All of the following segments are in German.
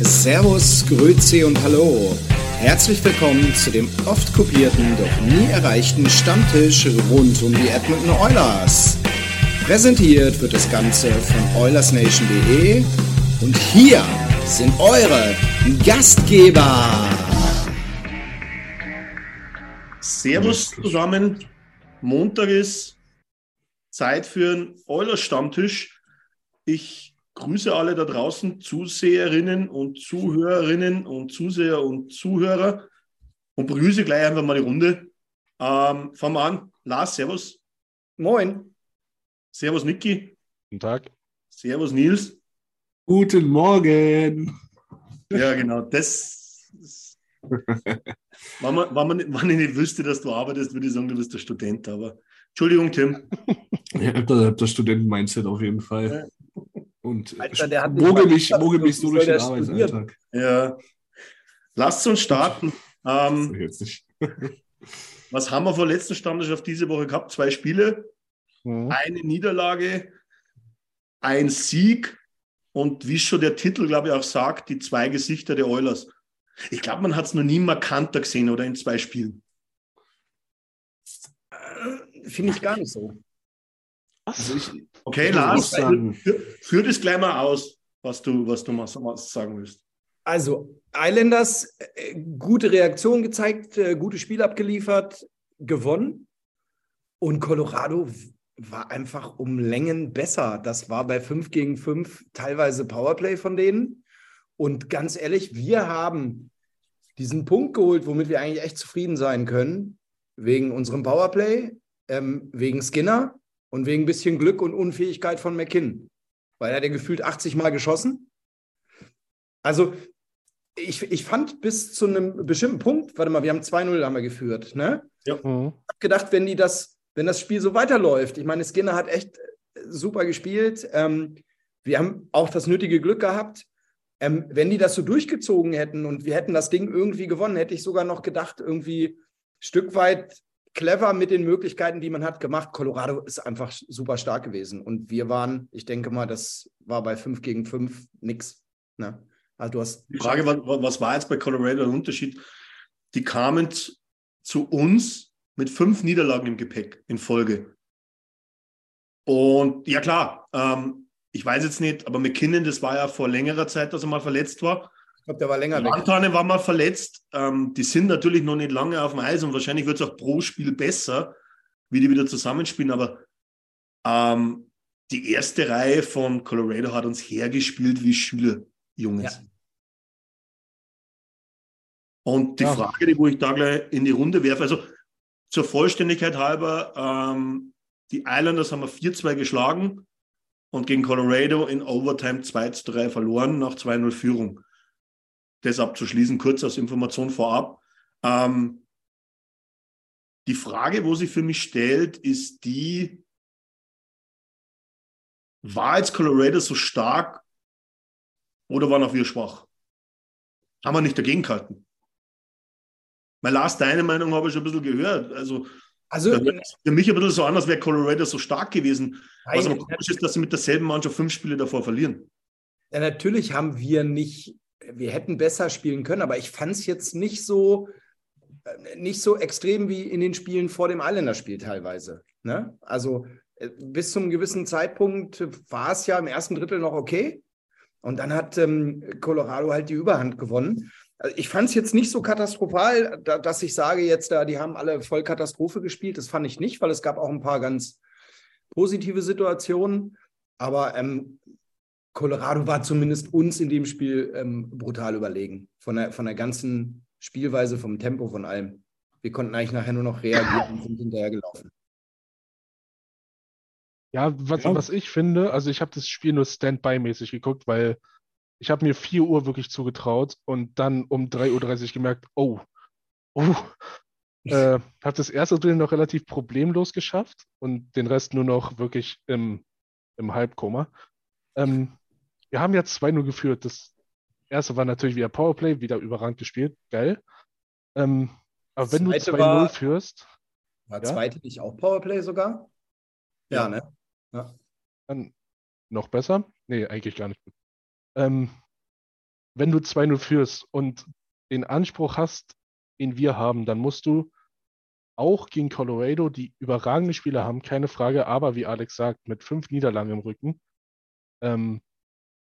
Servus, Grüezi und Hallo. Herzlich willkommen zu dem oft kopierten, doch nie erreichten Stammtisch rund um die Edmonton Oilers. Präsentiert wird das Ganze von OilersNation.de und hier sind eure Gastgeber. Servus zusammen. Montag ist Zeit für einen Euler-Stammtisch. Ich grüße alle da draußen, Zuseherinnen und Zuhörerinnen und Zuseher und Zuhörer und begrüße gleich einfach mal die Runde. Ähm, fangen wir an. Lars, Servus. Moin. Servus, Niki. Guten Tag. Servus, Nils. Guten Morgen. Ja, genau. Das. das wenn, man, wenn, man, wenn ich nicht wüsste, dass du arbeitest, würde ich sagen, du bist der Student. Aber Entschuldigung, Tim. Ja, ich habe das Studenten-Mindset auf jeden Fall. Und Alter, der hat nicht moge mich, moge mich so durch den? Arbeitsalltag. Ja. Lasst uns starten. Ähm, Jetzt nicht. was haben wir vor letzten Stammtisch auf diese Woche gehabt? Zwei Spiele, Mhm. eine Niederlage, ein Sieg und wie schon der Titel, glaube ich, auch sagt, die zwei Gesichter der Oilers. Ich glaube, man hat es noch nie markanter gesehen oder in zwei Spielen. Äh, Finde ich gar nicht so. Also ich, Okay, Lars, führ, das gleich mal aus, was du, was du mal sagen willst. Also, Islanders, äh, gute Reaktion gezeigt, äh, gute Spiel abgeliefert, gewonnen. Und Colorado war einfach um Längen besser. Das war bei 5 gegen 5 teilweise Powerplay von denen. Und ganz ehrlich, wir haben diesen Punkt geholt, womit wir eigentlich echt zufrieden sein können, wegen unserem Powerplay, ähm, wegen Skinner und wegen ein bisschen Glück und Unfähigkeit von McKinn. Weil er hat ja gefühlt 80 Mal geschossen. Also, ich, ich fand bis zu einem bestimmten Punkt, warte mal, wir haben 2-0 haben wir geführt, ne? Mhm. Ich habe gedacht, wenn die das, wenn das Spiel so weiterläuft, ich meine, Skinner hat echt äh, super gespielt. Ähm, wir haben auch das nötige Glück gehabt. Ähm, wenn die das so durchgezogen hätten und wir hätten das Ding irgendwie gewonnen, hätte ich sogar noch gedacht, irgendwie Stück weit clever mit den Möglichkeiten, die man hat, gemacht. Colorado ist einfach super stark gewesen. Und wir waren, ich denke mal, das war bei 5 gegen 5 nix. Ne? Also du hast Die Frage war, wa- was war jetzt bei Colorado der Unterschied? Die kamen zu uns mit fünf Niederlagen im Gepäck in Folge. Und ja klar, ähm, ich weiß jetzt nicht, aber McKinnon, das war ja vor längerer Zeit, dass er mal verletzt war. Ich glaube, der war länger weg. Montane war mal verletzt. Ähm, die sind natürlich noch nicht lange auf dem Eis und wahrscheinlich wird es auch pro Spiel besser, wie die wieder zusammenspielen. Aber ähm, die erste Reihe von Colorado hat uns hergespielt wie Schülerjunges. Ja. Und die Ja. Frage, die wo ich da gleich in die Runde werfe, also zur Vollständigkeit halber, ähm, die Islanders haben wir 4-2 geschlagen und gegen Colorado in Overtime 2-3 verloren nach 2-0 Führung. Das abzuschließen, kurz als Information vorab. Ähm, die Frage, wo sie für mich stellt, ist die, war jetzt Colorado so stark oder waren auch wir schwach? Haben wir nicht dagegen gehalten? Weil Lars, deine Meinung habe ich schon ein bisschen gehört. Also Also, für mich ein bisschen so an, als wäre Colorado so stark gewesen. Was aber komisch ist, dass sie mit derselben Mannschaft fünf Spiele davor verlieren. Ja, natürlich haben wir nicht, wir hätten besser spielen können, aber ich fand es jetzt nicht so, äh, nicht so extrem wie in den Spielen vor dem Islander-Spiel teilweise. Ne? Also äh, bis zum gewissen Zeitpunkt war es ja im ersten Drittel noch okay. Und dann hat ähm, Colorado halt die Überhand gewonnen. Also ich fand es jetzt nicht so katastrophal, da, dass ich sage jetzt, da, die haben alle voll Katastrophe gespielt. Das fand ich nicht, weil es gab auch ein paar ganz positive Situationen. Aber ähm, Colorado war zumindest uns in dem Spiel ähm, brutal überlegen. Von der, von der ganzen Spielweise, vom Tempo, von allem. Wir konnten eigentlich nachher nur noch reagieren und sind hinterhergelaufen. Ja, was, ja. was ich finde, also ich habe das Spiel nur Standby-mäßig geguckt, weil ich habe mir 4 Uhr wirklich zugetraut und dann um 3.30 Uhr gemerkt, oh, oh, äh, habe das erste Drittel noch relativ problemlos geschafft und den Rest nur noch wirklich im, im Halbkoma. Ähm, wir haben ja 2-0 geführt. Das erste war natürlich wieder Powerplay, wieder überragend gespielt. Geil. Ähm, aber wenn du 2-0 führst. War ja? zweite nicht auch Powerplay sogar? Ja, ja ne? Ja. Dann noch besser? Nee, eigentlich gar nicht. Ähm, wenn du 2-0 führst und den Anspruch hast, den wir haben, dann musst du auch gegen Colorado, die überragende Spieler haben, keine Frage, aber wie Alex sagt, mit fünf Niederlagen im Rücken, ähm,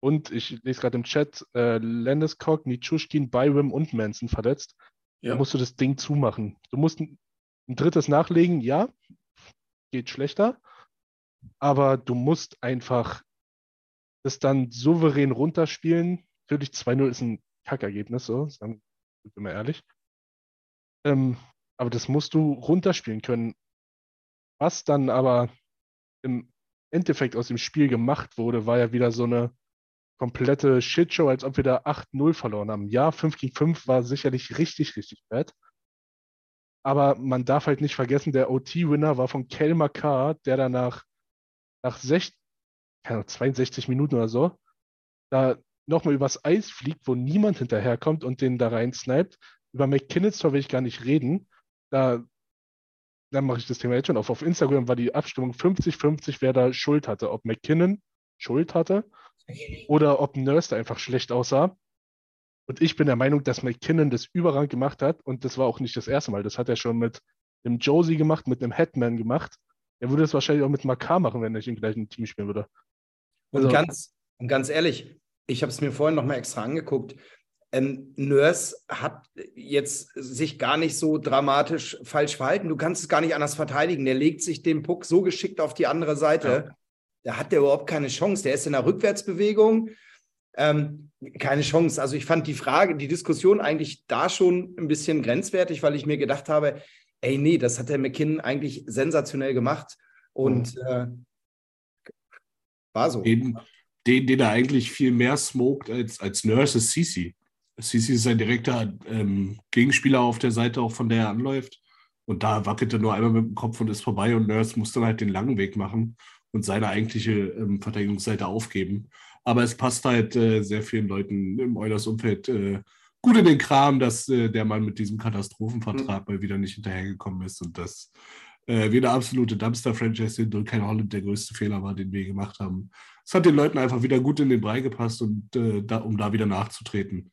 und ich lese gerade im Chat, äh, Landeskog, Nichushkin, Byram und Manson verletzt. Ja. Da musst du das Ding zumachen. Du musst ein, ein drittes nachlegen, ja, geht schlechter, aber du musst einfach das dann souverän runterspielen. Natürlich 2-0 ist ein Kackergebnis, so, sagen wir mal ehrlich. Ähm, aber das musst du runterspielen können. Was dann aber im Endeffekt aus dem Spiel gemacht wurde, war ja wieder so eine komplette Shitshow, als ob wir da 8-0 verloren haben. Ja, 5 gegen 5 war sicherlich richtig, richtig bad. Aber man darf halt nicht vergessen, der OT-Winner war von Kel Makar, der danach nach 60, 62 Minuten oder so, da nochmal übers Eis fliegt, wo niemand hinterherkommt und den da rein sniped. Über McKinnons will ich gar nicht reden. Da, dann mache ich das Thema jetzt schon auf. Auf Instagram war die Abstimmung 50-50, wer da Schuld hatte. Ob McKinnon Schuld hatte oder ob Nurse da einfach schlecht aussah. Und ich bin der Meinung, dass McKinnon das überragend gemacht hat. Und das war auch nicht das erste Mal. Das hat er schon mit einem Josie gemacht, mit einem Headman gemacht. Er würde es wahrscheinlich auch mit Makar machen, wenn er im gleichen Team spielen würde. Also, und, ganz, und ganz ehrlich, ich habe es mir vorhin noch mal extra angeguckt. Ähm, Nurse hat jetzt sich gar nicht so dramatisch falsch verhalten. Du kannst es gar nicht anders verteidigen. Der legt sich den Puck so geschickt auf die andere Seite. Ja da hat der überhaupt keine Chance. Der ist in der Rückwärtsbewegung. Ähm, keine Chance. Also ich fand die Frage, die Diskussion eigentlich da schon ein bisschen grenzwertig, weil ich mir gedacht habe, ey, nee, das hat der McKinnon eigentlich sensationell gemacht. Und mhm. äh, war so. Den, den, den er eigentlich viel mehr smoked als, als Nurse ist Sisi. Sisi ist sein direkter ähm, Gegenspieler auf der Seite, auch von der er anläuft. Und da wackelt er nur einmal mit dem Kopf und ist vorbei und Nurse muss dann halt den langen Weg machen und seine eigentliche ähm, Verteidigungsseite aufgeben. Aber es passt halt äh, sehr vielen Leuten im Oilers-Umfeld äh, gut in den Kram, dass äh, der Mann mit diesem Katastrophenvertrag mhm. mal wieder nicht hinterhergekommen ist und dass äh, wir eine absolute Dumpster-Franchise sind und kein Holland der größte Fehler war, den wir gemacht haben. Es hat den Leuten einfach wieder gut in den Brei gepasst und äh, da, um da wieder nachzutreten.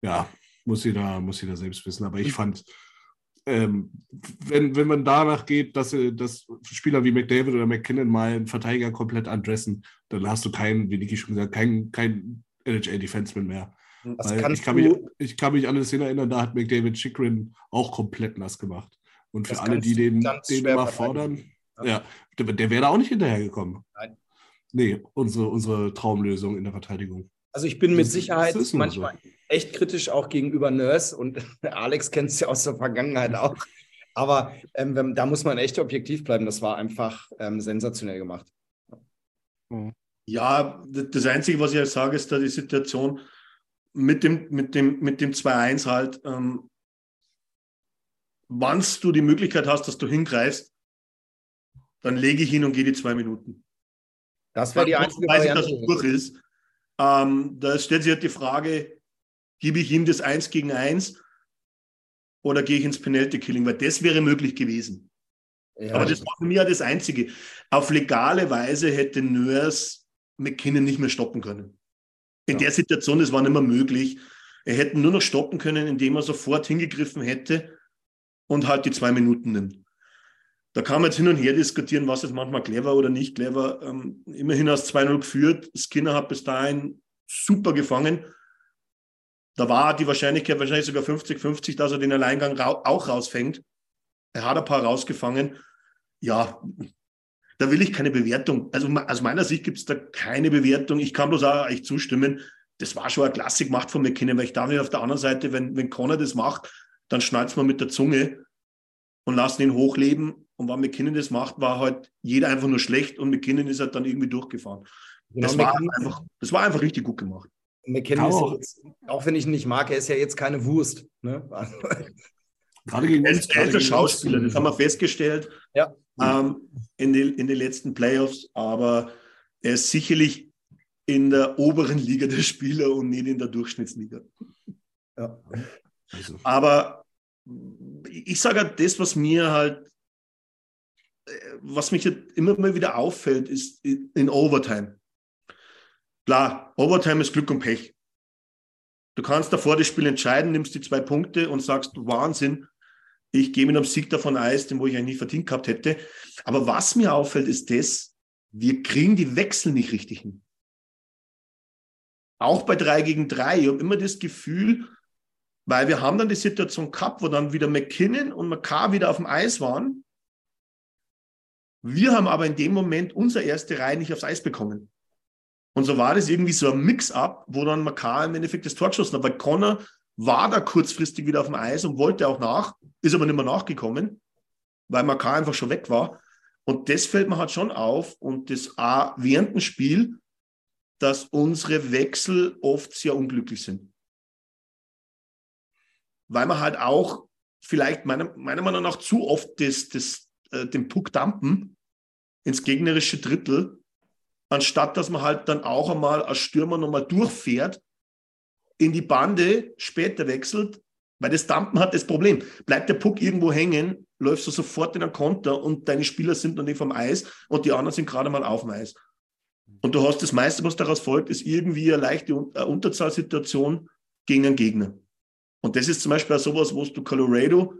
Ja, muss jeder, muss jeder selbst wissen. Aber ich mhm. fand, ähm, wenn, wenn man danach geht, dass, dass Spieler wie McDavid oder McKinnon mal einen Verteidiger komplett andressen, dann hast du keinen, wie Niki schon gesagt, keinen kein NHL-Defenseman mehr. ich, kann mich, ich kann mich an eine Szene erinnern, da hat McDavid Chikrin auch komplett nass gemacht. Und für alle, die den, den immer fordern, ja, ja der, der wäre da auch nicht hinterhergekommen. Nein. Nee, unsere, unsere Traumlösung in der Verteidigung. Also ich bin mit Sicherheit manchmal so. echt kritisch auch gegenüber Nurse und Alex kennt es ja aus der Vergangenheit auch. Aber ähm, da muss man echt objektiv bleiben. Das war einfach ähm, sensationell gemacht. Mhm. Ja, das Einzige, was ich halt sage, ist da die Situation mit dem, mit dem, mit dem 2-1 halt, ähm, wann du die Möglichkeit hast, dass du hingreifst, dann lege ich hin und gehe die zwei Minuten. Das wäre die einzige weiß Variante. Ich, dass es durch ist. Ähm, da stellt sich halt die Frage, gebe ich ihm das Eins gegen Eins oder gehe ich ins Penalty-Killing? Weil das wäre möglich gewesen. Ja, Aber das war für mich ja das Einzige. Auf legale Weise hätte Nurse McKinnon nicht mehr stoppen können. In ja. der Situation, das war nicht mehr möglich. Er hätte nur noch stoppen können, indem er sofort hingegriffen hätte und halt die zwei Minuten nimmt. Da kann man jetzt hin und her diskutieren, was ist manchmal clever oder nicht clever. Ähm, immerhin hast 2-0 geführt. Skinner hat bis dahin super gefangen. Da war die Wahrscheinlichkeit wahrscheinlich sogar 50-50, dass er den Alleingang ra auch rausfängt. Er hat ein paar rausgefangen. Ja, da will ich keine Bewertung. Also aus meiner Sicht gibt es da keine Bewertung. Ich kann bloß auch echt zustimmen. Das war schon eine Klassik gemacht von McKinnon, weil ich darf nicht auf der anderen Seite, wenn, wenn Connor das macht, dann schneidet man mit der Zunge und lassen ihn hochleben. Und wenn McKinnon das macht, war halt jeder einfach nur schlecht und McKinnon ist halt dann irgendwie durchgefahren. Genau, das, war einfach, das war einfach richtig gut gemacht. McKinnon ist auch. Jetzt, auch wenn ich ihn nicht mag, er ist ja jetzt keine Wurst. Ne? gerade gegen uns. Er ist ein Schauspieler, das haben wir festgestellt ja. ähm, in, den, in den letzten Playoffs. Aber er ist sicherlich in der oberen Liga der Spieler und nicht in der Durchschnittsliga. Ja. Also. Aber ich sage halt, das, was mir halt, was mich immer mal wieder auffällt, ist in Overtime. Klar, Overtime ist Glück und Pech. Du kannst davor das Spiel entscheiden, nimmst die zwei Punkte und sagst, Wahnsinn, ich gehe mit einem Sieg davon Eis, den wo ich eigentlich nie verdient gehabt hätte. Aber was mir auffällt, ist das, wir kriegen die Wechsel nicht richtig hin. Auch bei 3 gegen 3. Ich habe immer das Gefühl, weil wir haben dann die Situation gehabt, wo dann wieder McKinnon und McCarr wieder auf dem Eis waren. Wir haben aber in dem Moment unsere erste Reihe nicht aufs Eis bekommen. Und so war das irgendwie so ein Mix-up, wo dann McCarr im Endeffekt das Tor geschossen hat. Weil Connor war da kurzfristig wieder auf dem Eis und wollte auch nach, ist aber nicht mehr nachgekommen, weil McCarr einfach schon weg war. Und das fällt mir halt schon auf. Und das auch während dem Spiel, dass unsere Wechsel oft sehr unglücklich sind. Weil wir halt auch vielleicht meiner, meiner Meinung nach zu oft das, das, äh, den Puck dampen ins gegnerische Drittel, anstatt dass man halt dann auch einmal als Stürmer nochmal durchfährt, in die Bande später wechselt, weil das Dampen hat das Problem. Bleibt der Puck irgendwo hängen, läufst du sofort in einen Konter und deine Spieler sind noch nicht vom Eis und die anderen sind gerade mal auf dem Eis. Und du hast das meiste, was daraus folgt, ist irgendwie eine leichte Unterzahlsituation gegen einen Gegner. Und das ist zum Beispiel auch sowas, wo du Colorado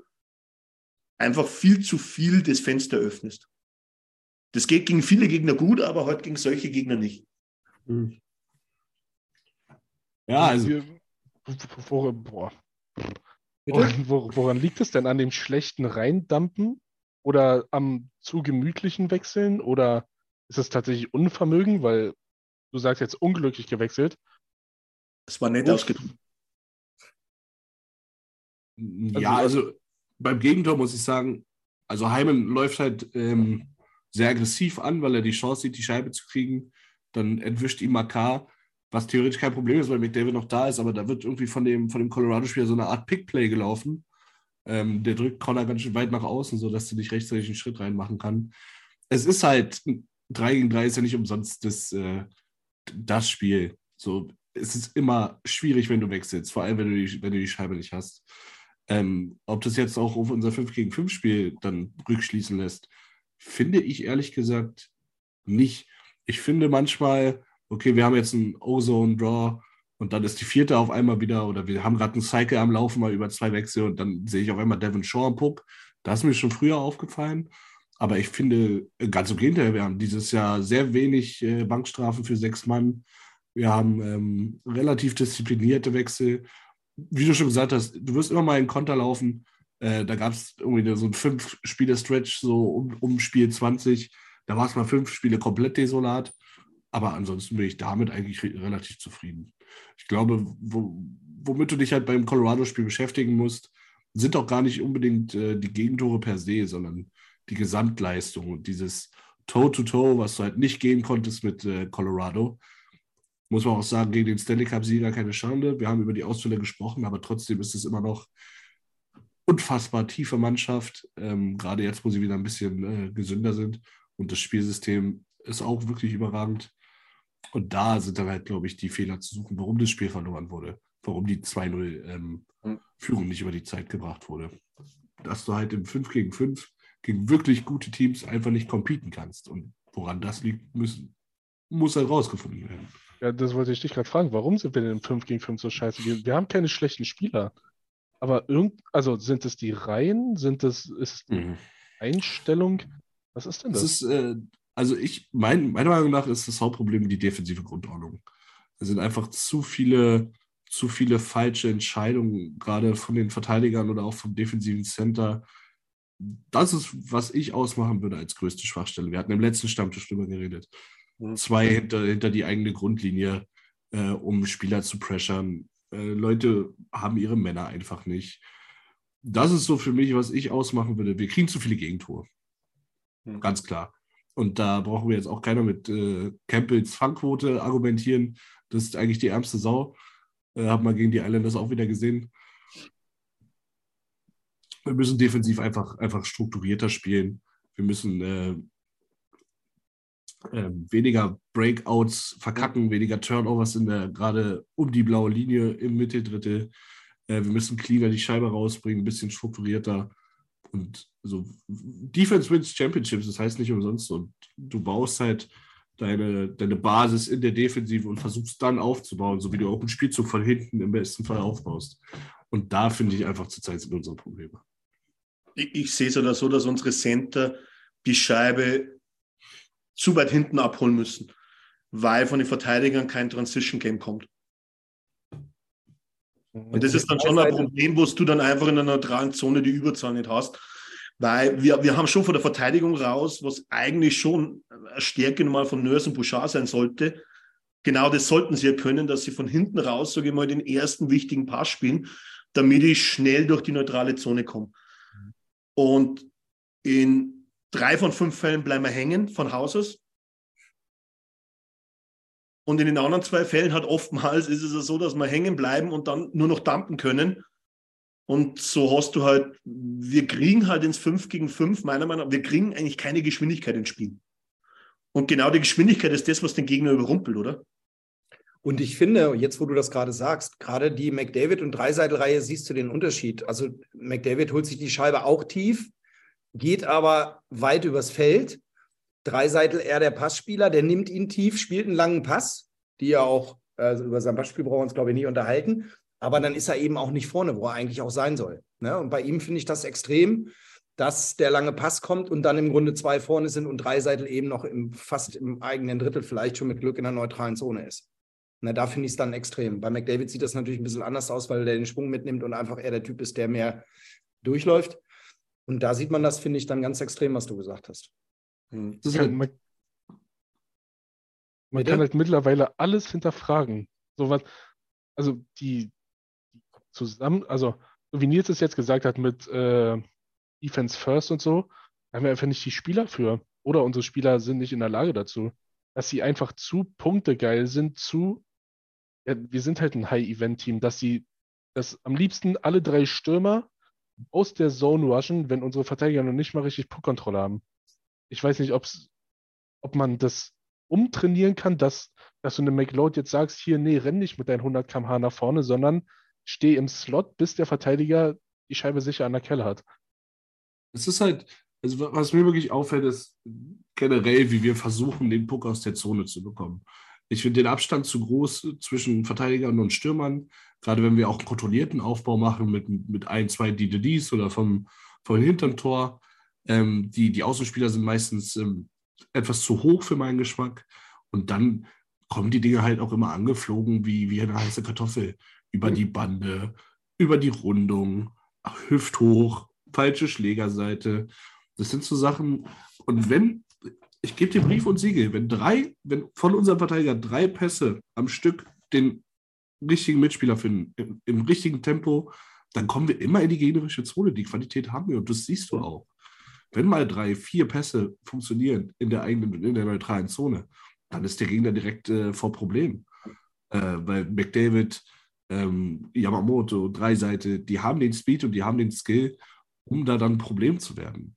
einfach viel zu viel das Fenster öffnest. Das geht gegen viele Gegner gut, aber halt gegen solche Gegner nicht. Hm. Ja, also. Woran, boah. Woran liegt es denn? An dem schlechten Reindampen? Oder am zu gemütlichen Wechseln? Oder ist es tatsächlich Unvermögen, weil du sagst jetzt unglücklich gewechselt? Es war nett ausgedrückt. Ja, also beim Gegentor muss ich sagen, also Heimen läuft halt ähm, sehr aggressiv an, weil er die Chance sieht, die Scheibe zu kriegen. Dann entwischt ihm Makar, was theoretisch kein Problem ist, weil McDavid noch da ist, aber da wird irgendwie von dem, von dem Colorado-Spieler so eine Art Pickplay gelaufen. Ähm, der drückt Connor ganz schön weit nach außen, sodass er nicht rechtzeitig einen Schritt reinmachen kann. Es ist halt 3 gegen 3 ist ja nicht umsonst das, äh, das Spiel. So, es ist immer schwierig, wenn du wechselst, vor allem wenn du die, wenn du die Scheibe nicht hast. Ähm, ob das jetzt auch auf unser 5 gegen 5 Spiel dann rückschließen lässt, finde ich ehrlich gesagt nicht. Ich finde manchmal, okay, wir haben jetzt einen Ozone-Draw und dann ist die vierte auf einmal wieder, oder wir haben gerade einen Cycle am Laufen mal über zwei Wechsel und dann sehe ich auf einmal Devon Shaw am Puck. Das ist mir schon früher aufgefallen. Aber ich finde, ganz im Gegenteil, wir haben dieses Jahr sehr wenig äh, Bankstrafen für sechs Mann. Wir haben ähm, relativ disziplinierte Wechsel. Wie du schon gesagt hast, du wirst immer mal in Konter laufen. Äh, da gab es irgendwie so ein Fünf-Spiele-Stretch, so um, um Spiel 20. Da war es mal fünf Spiele komplett desolat. Aber ansonsten bin ich damit eigentlich relativ zufrieden. Ich glaube, wo, womit du dich halt beim Colorado-Spiel beschäftigen musst, sind auch gar nicht unbedingt äh, die Gegentore per se, sondern die Gesamtleistung und dieses Toe-to-Toe, -to -toe, was du halt nicht gehen konntest mit äh, Colorado. Muss man auch sagen, gegen den Stanley Cup-Sieger keine Schande. Wir haben über die Ausfälle gesprochen, aber trotzdem ist es immer noch unfassbar tiefe Mannschaft, ähm, gerade jetzt, wo sie wieder ein bisschen äh, gesünder sind. Und das Spielsystem ist auch wirklich überragend. Und da sind dann halt, glaube ich, die Fehler zu suchen, warum das Spiel verloren wurde, warum die 2-0 ähm, hm. Führung nicht über die Zeit gebracht wurde. Dass du halt im 5 gegen 5 gegen wirklich gute Teams einfach nicht competen kannst. Und woran das liegt, müssen, muss halt rausgefunden werden. Ja, das wollte ich dich gerade fragen. Warum sind wir denn im 5 gegen 5 so scheiße? Wir, wir haben keine schlechten Spieler. Aber irgend, also sind es die Reihen? Sind es, ist, mhm. Einstellung. Was ist denn das? das ist, äh, also ich, mein, meiner Meinung nach ist das Hauptproblem die defensive Grundordnung. Es sind einfach zu viele, zu viele falsche Entscheidungen, gerade von den Verteidigern oder auch vom defensiven Center. Das ist, was ich ausmachen würde als größte Schwachstelle. Wir hatten im letzten Stammtisch drüber geredet. Zwei hinter, hinter die eigene Grundlinie, äh, um Spieler zu pressern. Äh, Leute haben ihre Männer einfach nicht. Das ist so für mich, was ich ausmachen würde. Wir kriegen zu viele Gegentore. Mhm. Ganz klar. Und da brauchen wir jetzt auch keiner mit äh, Campbells Fangquote argumentieren. Das ist eigentlich die ärmste Sau. Äh, hat man gegen die Islanders auch wieder gesehen. Wir müssen defensiv einfach, einfach strukturierter spielen. Wir müssen äh, äh, weniger Breakouts verkacken, weniger Turnovers in der gerade um die blaue Linie im Mitteldrittel. Äh, wir müssen cleaner die Scheibe rausbringen, ein bisschen strukturierter. Und so Defense wins Championships, das heißt nicht umsonst. Und du baust halt deine, deine Basis in der Defensive und versuchst dann aufzubauen, so wie du auch einen Spielzug von hinten im besten Fall aufbaust. Und da finde ich einfach zurzeit sind unsere Probleme. Ich, ich sehe es oder so, dass unsere Center die Scheibe zu weit hinten abholen müssen, weil von den Verteidigern kein Transition Game kommt. Und das ist dann schon ein Problem, wo du dann einfach in der neutralen Zone die Überzahl nicht hast. Weil wir, wir haben schon von der Verteidigung raus, was eigentlich schon eine Stärke normal von Nörs und Bouchard sein sollte. Genau das sollten sie ja können, dass sie von hinten raus, sage ich mal, den ersten wichtigen Pass spielen, damit ich schnell durch die neutrale Zone komme. Und in drei von fünf Fällen bleiben wir hängen von Haus aus. Und in den anderen zwei Fällen hat oftmals ist es so, dass wir hängen bleiben und dann nur noch dumpen können. Und so hast du halt, wir kriegen halt ins 5 gegen 5, meiner Meinung nach, wir kriegen eigentlich keine Geschwindigkeit ins Spiel. Und genau die Geschwindigkeit ist das, was den Gegner überrumpelt, oder? Und ich finde, jetzt wo du das gerade sagst, gerade die McDavid- und Dreiseitel-Reihe siehst du den Unterschied. Also McDavid holt sich die Scheibe auch tief, geht aber weit übers Feld Dreiseitel eher der Passspieler, der nimmt ihn tief, spielt einen langen Pass, die ja auch, also über sein Passspiel brauchen wir uns, glaube ich, nicht unterhalten. Aber dann ist er eben auch nicht vorne, wo er eigentlich auch sein soll. Ne? Und bei ihm finde ich das extrem, dass der lange Pass kommt und dann im Grunde zwei vorne sind und Dreiseitel eben noch im, fast im eigenen Drittel, vielleicht schon mit Glück in der neutralen Zone ist. Na, da finde ich es dann extrem. Bei McDavid sieht das natürlich ein bisschen anders aus, weil der den Schwung mitnimmt und einfach eher der Typ ist, der mehr durchläuft. Und da sieht man das, finde ich, dann ganz extrem, was du gesagt hast. Hm. Halt, man, man kann halt mittlerweile alles hinterfragen. So was, also die, die zusammen, also so wie Nils es jetzt gesagt hat mit äh, Defense First und so, haben wir einfach nicht die Spieler für. Oder unsere Spieler sind nicht in der Lage dazu. Dass sie einfach zu punktegeil sind, zu, ja, wir sind halt ein High-Event-Team, dass sie, dass am liebsten alle drei Stürmer aus der Zone rushen, wenn unsere Verteidiger noch nicht mal richtig Puck-Kontrolle haben ich weiß nicht, ob's, ob man das umtrainieren kann, dass, dass du eine McLeod jetzt sagst, hier, nee, renn nicht mit deinen 100 km/h nach vorne, sondern steh im Slot, bis der Verteidiger die Scheibe sicher an der Kelle hat. Es ist halt, also was mir wirklich auffällt, ist generell, wie wir versuchen, den Puck aus der Zone zu bekommen. Ich finde den Abstand zu groß zwischen Verteidigern und Stürmern, gerade wenn wir auch einen kontrollierten Aufbau machen mit, mit ein, zwei DDDs oder vom, vom hinteren Tor. Ähm, die, die Außenspieler sind meistens ähm, etwas zu hoch für meinen Geschmack. Und dann kommen die Dinge halt auch immer angeflogen wie, wie eine heiße Kartoffel. Über die Bande, über die Rundung, hüfthoch, falsche Schlägerseite. Das sind so Sachen. Und wenn, ich gebe dir Brief und Siegel, wenn drei, wenn von unserem Verteidiger drei Pässe am Stück den richtigen Mitspieler finden, im, im richtigen Tempo, dann kommen wir immer in die gegnerische Zone. Die Qualität haben wir und das siehst du auch wenn mal drei, vier Pässe funktionieren in der eigenen, in der neutralen Zone, dann ist der Gegner direkt äh, vor Problemen. Äh, weil McDavid, ähm, Yamamoto, Dreiseite, die haben den Speed und die haben den Skill, um da dann ein Problem zu werden.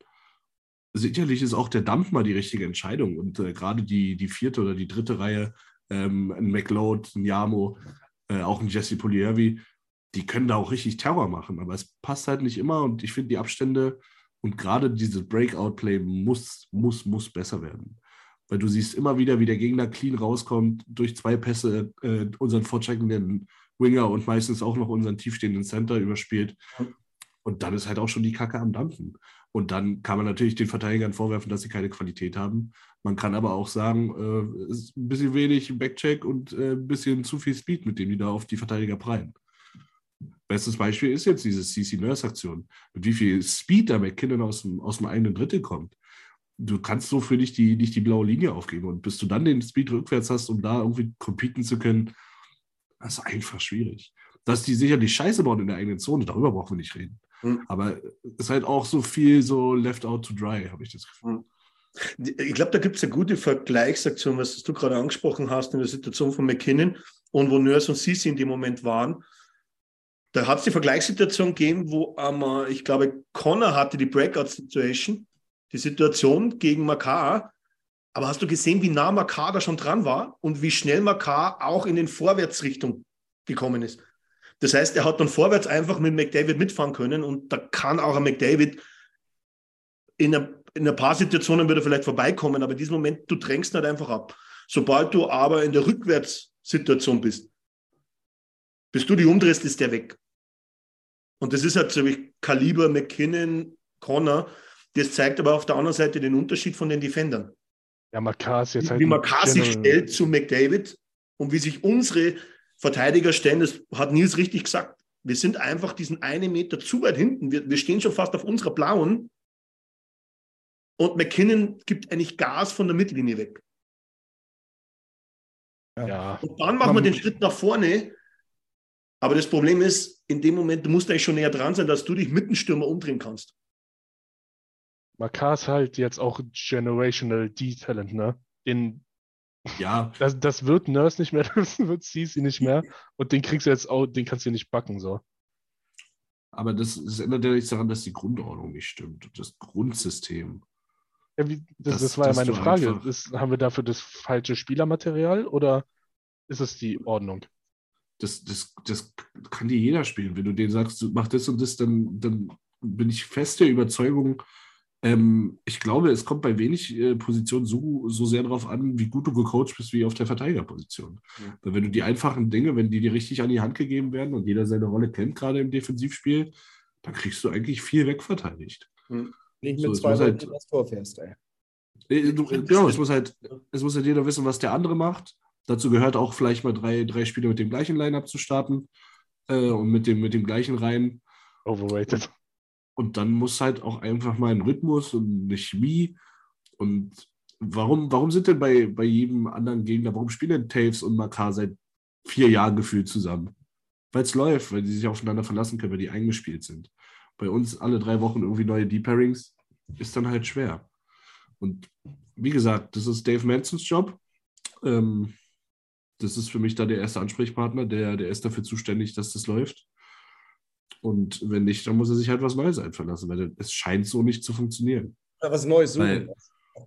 Sicherlich ist auch der Dump mal die richtige Entscheidung und äh, gerade die, die vierte oder die dritte Reihe, ähm, ein McLeod, ein Yamo, äh, auch ein Jesse Poliervi, die können da auch richtig Terror machen, aber es passt halt nicht immer und ich finde die Abstände und gerade dieses Breakout-Play muss, muss, muss besser werden. Weil du siehst immer wieder, wie der Gegner clean rauskommt, durch zwei Pässe äh, unseren vorcheckenden Winger und meistens auch noch unseren tiefstehenden Center überspielt. Und dann ist halt auch schon die Kacke am Dampfen. Und dann kann man natürlich den Verteidigern vorwerfen, dass sie keine Qualität haben. Man kann aber auch sagen, äh, ist ein bisschen wenig Backcheck und äh, ein bisschen zu viel Speed, mit dem die da auf die Verteidiger prallen. Bestes Beispiel ist jetzt diese CC Nurse-Aktion. Mit wie viel Speed da McKinnon aus dem, aus dem eigenen Drittel kommt. Du kannst so für dich die, nicht die blaue Linie aufgeben. Und bis du dann den Speed rückwärts hast, um da irgendwie competen zu können, das ist einfach schwierig. Dass die sicherlich Scheiße bauen in der eigenen Zone, darüber brauchen wir nicht reden. Mhm. Aber es ist halt auch so viel so left out to dry, habe ich das Gefühl. Mhm. Ich glaube, da gibt es eine gute Vergleichsaktion, was du gerade angesprochen hast in der Situation von McKinnon und wo Nurse und Sisi in dem Moment waren. Da hat es die Vergleichssituation gegeben, wo ähm, ich glaube, Connor hatte die Breakout-Situation, die Situation gegen Makar. Aber hast du gesehen, wie nah Makar da schon dran war und wie schnell Makar auch in den Vorwärtsrichtung gekommen ist? Das heißt, er hat dann vorwärts einfach mit McDavid mitfahren können und da kann auch ein McDavid in, einer, in ein paar Situationen wieder vielleicht vorbeikommen, aber in diesem Moment, du drängst nicht einfach ab. Sobald du aber in der Rückwärtssituation bist, bis du die umdrehst, ist der weg. Und das ist halt so wie Kaliber, McKinnon, Connor. Das zeigt aber auf der anderen Seite den Unterschied von den Defendern. Ja, Makar jetzt halt. Wie Makar sich stellt zu McDavid und wie sich unsere Verteidiger stellen, das hat Nils richtig gesagt. Wir sind einfach diesen einen Meter zu weit hinten. Wir, wir stehen schon fast auf unserer blauen. Und McKinnon gibt eigentlich Gas von der Mittellinie weg. Ja. Und dann machen wir den Schritt nach vorne aber das Problem ist, in dem Moment, du musst eigentlich schon näher dran sein, dass du dich mit dem Stürmer umdrehen kannst. Makar ist halt jetzt auch Generational D-Talent, ne? Den, ja. Das, das wird Nurse nicht mehr, das wird CC nicht mehr. Und den kriegst du jetzt auch, den kannst du nicht backen, so. Aber das, das ändert ja nichts daran, dass die Grundordnung nicht stimmt. Das Grundsystem. Ja, wie, das, das, das, war ja meine Frage. Ist, haben wir dafür das falsche Spielermaterial oder ist es die Ordnung? das, das, das kann dir jeder spielen. Wenn du denen sagst, du mach das und das, dann, dann bin ich fest der Überzeugung, ähm, ich glaube, es kommt bei wenig äh, Positionen so, so sehr darauf an, wie gut du gecoacht bist, wie auf der Verteidigerposition. Ja. Weil wenn du die einfachen Dinge, wenn die dir richtig an die Hand gegeben werden und jeder seine Rolle kennt, gerade im Defensivspiel, dann kriegst du eigentlich viel wegverteidigt. Hm. Nicht mit so, zwei Leuten halt, das Tor fährst, ey. Äh, du, genau, es muss, halt, es muss halt jeder wissen, was der andere macht. Dazu gehört auch vielleicht mal drei, drei Spiele mit dem gleichen Line-Up zu starten äh, und mit dem, mit dem gleichen Reihen. Overrated. Und dann muss halt auch einfach mal ein Rhythmus und eine Chemie. Und warum, warum sind denn bei, bei jedem anderen Gegner, warum spielen Taves und Makar seit vier Jahren gefühlt zusammen? Weil es läuft, weil die sich aufeinander verlassen können, weil die eingespielt sind. Bei uns alle drei Wochen irgendwie neue Deep Pairings ist dann halt schwer. Und wie gesagt, das ist Dave Mansons Job. Ähm, das ist für mich da der erste Ansprechpartner, der, der ist dafür zuständig, dass das läuft. Und wenn nicht, dann muss er sich halt was Neues einfallen lassen, weil es scheint so nicht zu funktionieren. Ja, was Neues suchen. Weil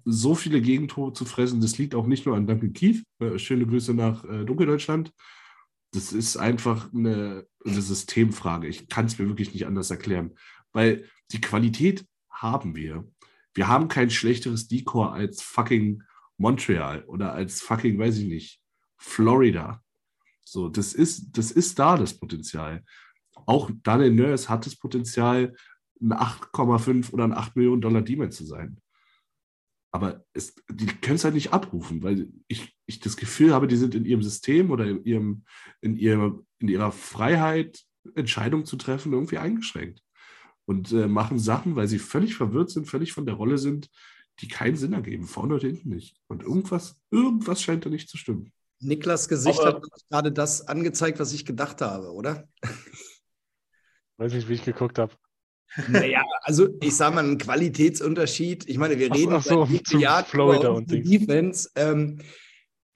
so viele Gegentore zu fressen, das liegt auch nicht nur an Duncan Keith. Äh, schöne Grüße nach äh, Dunkeldeutschland. Das ist einfach eine, eine Systemfrage. Ich kann es mir wirklich nicht anders erklären. Weil die Qualität haben wir. Wir haben kein schlechteres Decor als fucking Montreal oder als fucking, weiß ich nicht, Florida. So, das ist, das ist da das Potenzial. Auch Daniel Nurse hat das Potenzial, ein 8,5 oder ein 8 Millionen Dollar Demon zu sein. Aber es, die können es halt nicht abrufen, weil ich, ich das Gefühl habe, die sind in ihrem System oder in, ihrem, in, ihrem, in ihrer Freiheit, Entscheidungen zu treffen, irgendwie eingeschränkt. Und äh, machen Sachen, weil sie völlig verwirrt sind, völlig von der Rolle sind, die keinen Sinn ergeben, vorne oder hinten nicht. Und irgendwas, irgendwas scheint da nicht zu stimmen. Niklas Gesicht Aber, hat gerade das angezeigt, was ich gedacht habe, oder? Weiß nicht, wie ich geguckt habe. Naja, also ich sage mal, ein Qualitätsunterschied. Ich meine, wir reden ach so, Jahren Florida und Defense. Ähm,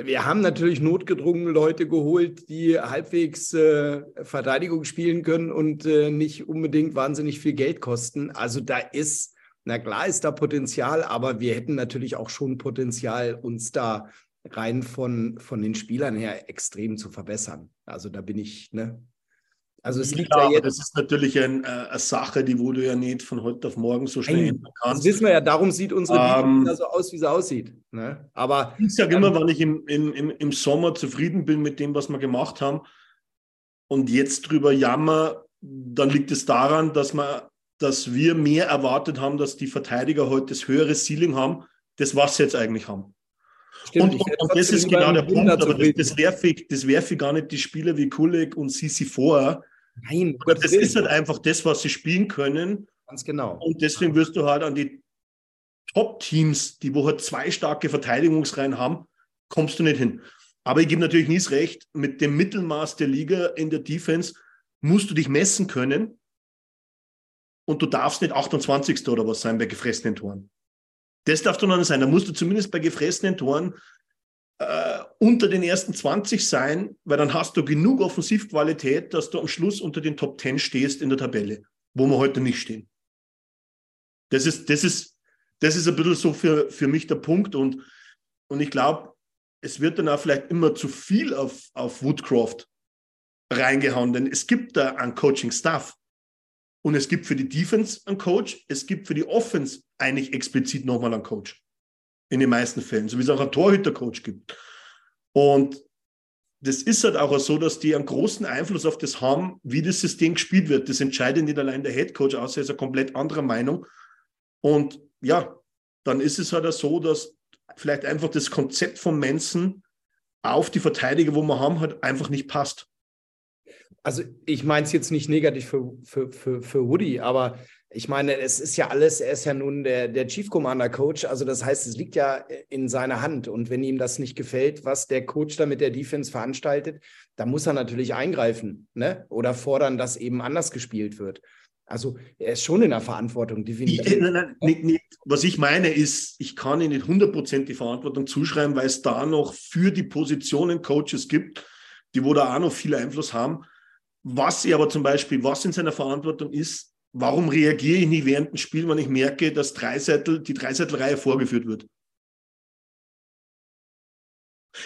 wir haben natürlich notgedrungen Leute geholt, die halbwegs äh, Verteidigung spielen können und äh, nicht unbedingt wahnsinnig viel Geld kosten. Also da ist, na klar ist da Potenzial, aber wir hätten natürlich auch schon Potenzial, uns da rein von, von den Spielern her extrem zu verbessern. Also da bin ich, ne? Also es liegt ja, ja jetzt. Das ist natürlich ein, äh, eine Sache, die wo du ja nicht von heute auf morgen so schnell ändern kannst. Das wissen wir ja, darum sieht unsere ähm, so aus, wie sie aussieht. Ne? Aber ich sage immer, wenn ich im, im, im Sommer zufrieden bin mit dem, was wir gemacht haben und jetzt drüber jammer, dann liegt es daran, dass wir dass wir mehr erwartet haben, dass die Verteidiger heute das höhere Ceiling haben, das was sie jetzt eigentlich haben. Stimmt, und, und, und das ist genau der Punkt, aber das, das werfe ich, das werfe ich gar nicht die Spieler wie Kulik und Sisi vor. Nein, aber das ist halt einfach das, was sie spielen können. Ganz genau. Und deswegen wirst du halt an die Top-Teams, die wo halt zwei starke Verteidigungsreihen haben, kommst du nicht hin. Aber ich gebe natürlich nie recht, mit dem Mittelmaß der Liga in der Defense musst du dich messen können und du darfst nicht 28. oder was sein bei gefressenen Toren. Das darf doch noch nicht sein. Da musst du zumindest bei gefressenen Toren äh, unter den ersten 20 sein, weil dann hast du genug Offensivqualität, dass du am Schluss unter den Top 10 stehst in der Tabelle, wo wir heute nicht stehen. Das ist, das ist, das ist ein bisschen so für, für mich der Punkt. Und, und ich glaube, es wird dann auch vielleicht immer zu viel auf, auf Woodcroft reingehauen, denn es gibt da einen Coaching-Staff. Und es gibt für die Defense einen Coach, es gibt für die Offense eigentlich explizit nochmal einen Coach. In den meisten Fällen, so wie es auch einen Torhüter-Coach gibt. Und das ist halt auch so, dass die einen großen Einfluss auf das haben, wie das System gespielt wird. Das entscheidet nicht allein der Head Coach, außer er ist eine komplett andere Meinung. Und ja, dann ist es halt auch so, dass vielleicht einfach das Konzept von Manson auf die Verteidiger, wo wir haben, halt einfach nicht passt. Also ich meine es jetzt nicht negativ für, für, für, für Woody, aber ich meine, es ist ja alles, er ist ja nun der, der Chief Commander Coach, also das heißt, es liegt ja in seiner Hand und wenn ihm das nicht gefällt, was der Coach da mit der Defense veranstaltet, dann muss er natürlich eingreifen ne? oder fordern, dass eben anders gespielt wird. Also er ist schon in der Verantwortung, definitiv. Ich, nein, nein, nicht, nicht. Was ich meine ist, ich kann ihm nicht 100% die Verantwortung zuschreiben, weil es da noch für die Positionen Coaches gibt, die wo da auch noch viel Einfluss haben. Was ich aber zum Beispiel, was in seiner Verantwortung ist, warum reagiere ich nicht während dem Spiel, wenn ich merke, dass Dreiseitel, die Dreiseitelreihe vorgeführt wird?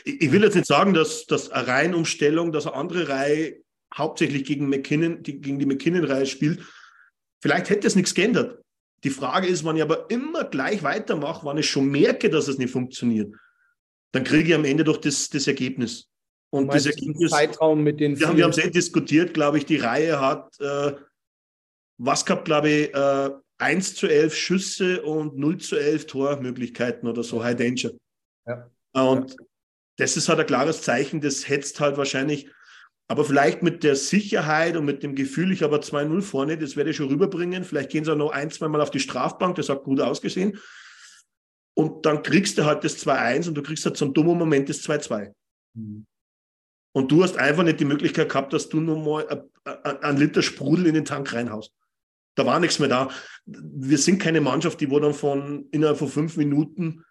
Ich, ich will jetzt nicht sagen, dass, dass eine Reihenumstellung, dass eine andere Reihe hauptsächlich gegen, McKinnon, die, gegen die McKinnon-Reihe spielt, Vielleicht hätte es nichts geändert. Die Frage ist, wenn ich aber immer gleich weitermache, wenn ich schon merke, dass es nicht funktioniert, dann kriege ich am Ende doch das, das Ergebnis. Und das Ergebnis. Zeitraum mit den wir haben, wir haben es eh diskutiert, glaube ich, die Reihe hat äh, was gehabt, glaube ich, äh, 1 zu 11 Schüsse und 0 zu 11 Tormöglichkeiten oder so, High Danger. Ja. Und ja. das ist halt ein klares Zeichen, das hetzt halt wahrscheinlich aber vielleicht mit der Sicherheit und mit dem Gefühl, ich habe 2-0 vorne, das werde ich schon rüberbringen. Vielleicht gehen sie auch noch ein, zwei Mal auf die Strafbank, das hat gut ausgesehen. Und dann kriegst du halt das 2-1 und du kriegst halt zum dummen Moment das 2-2. Mhm. Und du hast einfach nicht die Möglichkeit gehabt, dass du nur mal einen Liter Sprudel in den Tank reinhaust. Da war nichts mehr da. Wir sind keine Mannschaft, die wo dann von innerhalb von fünf Minuten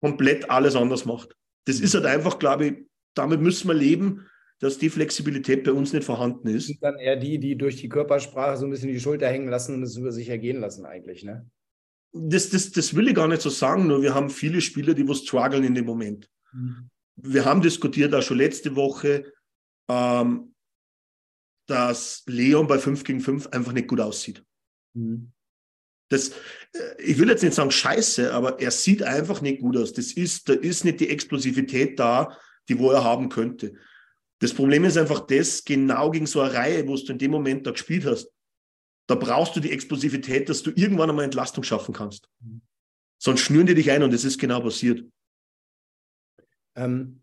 komplett alles anders macht. Das ist halt einfach, glaube ich, damit müssen wir leben dass die Flexibilität bei uns nicht vorhanden ist. sind dann eher die, die durch die Körpersprache so ein bisschen die Schulter hängen lassen und es über sich ergehen lassen eigentlich, ne? Das, das, das will ich gar nicht so sagen, nur wir haben viele Spieler, die wo strugglen in dem Moment. Mhm. Wir haben diskutiert auch schon letzte Woche, ähm, dass Leon bei 5 gegen 5 einfach nicht gut aussieht. Mhm. Das, äh, ich will jetzt nicht sagen scheiße, aber er sieht einfach nicht gut aus. Das ist, da ist nicht die Explosivität da, die wo er haben könnte. Das Problem ist einfach das, genau gegen so eine Reihe, wo du in dem Moment da gespielt hast, da brauchst du die Explosivität, dass du irgendwann einmal Entlastung schaffen kannst. Sonst schnüren die dich ein und das ist genau passiert. Ähm,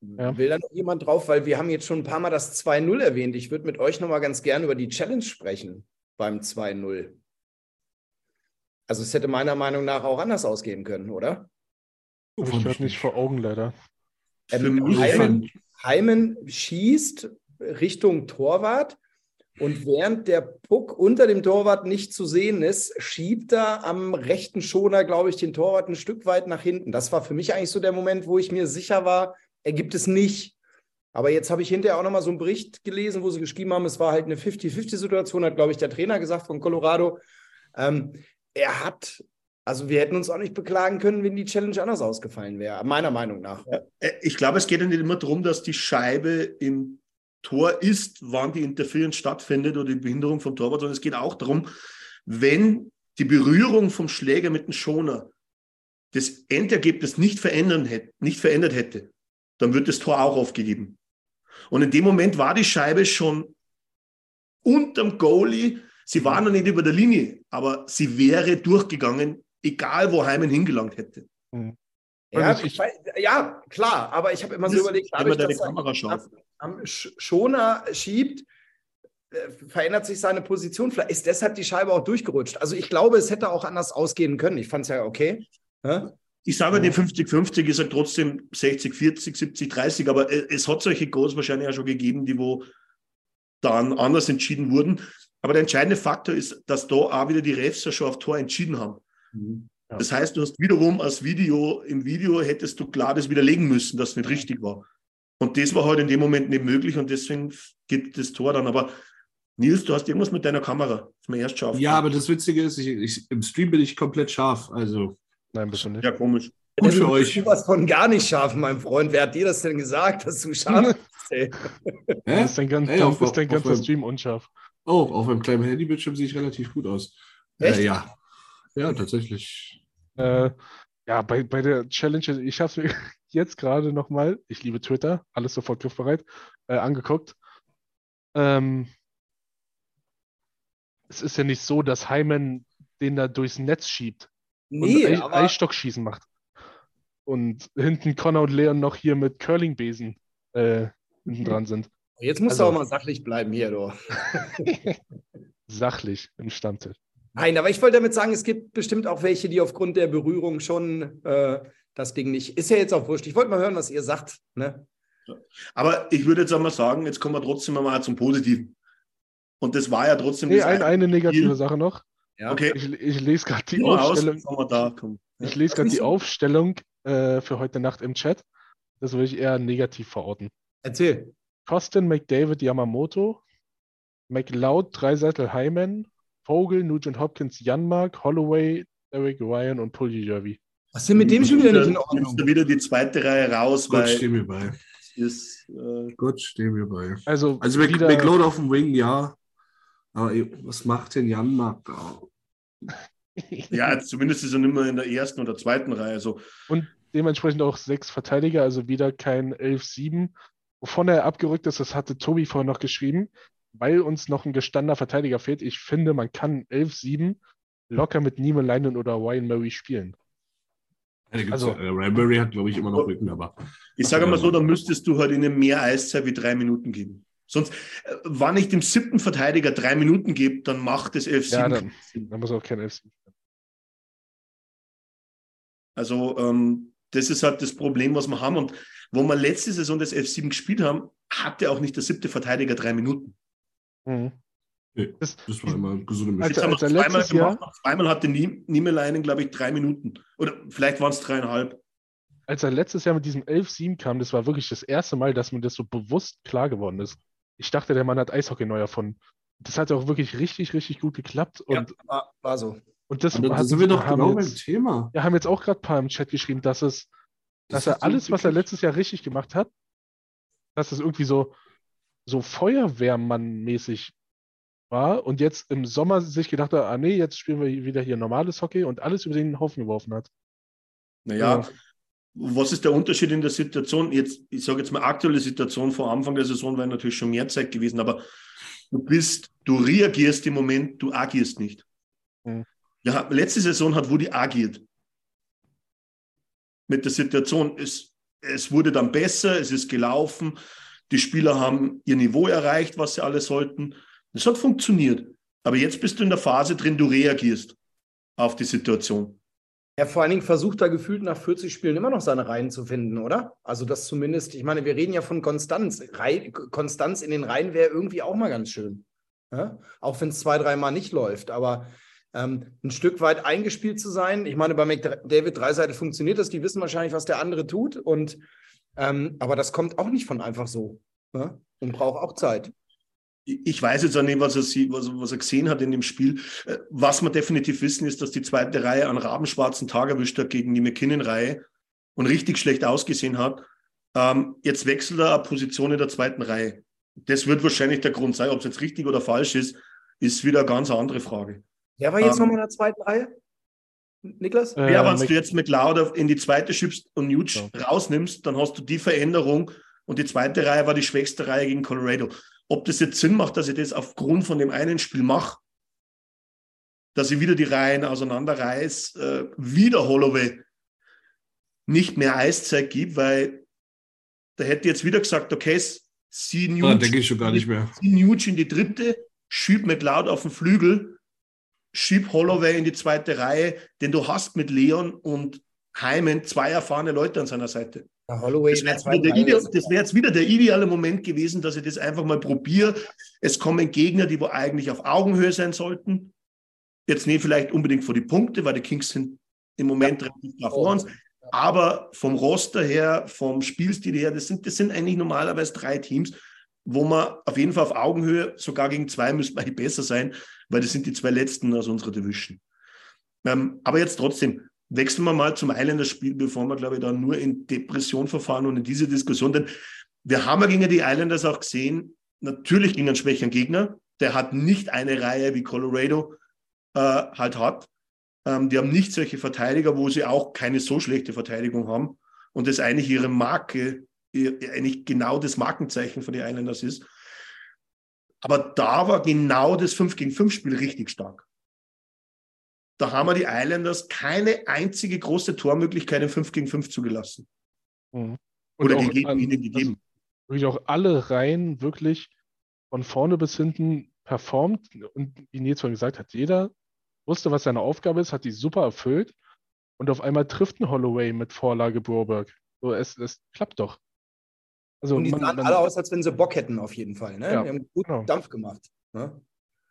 ja. Will da noch jemand drauf? Weil wir haben jetzt schon ein paar Mal das 2-0 erwähnt. Ich würde mit euch noch mal ganz gerne über die Challenge sprechen beim 2-0. Also es hätte meiner Meinung nach auch anders ausgehen können, oder? Ich habe nicht vor Augen leider. Ähm, Heimen, Heimen schießt Richtung Torwart und während der Puck unter dem Torwart nicht zu sehen ist, schiebt er am rechten Schoner, glaube ich, den Torwart ein Stück weit nach hinten. Das war für mich eigentlich so der Moment, wo ich mir sicher war, er gibt es nicht. Aber jetzt habe ich hinterher auch nochmal so einen Bericht gelesen, wo sie geschrieben haben, es war halt eine 50-50-Situation, hat, glaube ich, der Trainer gesagt von Colorado. Ähm, er hat also wir hätten uns auch nicht beklagen können, wenn die Challenge anders ausgefallen wäre, meiner Meinung nach. Äh, ich glaube, es geht ja nicht immer darum, dass die Scheibe im Tor ist, wann die Interference stattfindet oder die Behinderung vom Torwart, sondern es geht auch darum, wenn die Berührung vom Schläger mit dem Schoner das Endergebnis nicht, verändern hätte, nicht verändert hätte, dann wird das Tor auch aufgegeben. Und in dem Moment war die Scheibe schon unterm Goalie Sie war noch nicht über der Linie, aber sie wäre durchgegangen, egal wo Heimen hingelangt hätte. Mhm. Ja, ich, ja, klar, aber ich habe immer so überlegt, dadurch, deine Kamera scharf. Am Schoner schiebt, äh, verändert sich seine Position. Vielleicht ist deshalb die Scheibe auch durchgerutscht. Also ich glaube, es hätte auch anders ausgehen können. Ich fand es ja okay. Ja? Ich sage die 50-50 ist ja trotzdem 60-40, 70-30, aber es hat solche Goals wahrscheinlich auch schon gegeben, die wo dann anders entschieden wurden. Aber der entscheidende Faktor ist, dass da auch wieder die Refs ja schon auf Tor entschieden haben. Mhm. Ja. Das heißt, du hast wiederum als Video, im Video hättest du klar das widerlegen müssen, dass es nicht richtig war. Und das war halt in dem Moment nicht möglich und deswegen gibt das Tor dann. Aber Nils, du hast irgendwas mit deiner Kamera. ist mir erst scharf. Ja, aber das Witzige ist, ich, ich, im Stream bin ich komplett scharf. Also. Nein, bist du nicht. Ja, komisch. Gut für euch. Du was von gar nicht scharf, mein Freund. Wer hat dir das denn gesagt, dass du scharf bist? Ey? Hä? Ist dein, ganz, hey, auf, ist dein ganzer auf Stream unscharf. Oh, auf einem kleinen Handybildschirm sehe ich relativ gut aus. Echt? Äh, ja. Ja, tatsächlich. Äh, ja, bei, bei der Challenge, ich habe es mir jetzt gerade nochmal, ich liebe Twitter, alles sofort griffbereit, äh, angeguckt. Ähm, es ist ja nicht so, dass Heimen den da durchs Netz schiebt nee, und aber... Eisstockschießen macht. Und hinten Connor und Leon noch hier mit Curlingbesen äh, hinten dran sind. Jetzt musst also, du auch mal sachlich bleiben hier, du. sachlich im Stammtisch. Nein, aber ich wollte damit sagen, es gibt bestimmt auch welche, die aufgrund der Berührung schon äh, das Ding nicht. Ist ja jetzt auch wurscht. Ich wollte mal hören, was ihr sagt. Ne? Aber ich würde jetzt einmal sagen, jetzt kommen wir trotzdem mal zum Positiven. Und das war ja trotzdem. Nee, ein, eine negative Spiel. Sache noch. Ja. Okay. Ich, ich lese gerade die Aufstellung. Da, ich lese gerade die Aufstellung äh, für heute Nacht im Chat. Das würde ich eher negativ verorten. Erzähl. Costin, McDavid, Yamamoto, McLeod, Dreiseitel, Hyman, Vogel, Nugent Hopkins, Janmark, Holloway, Eric Ryan und Puljujärvi. Was ist denn mit dem schon wieder nicht in Ordnung? Du wieder die zweite Reihe raus, Gott, weil... stehen wir bei. Ist, äh, Gott, stehen wir bei. Also, also McLeod auf dem Wing, ja. Aber was macht denn Janmark da? ja, zumindest ist er nicht mehr in der ersten oder zweiten Reihe. So. Und dementsprechend auch sechs Verteidiger, also wieder kein 11-7. Wovon er abgerückt ist, das hatte Tobi vorhin noch geschrieben, weil uns noch ein gestandener Verteidiger fehlt. Ich finde, man kann 11-7 locker mit Neiman Leinen oder Ryan Murray spielen. Also, äh, Murray hat, glaube ich, immer noch Rücken, aber. Ich sage mal so, dann müsstest du halt ihnen mehr Eiszeit wie drei Minuten geben. Sonst, äh, wann ich dem siebten Verteidiger drei Minuten gebe, dann macht es 11 Ja, dann, dann, muss auch kein 11 Also, ähm, das ist halt das Problem, was wir haben. Und wo wir letzte Saison das F7 gespielt haben, hatte auch nicht der siebte Verteidiger drei Minuten. Mhm. Nee, das, das, war immer gesunde Mischung. Also, also zweimal, gemacht, Jahr, zweimal hatte Niemeleinen, glaube ich, drei Minuten. Oder vielleicht waren es dreieinhalb. Als er letztes Jahr mit diesem 11-7 kam, das war wirklich das erste Mal, dass mir das so bewusst klar geworden ist ich dachte, der Mann hat Eishockey neu erfunden. Das hat auch wirklich richtig, richtig gut geklappt. Und, ja, war, war so. Und das da sind wir doch genau beim Thema. Wir haben jetzt auch gerade ein paar im Chat geschrieben, dass es, das dass er alles, was er letztes Jahr richtig gemacht hat, dass es irgendwie so, so Feuerwehrmann-mäßig war und jetzt im Sommer sich gedacht hat, ah nee, jetzt spielen wir wieder hier normales Hockey und alles über den Haufen geworfen hat. Naja, ja was ist der Unterschied in der Situation? Jetzt, ich sage jetzt mal aktuelle Situation vor Anfang der Saison wäre natürlich schon mehr Zeit gewesen, aber du bist, du reagierst im Moment, du agierst nicht. Mhm. Ja, letzte Saison hat Woody agiert. Mit der Situation. Es, es wurde dann besser, es ist gelaufen, die Spieler haben ihr Niveau erreicht, was sie alle sollten. Es hat funktioniert. Aber jetzt bist du in der Phase drin, du reagierst auf die Situation. Er vor allen Dingen versucht da gefühlt nach 40 Spielen immer noch seine Reihen zu finden, oder? Also das zumindest, ich meine, wir reden ja von Konstanz. Rei Konstanz in den Reihen wäre irgendwie auch mal ganz schön. Ja? Auch wenn es zwei, dreimal nicht läuft. Aber ähm, ein Stück weit eingespielt zu sein. Ich meine, bei McDavid Dreiseite funktioniert das, die wissen wahrscheinlich, was der andere tut. Und ähm, aber das kommt auch nicht von einfach so. Ja? Und braucht auch Zeit ich weiß jetzt auch nicht, was er, sieht, was, was, er gesehen hat in dem Spiel. Äh, was wir definitiv wissen, ist, dass die zweite Reihe einen rabenschwarzen Tag erwischt hat gegen die McKinnon-Reihe und richtig schlecht ausgesehen hat. Ähm, jetzt wechselt er eine Position in der zweiten Reihe. Das wird wahrscheinlich der Grund sein. Ob es jetzt richtig oder falsch ist, ist wieder eine ganz andere Frage. Wer war jetzt ähm, nochmal in der zweiten Reihe? Niklas? Äh, ja, wenn du jetzt mit Lauder in die zweite schiebst und Nuge ja. rausnimmst, dann hast du die Veränderung und die zweite Reihe war die schwächste Reihe gegen Colorado. Ob das jetzt Sinn macht, dass ich das aufgrund von dem einen Spiel mache, dass ich wieder die Reihen auseinanderreiß, äh, wieder Holloway nicht mehr Eiszeit gibt, weil da hätte jetzt wieder gesagt, okay, sie ah. Nuge in die dritte, schieb McLeod auf den Flügel, schieb Holloway in die zweite Reihe, denn du hast mit Leon und Heimen zwei erfahrene Leute an seiner Seite. Holloway das wäre jetzt, wär jetzt, wieder der ideale Moment gewesen, dass ich das einfach mal probiere. Es kommen Gegner, die wo eigentlich auf Augenhöhe sein sollten. Jetzt nicht vielleicht unbedingt vor die Punkte, weil die Kings sind im Moment ja. relativ klar vor uns. Aber vom Roster her, vom Spielstil her, das sind, das sind eigentlich normalerweise drei Teams, wo man auf jeden Fall auf Augenhöhe, sogar gegen zwei müsste man besser sein, weil das sind die zwei letzten aus unserer Division. Ähm, aber jetzt trotzdem, wechseln wir mal zum Islanders-Spiel, bevor wir, glaube ich, da nur in Depression verfahren und in diese Diskussion. Denn wir haben ja gegen die Islanders auch gesehen, natürlich gegen einen schwächeren Gegner. Der hat nicht eine Reihe wie Colorado äh, halt hat. Ähm, die haben nicht solche Verteidiger, wo sie auch keine so schlechte Verteidigung haben. Und das eigentlich ihre Marke, ihr, eigentlich genau das Markenzeichen von den Islanders ist. Aber da war genau das 5 gegen 5 Spiel richtig stark. Da haben wir die Islanders keine einzige große Tormöglichkeit im 5 gegen 5 zugelassen. Mhm. Oder gegeben, an, ihnen gegeben. Also, auch alle Reihen wirklich von vorne bis hinten performt. Und wie Nils schon gesagt hat, jeder wusste, was seine Aufgabe ist, hat die super erfüllt. Und auf einmal trifft ein Holloway mit Vorlage Broberg. So, es, es klappt doch. Also und die man, sahen man, alle aus, als wenn sie Bock hätten, auf jeden Fall. Ne? Ja, die haben gut genau. Dampf gemacht. Ne?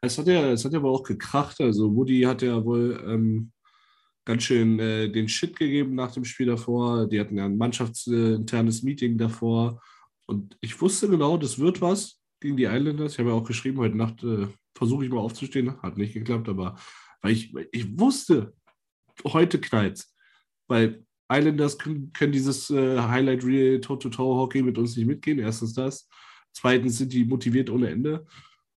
Es hat ja, es hat ja aber auch gekracht. Also Woody hat ja wohl ähm, ganz schön äh, den Shit gegeben nach dem Spiel davor. Die hatten ja ein mannschaftsinternes Meeting davor. Und ich wusste genau, das wird was gegen die Islanders. Ich habe ja auch geschrieben, heute Nacht äh, versuche ich mal aufzustehen. Hat nicht geklappt, aber weil ich, ich wusste, heute knallt Weil Islanders können, können dieses äh, Highlight Real Toe-to-Toe-Hockey mit uns nicht mitgehen. Erstens das. Zweitens sind die motiviert ohne Ende.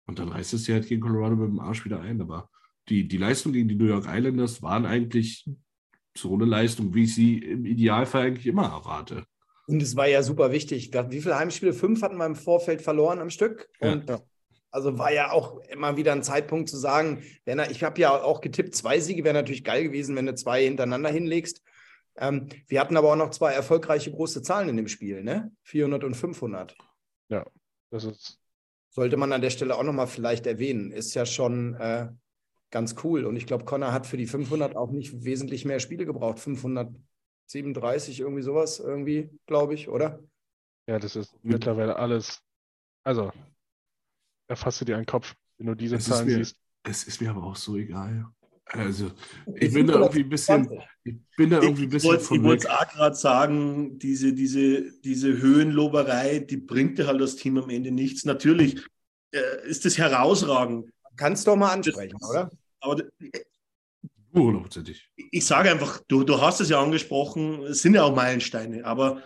Und dann reißt es ja halt gegen Colorado mit dem Arsch wieder ein. Aber die, die Leistung gegen die New York Islanders waren eigentlich so eine Leistung, wie ich sie im Idealfall eigentlich immer erwarte. Und es war ja super wichtig. Wie viele Heimspiele? Fünf hatten wir im Vorfeld verloren am Stück. Und ja. also war ja auch immer wieder ein Zeitpunkt zu sagen, wenn er, ich habe ja auch getippt, zwei Siege wäre natürlich geil gewesen, wenn du zwei hintereinander hinlegst. Ähm, wir hatten aber auch noch zwei erfolgreiche große Zahlen in dem Spiel, ne? 400 und 500. Ja, das ist sollte man an der Stelle auch nochmal vielleicht erwähnen. Ist ja schon äh, ganz cool. Und ich glaube, Connor hat für die 500 auch nicht wesentlich mehr Spiele gebraucht. 537, irgendwie sowas, irgendwie, glaube ich, oder? Ja, das ist mittlerweile alles. Also, erfasst du dir einen Kopf, wenn du diese es Zahlen mir, siehst. Es ist mir aber auch so egal. Also, ich bin da irgendwie ein bisschen, ich bin da irgendwie ein bisschen Ich wollte es auch gerade sagen, diese, diese, diese Höhenloberei, die bringt dir halt das Team am Ende nichts. Natürlich äh, ist das herausragend. Kannst du doch mal ansprechen, das, oder? Aber ich sage einfach, du, du hast es ja angesprochen, es sind ja auch Meilensteine, aber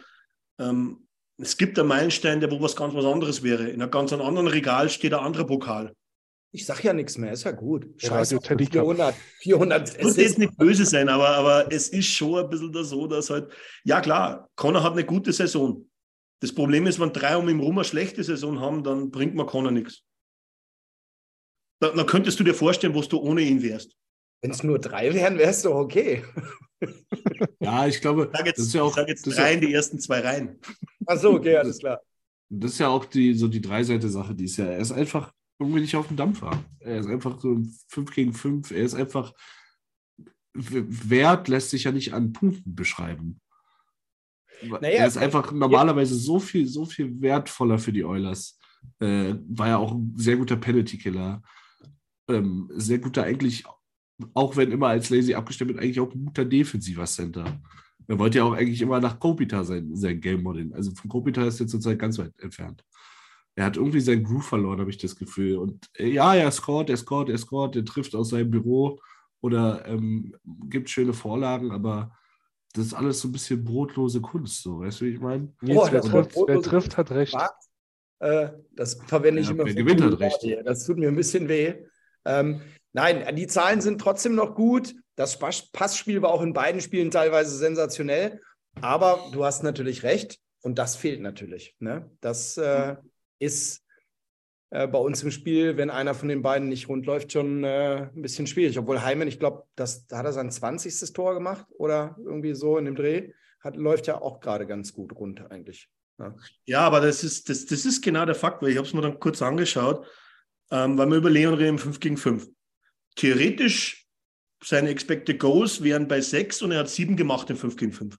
ähm, es gibt einen Meilenstein, der wo was ganz was anderes wäre. In einem ganz anderen Regal steht ein anderer Pokal. Ich sage ja nichts mehr, ist ja gut. Scheiße, ja, 400, 400. Es muss jetzt nicht böse sein, aber, aber es ist schon ein bisschen so, dass halt, ja klar, Connor hat eine gute Saison. Das Problem ist, wenn drei um ihn rum eine schlechte Saison haben, dann bringt man Connor nichts. Da, dann könntest du dir vorstellen, wo du ohne ihn wärst. Wenn es nur drei wären, wäre es doch okay. ja, ich glaube, ich jetzt, das ist ja auch. Ich sage jetzt drei ja, in die ersten zwei Reihen. Ach so, okay, alles klar. Das ist ja auch die, so die Dreiseite-Sache, die ist ja, er ist einfach irgendwie nicht auf dem Dampfer. Er ist einfach so 5 gegen 5. Er ist einfach. Wert lässt sich ja nicht an Punkten beschreiben. Naja, er ist einfach normalerweise ja. so viel, so viel wertvoller für die Oilers. Äh, war ja auch ein sehr guter Penalty-Killer. Ähm, sehr guter, eigentlich, auch wenn immer als lazy abgestimmt wird, eigentlich auch ein guter defensiver Center. Er wollte ja auch eigentlich immer nach Kopita sein, sein Game Modeling. Also von Kopita ist jetzt zurzeit ganz weit entfernt er hat irgendwie seinen Groove verloren, habe ich das Gefühl. Und äh, ja, er scoret, er scoret, er scoret, er trifft aus seinem Büro oder ähm, gibt schöne Vorlagen, aber das ist alles so ein bisschen brotlose Kunst, so, weißt du, wie ich meine? Oh, wer, trifft, wer trifft, hat recht. Äh, das verwende ich ja, immer. Wer gewinnt, hat recht. Das tut mir ein bisschen weh. Ähm, nein, die Zahlen sind trotzdem noch gut. Das Passspiel war auch in beiden Spielen teilweise sensationell. Aber du hast natürlich recht und das fehlt natürlich. Ne? Das äh, ist äh, bei uns im Spiel, wenn einer von den beiden nicht rund läuft, schon äh, ein bisschen schwierig. Obwohl Heimann, ich glaube, da hat er sein 20. Tor gemacht oder irgendwie so in dem Dreh. Hat, läuft ja auch gerade ganz gut rund eigentlich. Ja. ja, aber das ist, das, das ist genau der Fakt, weil ich habe es mir dann kurz angeschaut, ähm, weil wir über Leon reden 5 gegen 5. Theoretisch seine Expected Goals wären bei 6 und er hat 7 gemacht in 5 gegen 5.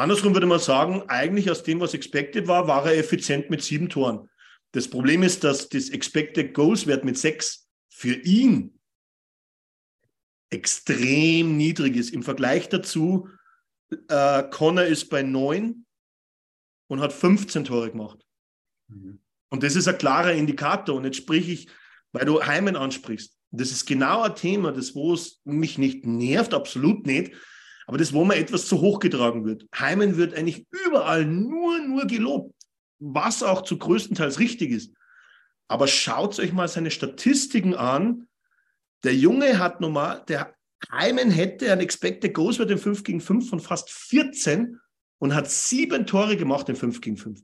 Andersrum würde man sagen, eigentlich aus dem, was expected war, war er effizient mit sieben Toren. Das Problem ist, dass das Expected Goals Wert mit 6 für ihn extrem niedrig ist. Im Vergleich dazu, äh, Connor ist bei 9 und hat 15 Tore gemacht. Mhm. Und das ist ein klarer Indikator. Und jetzt sprich ich, weil du Heimen ansprichst. Das ist genau ein Thema, das wo es mich nicht nervt, absolut nicht, aber das, wo mir etwas zu hoch getragen wird. Heimen wird eigentlich überall nur, nur gelobt, was auch zu größtenteils richtig ist. Aber schaut euch mal seine Statistiken an. Der Junge hat normal, der Heimen hätte ein Expected Goals bei dem 5 gegen 5 von fast 14 und hat sieben Tore gemacht im 5 gegen 5.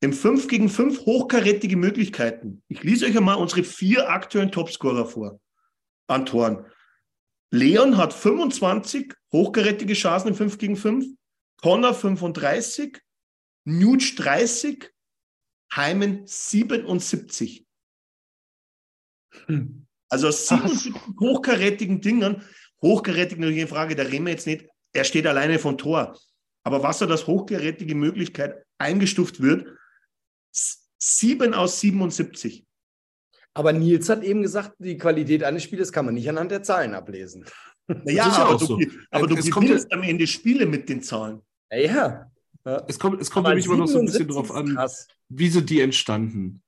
Im 5 gegen 5 hochkarätige Möglichkeiten. Ich lese euch einmal unsere vier aktuellen Topscorer vor an Toren. Leon hat 25 hochkarätige Chancen im 5 gegen 5, Connor 35, Nuge 30, Heimen 77. Hm. Also aus 77 hochkarätigen Dingern, hochkarätig natürlich eine Frage, da reden wir jetzt nicht, er steht alleine von Tor. Aber was er das hochkarätige Möglichkeit eingestuft wird, 7 aus 77. Aber Nils hat eben gesagt, die Qualität eines Spieles kann man nicht anhand der Zahlen ablesen. Naja, aber, du, so. aber du gewinnst am Ende Spiele mit den Zahlen. Ja, ja. Es kommt, es kommt nämlich immer noch so ein bisschen drauf an, krass. wie sind die entstanden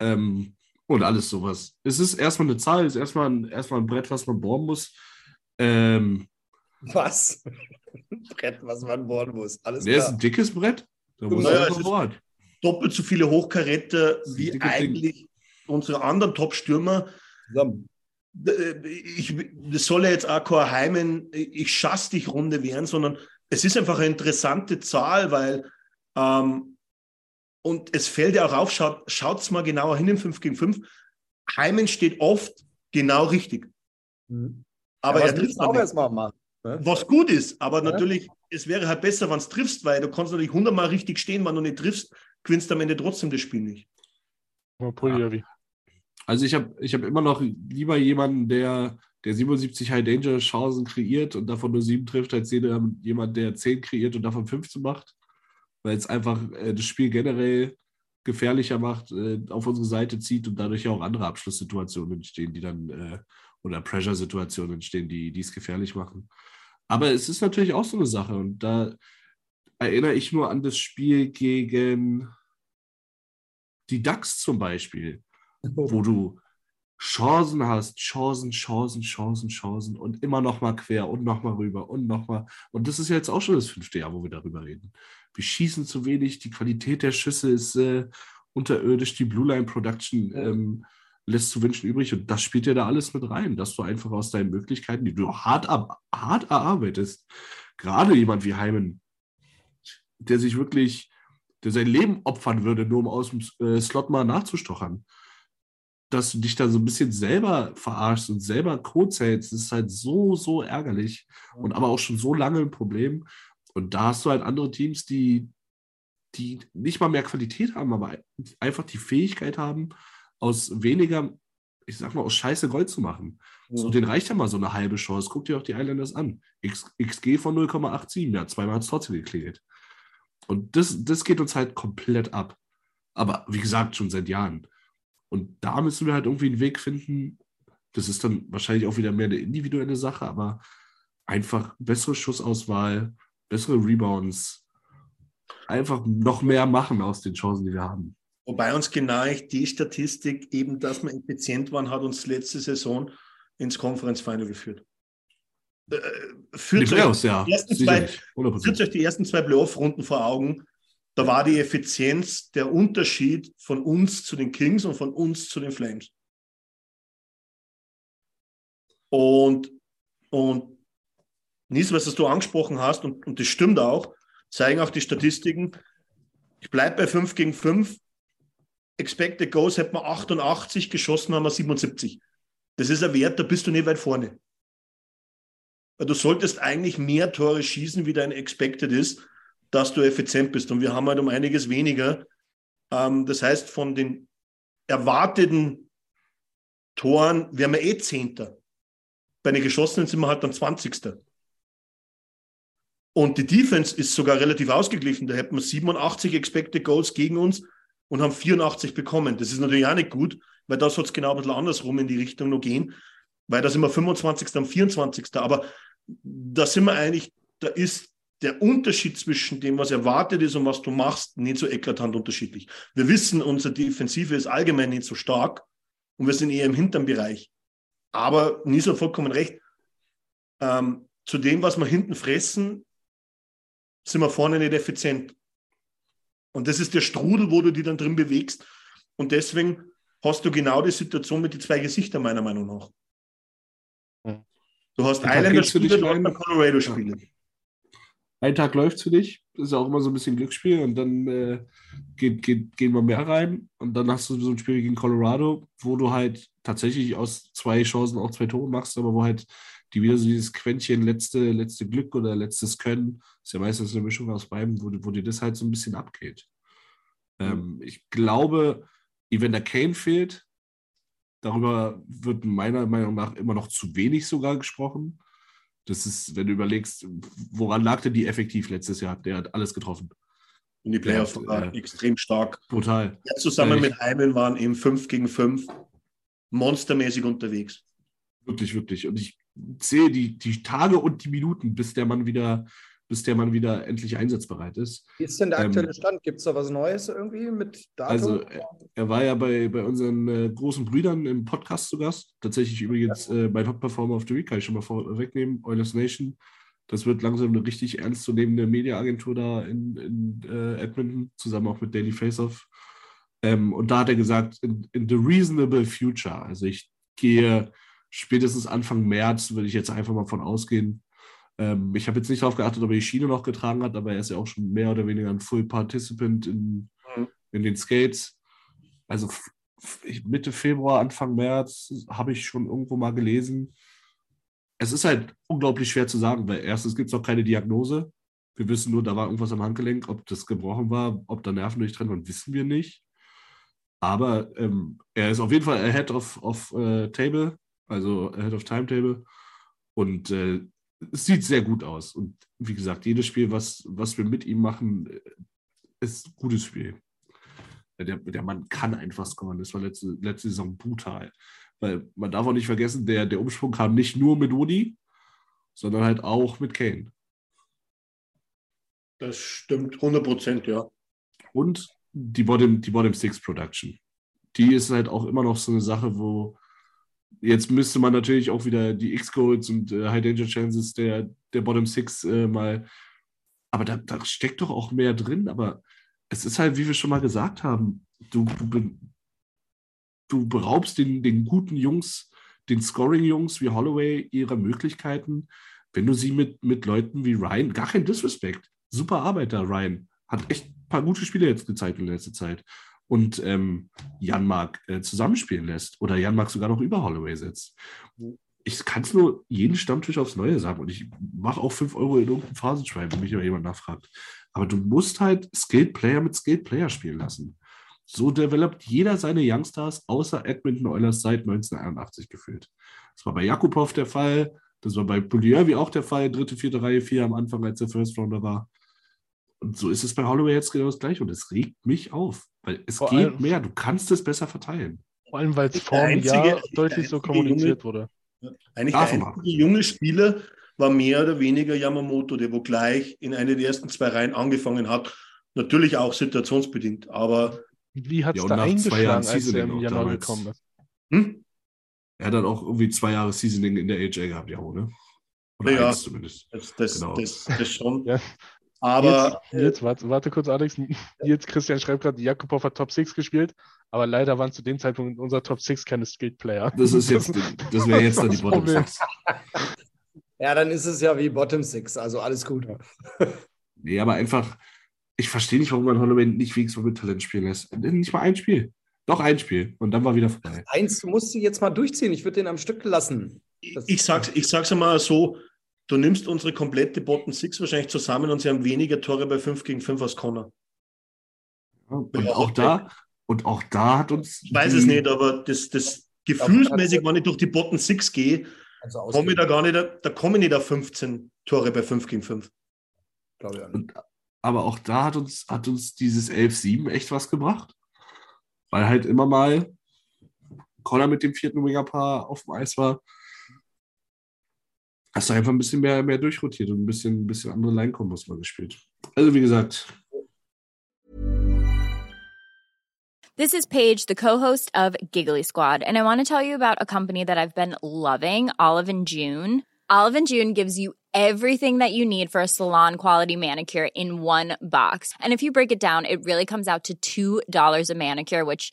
ähm, und alles sowas. Es ist erstmal eine Zahl, es ist erstmal ein, erstmal ein Brett, was man bohren muss. Ähm, was? Ein Brett, was man bohren muss. Alles klar. ist ein dickes Brett. Da muss naja, es doppelt so viele Hochkaräter wie eigentlich Ding. Unsere anderen Top-Stürmer. Ich, das soll ja jetzt auch kein Heimen, ich schass dich Runde werden, sondern es ist einfach eine interessante Zahl, weil ähm, und es fällt ja auch auf, schaut es mal genauer hin im 5 gegen 5. Heimen steht oft genau richtig. Mhm. Aber ja, er trifft auch erstmal machen. Ne? Was gut ist, aber ja. natürlich, es wäre halt besser, wenn du triffst, weil du kannst natürlich hundertmal richtig stehen, wenn du nicht triffst, gewinnst du am Ende trotzdem das Spiel nicht. Also ich habe ich hab immer noch lieber jemanden, der, der 77 High Danger Chancen kreiert und davon nur sieben trifft, als jemand, der 10 kreiert und davon 15 macht. Weil es einfach äh, das Spiel generell gefährlicher macht, äh, auf unsere Seite zieht und dadurch auch andere Abschlusssituationen entstehen, die dann äh, oder Pressure-Situationen entstehen, die es gefährlich machen. Aber es ist natürlich auch so eine Sache und da erinnere ich nur an das Spiel gegen die Ducks zum Beispiel, wo du Chancen hast, Chancen, Chancen, Chancen, Chancen und immer noch mal quer und noch mal rüber und noch mal. Und das ist jetzt auch schon das fünfte Jahr, wo wir darüber reden. Wir schießen zu wenig, die Qualität der Schüsse ist äh, unterirdisch, die Blue Line Production ähm, lässt zu wünschen übrig. Und das spielt ja da alles mit rein, dass du einfach aus deinen Möglichkeiten, die du hart, ab, hart erarbeitest, gerade jemand wie Heimen, der sich wirklich, der sein Leben opfern würde, nur um aus dem äh, Slot mal nachzustochern, dass du dich da so ein bisschen selber verarschst und selber Code zählst, ist halt so, so ärgerlich und aber auch schon so lange ein Problem. Und da hast du halt andere Teams, die, die nicht mal mehr Qualität haben, aber einfach die Fähigkeit haben, aus weniger, ich sag mal, aus Scheiße Gold zu machen. Ja. So, den reicht ja mal so eine halbe Chance. Guck dir auch die Islanders an. X, XG von 0,87, ja, zweimal hat es trotzdem geklingelt. Und das, das geht uns halt komplett ab. Aber wie gesagt, schon seit Jahren. Und da müssen wir halt irgendwie einen Weg finden. Das ist dann wahrscheinlich auch wieder mehr eine individuelle Sache, aber einfach bessere Schussauswahl, bessere Rebounds, einfach noch mehr machen aus den Chancen, die wir haben. Wobei uns genau die Statistik, eben, dass wir effizient waren, hat uns letzte Saison ins Conference Final geführt. Äh, führt, die Playoffs, ja. Zwei, führt euch die ersten zwei Playoff-Runden vor Augen. Da war die Effizienz der Unterschied von uns zu den Kings und von uns zu den Flames. Und, und Nies, was du angesprochen hast, und, und das stimmt auch, zeigen auch die Statistiken. Ich bleibe bei 5 gegen 5 Expected Goals hätten wir 88, geschossen haben wir 77. Das ist ein Wert, da bist du nicht weit vorne. Weil du solltest eigentlich mehr Tore schießen, wie dein Expected ist, dass du effizient bist. Und wir haben halt um einiges weniger. Ähm, das heißt, von den erwarteten Toren wären wir eh Zehnter. Bei den geschossenen sind wir halt dann 20. Und die Defense ist sogar relativ ausgeglichen. Da hätten wir 87 Expected Goals gegen uns und haben 84 bekommen. Das ist natürlich auch nicht gut, weil da soll es genau ein bisschen andersrum in die Richtung noch gehen, weil da sind wir 25. und 24. Aber da sind wir eigentlich, da ist der Unterschied zwischen dem, was erwartet ist und was du machst, nicht so eklatant unterschiedlich. Wir wissen, unsere Defensive ist allgemein nicht so stark und wir sind eher im hinteren Bereich. Aber Nils hat vollkommen recht. Ähm, zu dem, was wir hinten fressen, sind wir vorne nicht effizient. Und das ist der Strudel, wo du die dann drin bewegst. Und deswegen hast du genau die Situation mit den zwei Gesichtern, meiner Meinung nach. Du hast Islander-Spiele, du hast Colorado-Spiele. Ein Tag läuft für dich, das ist ja auch immer so ein bisschen Glücksspiel und dann äh, geht, geht, gehen wir mehr rein und dann hast du so ein Spiel gegen Colorado, wo du halt tatsächlich aus zwei Chancen auch zwei Tore machst, aber wo halt die wieder so dieses Quäntchen letzte, letzte Glück oder letztes Können, ist ja meistens eine Mischung aus beiden, wo, wo dir das halt so ein bisschen abgeht. Ähm, ich glaube, Evander Kane fehlt. Darüber wird meiner Meinung nach immer noch zu wenig sogar gesprochen. Das ist, wenn du überlegst, woran lag denn die effektiv letztes Jahr? Der hat alles getroffen. Und die Playoffs waren äh, extrem stark. Brutal. Ja, zusammen äh, mit Heimen waren eben 5 gegen 5 monstermäßig unterwegs. Wirklich, wirklich. Und ich sehe die, die Tage und die Minuten, bis der Mann wieder, bis der Mann wieder endlich einsatzbereit ist. Wie ist denn der aktuelle ähm, Stand? Gibt es da was Neues irgendwie mit Datum? Also er, er war ja bei, bei unseren äh, großen Brüdern im Podcast zu Gast. Tatsächlich übrigens äh, bei Top Performer of the Week, kann ich schon mal vorwegnehmen, Oilers Nation. Das wird langsam eine richtig ernstzunehmende Mediaagentur da in, in äh, Edmonton, zusammen auch mit Daily Faceoff. Ähm, und da hat er gesagt, in, in the reasonable future, also ich gehe spätestens Anfang März, würde ich jetzt einfach mal von ausgehen. Ähm, ich habe jetzt nicht darauf geachtet, ob er die Schiene noch getragen hat, aber er ist ja auch schon mehr oder weniger ein Full Participant in, mhm. in den Skates. Also Mitte Februar, Anfang März habe ich schon irgendwo mal gelesen. Es ist halt unglaublich schwer zu sagen, weil erstens gibt es noch keine Diagnose. Wir wissen nur, da war irgendwas am Handgelenk. Ob das gebrochen war, ob da Nerven durchtrennt waren, wissen wir nicht. Aber ähm, er ist auf jeden Fall ahead of, of uh, Table also Ahead of Timetable. Und äh, es sieht sehr gut aus. Und wie gesagt, jedes Spiel, was, was wir mit ihm machen, ist ein gutes Spiel. Der, der Mann kann einfach scoren. Das war letzte, letzte Saison brutal. Weil man darf auch nicht vergessen, der, der Umsprung kam nicht nur mit Woody, sondern halt auch mit Kane. Das stimmt 100 Prozent, ja. Und die Bottom, die Bottom Six Production. Die ist halt auch immer noch so eine Sache, wo Jetzt müsste man natürlich auch wieder die X-Codes und äh, High Danger Chances der, der Bottom Six äh, mal. Aber da, da, steckt doch auch mehr drin. Aber es ist halt, wie wir schon mal gesagt haben, du, du, du beraubst den, den guten Jungs, den Scoring-Jungs wie Holloway ihrer Möglichkeiten, wenn du sie mit, mit Leuten wie Ryan, gar kein Disrespect, super Arbeiter, Ryan, hat echt ein paar gute Spiele jetzt gezeigt in letzter Zeit und ähm, Jan-Mark äh, zusammenspielen lässt oder Jan-Mark sogar noch über Holloway setzt. Ich kann es nur jeden Stammtisch aufs Neue sagen und ich mache auch 5 Euro in irgendeinem Phasenschwein, wenn mich jemand nachfragt. Aber du musst halt Skilled Player mit Skilled Player spielen lassen. So developt jeder seine Youngstars außer Edmonton Oilers seit 1981 gefühlt. Das war bei Jakubov der Fall, das war bei Pugliarvi auch der Fall, dritte, vierte Reihe, vier am Anfang, als der First Rounder war. Und so ist es bei Holloway jetzt genau das gleiche und es regt mich auf, weil es vor geht allem, mehr, du kannst es besser verteilen. Vor allem, weil es vor einem Jahr deutlich so kommuniziert junge, wurde. Eigentlich Davon der einzige junge Spieler war mehr oder weniger Yamamoto, der wo gleich in eine der ersten zwei Reihen angefangen hat. Natürlich auch situationsbedingt, aber. Wie hat es ja, da eingeschlagen, als er im Januar gekommen ist? Hm? Er hat dann auch irgendwie zwei Jahre Seasoning in der AJ gehabt, ja, oder? Oder ja, zumindest. Das, das, genau. das, das schon. ja. Aber. Jetzt, jetzt warte, warte, kurz, Alex. Jetzt Christian schreibt gerade, Jakubov hat Top 6 gespielt, aber leider waren zu dem Zeitpunkt in unserer Top 6 keine Skilled Player. Das ist jetzt, das wäre jetzt dann die Bottom 6. Ja, dann ist es ja wie Bottom 6, also alles gut. Nee, aber einfach, ich verstehe nicht, warum man Holloway nicht wenigstens mit Talent spielen lässt. Nicht mal ein Spiel. Doch ein Spiel und dann war wieder vorbei. Eins, du musst sie jetzt mal durchziehen. Ich würde den am Stück lassen. Das ich sag's, ich sag's einmal so: Du nimmst unsere komplette Bottom Six wahrscheinlich zusammen und sie haben weniger Tore bei 5 gegen 5 als Connor. Und ja, auch da, und auch da hat uns. Ich weiß es nicht, aber das, das gefühlsmäßig, wenn ich durch die Bottom Six gehe, also komme ich da gar nicht, da komme ich nicht auf 15 Tore bei 5 gegen 5. Glaube ich auch nicht. Und, aber auch da hat uns, hat uns dieses 11-7 echt was gebracht. Weil halt immer mal Connor mit dem vierten Winger-Paar auf dem Eis war. Hast du einfach ein bisschen mehr, mehr durchrotiert und ein bisschen, ein bisschen andere Line-Kombos mal gespielt. Also wie gesagt, This is Paige, the co-host of Giggly Squad, and I want to tell you about a company that I've been loving, Olive and June. Olive and June gives you everything that you need for a salon quality manicure in one box. And if you break it down, it really comes out to $2 a manicure, which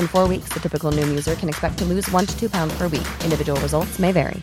In four weeks, the typical Noom user can expect to lose one to two pounds per week. Individual results may vary.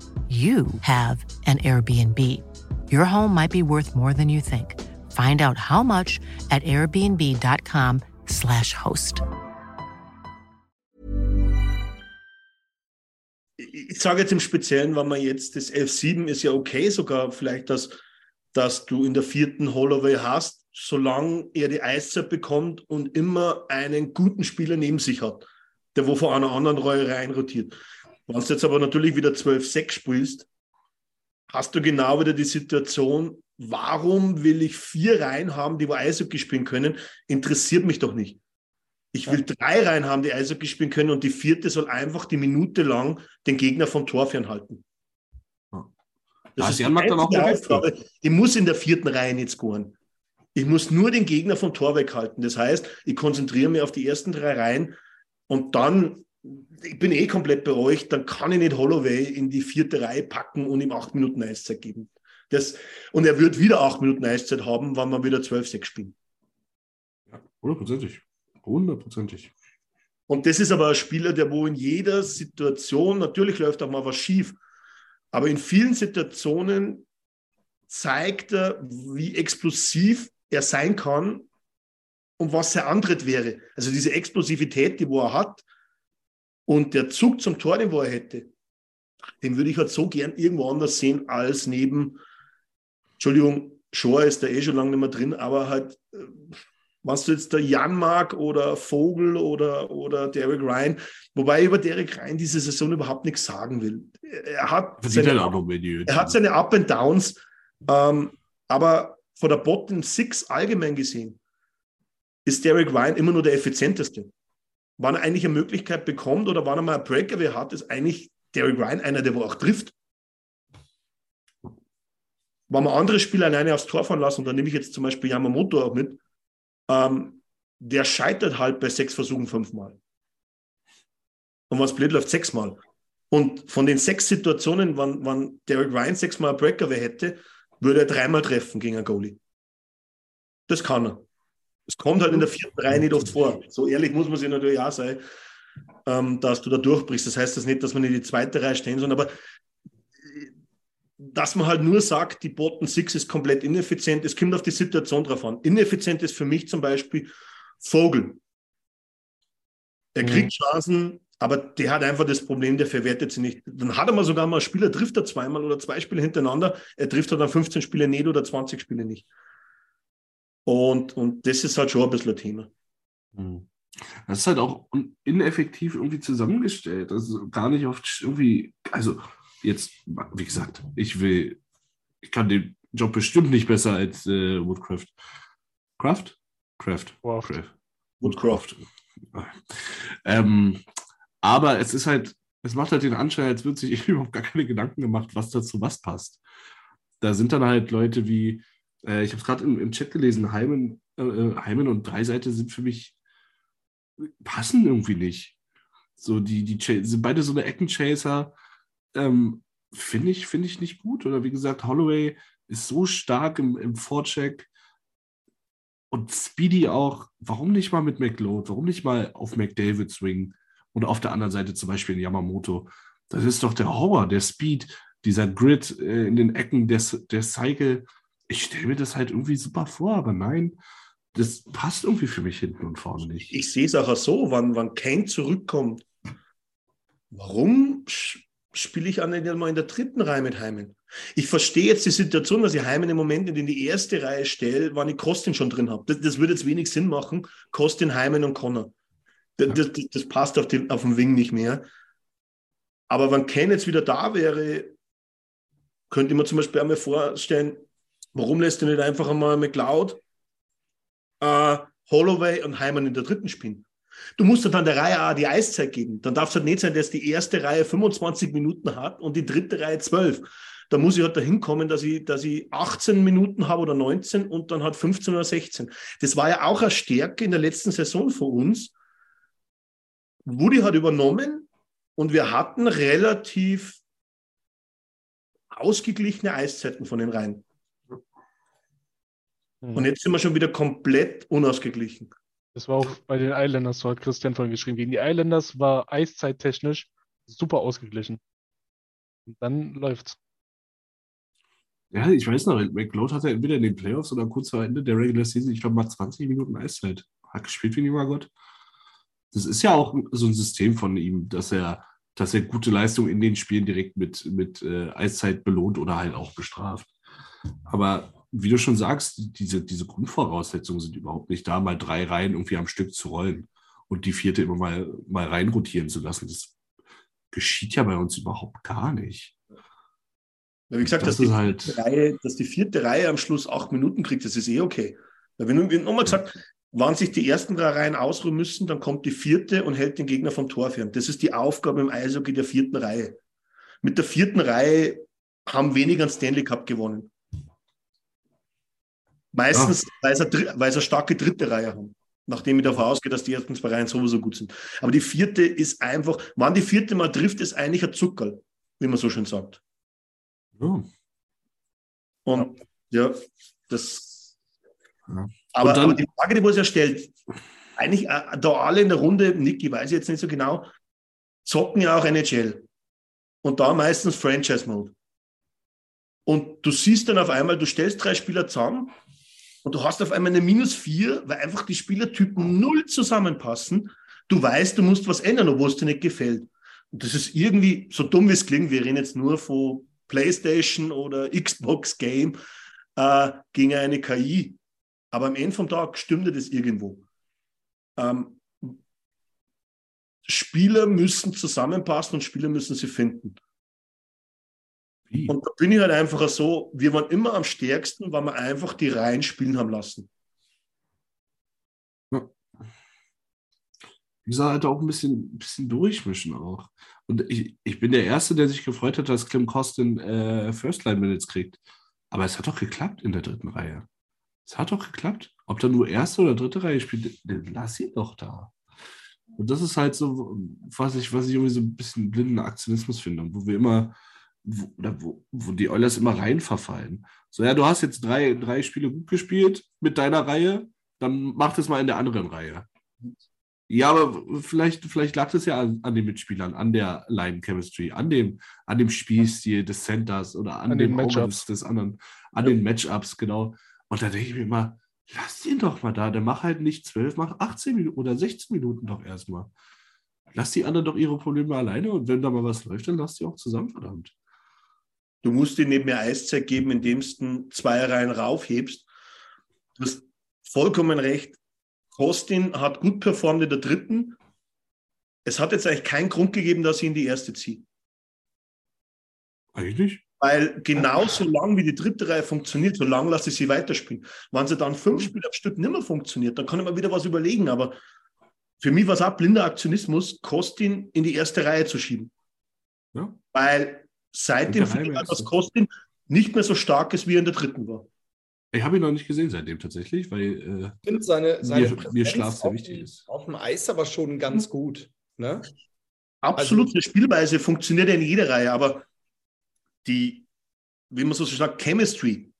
you have an Airbnb. Your home might be worth more than you think. Find out how much at airbnb.com/slash host. Ich sage jetzt im Speziellen, wenn man jetzt das F7 ist ja okay, sogar vielleicht, dass, dass du in der vierten Holloway hast, solange er die Eiszeit bekommt und immer einen guten Spieler neben sich hat, der wo vor einer anderen Reihe rein rotiert. Wenn du jetzt aber natürlich wieder 12-6 spielst, hast du genau wieder die Situation, warum will ich vier Reihen haben, die wo Eishockey spielen können? Interessiert mich doch nicht. Ich will drei Reihen haben, die Eishockey spielen können und die vierte soll einfach die Minute lang den Gegner vom Tor fernhalten. Das ist die Aufgabe. Ich muss in der vierten Reihe nicht scoren. Ich muss nur den Gegner vom Tor weghalten. Das heißt, ich konzentriere mich auf die ersten drei Reihen und dann ich bin eh komplett beruhigt, dann kann ich nicht Holloway in die vierte Reihe packen und ihm acht Minuten Eiszeit geben. Das, und er wird wieder acht Minuten Eiszeit haben, wenn wir wieder 12-6 spielen. Ja, hundertprozentig. Hundertprozentig. Und das ist aber ein Spieler, der wo in jeder Situation, natürlich läuft auch mal was schief, aber in vielen Situationen zeigt er, wie explosiv er sein kann und was sein Antritt wäre. Also diese Explosivität, die wo er hat, und der Zug zum Tor, den wo er hätte, den würde ich halt so gern irgendwo anders sehen als neben, Entschuldigung, Shore ist da eh schon lange nicht mehr drin, aber halt, äh, was du jetzt der Jan mag oder Vogel oder, oder Derek Ryan, wobei ich über Derek Ryan diese Saison überhaupt nichts sagen will. Er hat, seine, er hat seine Up and Downs, ähm, aber von der Bottom Six allgemein gesehen ist Derek Ryan immer nur der effizienteste wann er eigentlich eine Möglichkeit bekommt oder wann er mal ein Breakaway hat, ist eigentlich Derek Ryan einer, der wo auch trifft. Wenn man andere Spieler alleine aufs Tor fahren lassen, und da nehme ich jetzt zum Beispiel Yamamoto auch mit, ähm, der scheitert halt bei sechs Versuchen fünfmal. Und was blöd läuft, sechsmal. Und von den sechs Situationen, wann, wann Derek Ryan sechsmal ein Breakaway hätte, würde er dreimal treffen gegen einen Goalie. Das kann er. Es kommt halt in der vierten Reihe nicht oft vor. So ehrlich muss man sich natürlich auch sein. ähm, dass du da durchbrichst. Das heißt das nicht, dass man in die zweite Reihe stehen soll, aber äh, dass man halt nur sagt, die Bottom Six ist komplett ineffizient. Es kommt auf die Situation drauf an. Ineffizient ist für mich zum Beispiel Vogel. Er kriegt mhm. Chancen, aber der hat einfach das Problem, der verwertet sie nicht. Dann hat er mal sogar mal einen Spieler, trifft er zweimal oder zwei Spiele hintereinander. Er trifft dann 15 Spiele nicht oder 20 Spiele nicht. Und, und das ist halt schon ein bisschen ein Thema. Mhm. Das ist halt auch ineffektiv irgendwie zusammengestellt. Also gar nicht oft irgendwie, also jetzt, wie gesagt, ich will, ich kann den Job bestimmt nicht besser als äh, Woodcraft. Craft? Craft. Craft. Woodcraft. Ähm, aber es ist halt, es macht halt den Anschein, als würde sich überhaupt gar keine Gedanken gemacht, was dazu was passt. Da sind dann halt Leute wie, äh, ich habe es gerade im, im, Chat gelesen, Heimen, äh, Heimen und Dreiseite sind für mich, passen irgendwie nicht. So, die, die sind beide so eine Eckenchaser. Ähm, Finde ich, find ich nicht gut. Oder wie gesagt, Holloway ist so stark im, im Vorcheck. Und Speedy auch, warum nicht mal mit McLeod? Warum nicht mal auf McDavid swingen? Und auf der anderen Seite zum Beispiel Yamamoto. Das ist doch der Horror, der Speed, dieser Grid äh, in den Ecken, der, der Cycle. Ich stelle mir das halt irgendwie super vor, aber nein, das passt irgendwie für mich hinten und vorne nicht. Ich sehe es auch so, wann, wann Kane zurückkommt. Warum spiele ich an mal in der dritten Reihe mit Heimen? Ich verstehe jetzt die Situation, dass ich Heimen im Moment in die erste Reihe stelle, wann ich Kostin schon drin habe. Das, das würde jetzt wenig Sinn machen. Kostin, Heimen und Connor. Das, das, das passt auf, den, auf dem Wing nicht mehr. Aber wenn Ken jetzt wieder da wäre, könnte ich mir zum Beispiel einmal vorstellen, warum lässt du nicht einfach einmal McLeod, äh, Holloway und Heimann in der dritten spielen? Du musst dann der Reihe A die Eiszeit geben. Dann darf es halt nicht sein, dass die erste Reihe 25 Minuten hat und die dritte Reihe 12. Da muss ich halt dahin kommen, dass ich, dass ich 18 Minuten habe oder 19 und dann hat 15 oder 16. Das war ja auch eine Stärke in der letzten Saison für uns, Woody hat übernommen und wir hatten relativ ausgeglichene Eiszeiten von den Reihen. Mhm. Und jetzt sind wir schon wieder komplett unausgeglichen. Das war auch bei den Islanders, so hat Christian vorhin geschrieben. Gegen die Islanders war eiszeittechnisch super ausgeglichen. Und dann läuft's. Ja, ich weiß noch, McLeod hatte entweder in den Playoffs oder kurz vor Ende der Regular Season, ich glaube mal 20 Minuten Eiszeit. Hat gespielt wie lieber Gott das ist ja auch so ein System von ihm, dass er, dass er gute Leistung in den Spielen direkt mit, mit äh, Eiszeit belohnt oder halt auch bestraft. Aber wie du schon sagst, diese, diese Grundvoraussetzungen sind überhaupt nicht da, mal drei Reihen irgendwie am Stück zu rollen und die vierte immer mal, mal reinrotieren zu lassen. Das geschieht ja bei uns überhaupt gar nicht. Ja, wie gesagt, das dass, die halt Reihe, dass die vierte Reihe am Schluss acht Minuten kriegt, das ist eh okay. Wenn du nochmal gesagt, Wann sich die ersten drei Reihen ausruhen müssen, dann kommt die vierte und hält den Gegner vom Tor fern. Das ist die Aufgabe im Eishockey der vierten Reihe. Mit der vierten Reihe haben weniger einen Stanley Cup gewonnen. Meistens, ja. weil, sie, weil sie eine starke dritte Reihe haben. Nachdem ich davon ausgehe, dass die ersten zwei Reihen sowieso gut sind. Aber die vierte ist einfach, wann die vierte mal trifft, ist eigentlich ein Zuckerl, wie man so schön sagt. Ja. Und ja, das. Ja. Aber, dann, aber, die Frage, die man sich ja stellt, eigentlich äh, da alle in der Runde, Nick, ich weiß jetzt nicht so genau, zocken ja auch NHL. Und da meistens Franchise-Mode. Und du siehst dann auf einmal, du stellst drei Spieler zusammen und du hast auf einmal eine Minus vier, weil einfach die Spielertypen null zusammenpassen. Du weißt, du musst was ändern, obwohl es dir nicht gefällt. Und das ist irgendwie, so dumm wie es klingt, wir reden jetzt nur von PlayStation oder Xbox Game äh, gegen eine KI. Aber am Ende vom Tag stimmte das irgendwo. Ähm, Spieler müssen zusammenpassen und Spieler müssen sie finden. Wie? Und da bin ich halt einfach so, wir waren immer am stärksten, weil wir einfach die Reihen spielen haben lassen. Ja. Die soll halt auch ein bisschen, ein bisschen durchmischen auch. Und ich, ich bin der Erste, der sich gefreut hat, dass Clem Costin äh, First Line Minutes kriegt. Aber es hat doch geklappt in der dritten Reihe. Es hat doch geklappt. Ob da nur erste oder dritte Reihe spielt, lass ihn doch da. Und das ist halt so, was ich, was ich irgendwie so ein bisschen blinden Aktionismus finde, wo wir immer, wo, wo, wo die Oilers immer rein verfallen. So, ja, du hast jetzt drei, drei Spiele gut gespielt mit deiner Reihe, dann mach das mal in der anderen Reihe. Ja, aber vielleicht, vielleicht lag das ja an, an den Mitspielern, an der Line-Chemistry, an dem, an dem Spielstil des Centers oder an, An dem den Matchups. des, anderen, an den Matchups, genau. Und da denke ich mir immer, lass den doch mal da. Der macht halt nicht 12, mach 18 Minuten oder 16 Minuten doch erstmal. Lass die anderen doch ihre Probleme alleine und wenn da mal was läuft, dann lass die auch zusammen, verdammt. Du musst dir nicht mehr Eiszeit geben, indem du zwei Reihen raufhebst. Du hast vollkommen recht. Kostin hat gut performt in der dritten. Es hat jetzt eigentlich keinen Grund gegeben, dass ich in die erste ziehe. Eigentlich. Weil genau so lange wie die dritte Reihe funktioniert, so lange lasse ich sie weiterspielen. Wenn sie dann fünf Spiele am Stück nicht mehr funktioniert, dann kann ich mir wieder was überlegen. Aber für mich war es auch blinder Aktionismus, Kostin in die erste Reihe zu schieben. Ja. Weil seitdem finde ich, dass. Kostin nicht mehr so stark ist, wie er in der dritten war. Ich habe ihn noch nicht gesehen seitdem tatsächlich, weil äh, Ich finde seine, seine Mir- mir Schlaf sehr wichtig ist. Auf dem Eis aber schon ganz gut. Ne? Absolut, Also- eine Spielweise funktioniert ja in jeder Reihe, aber die, wie man so schön sagt, Chemistry,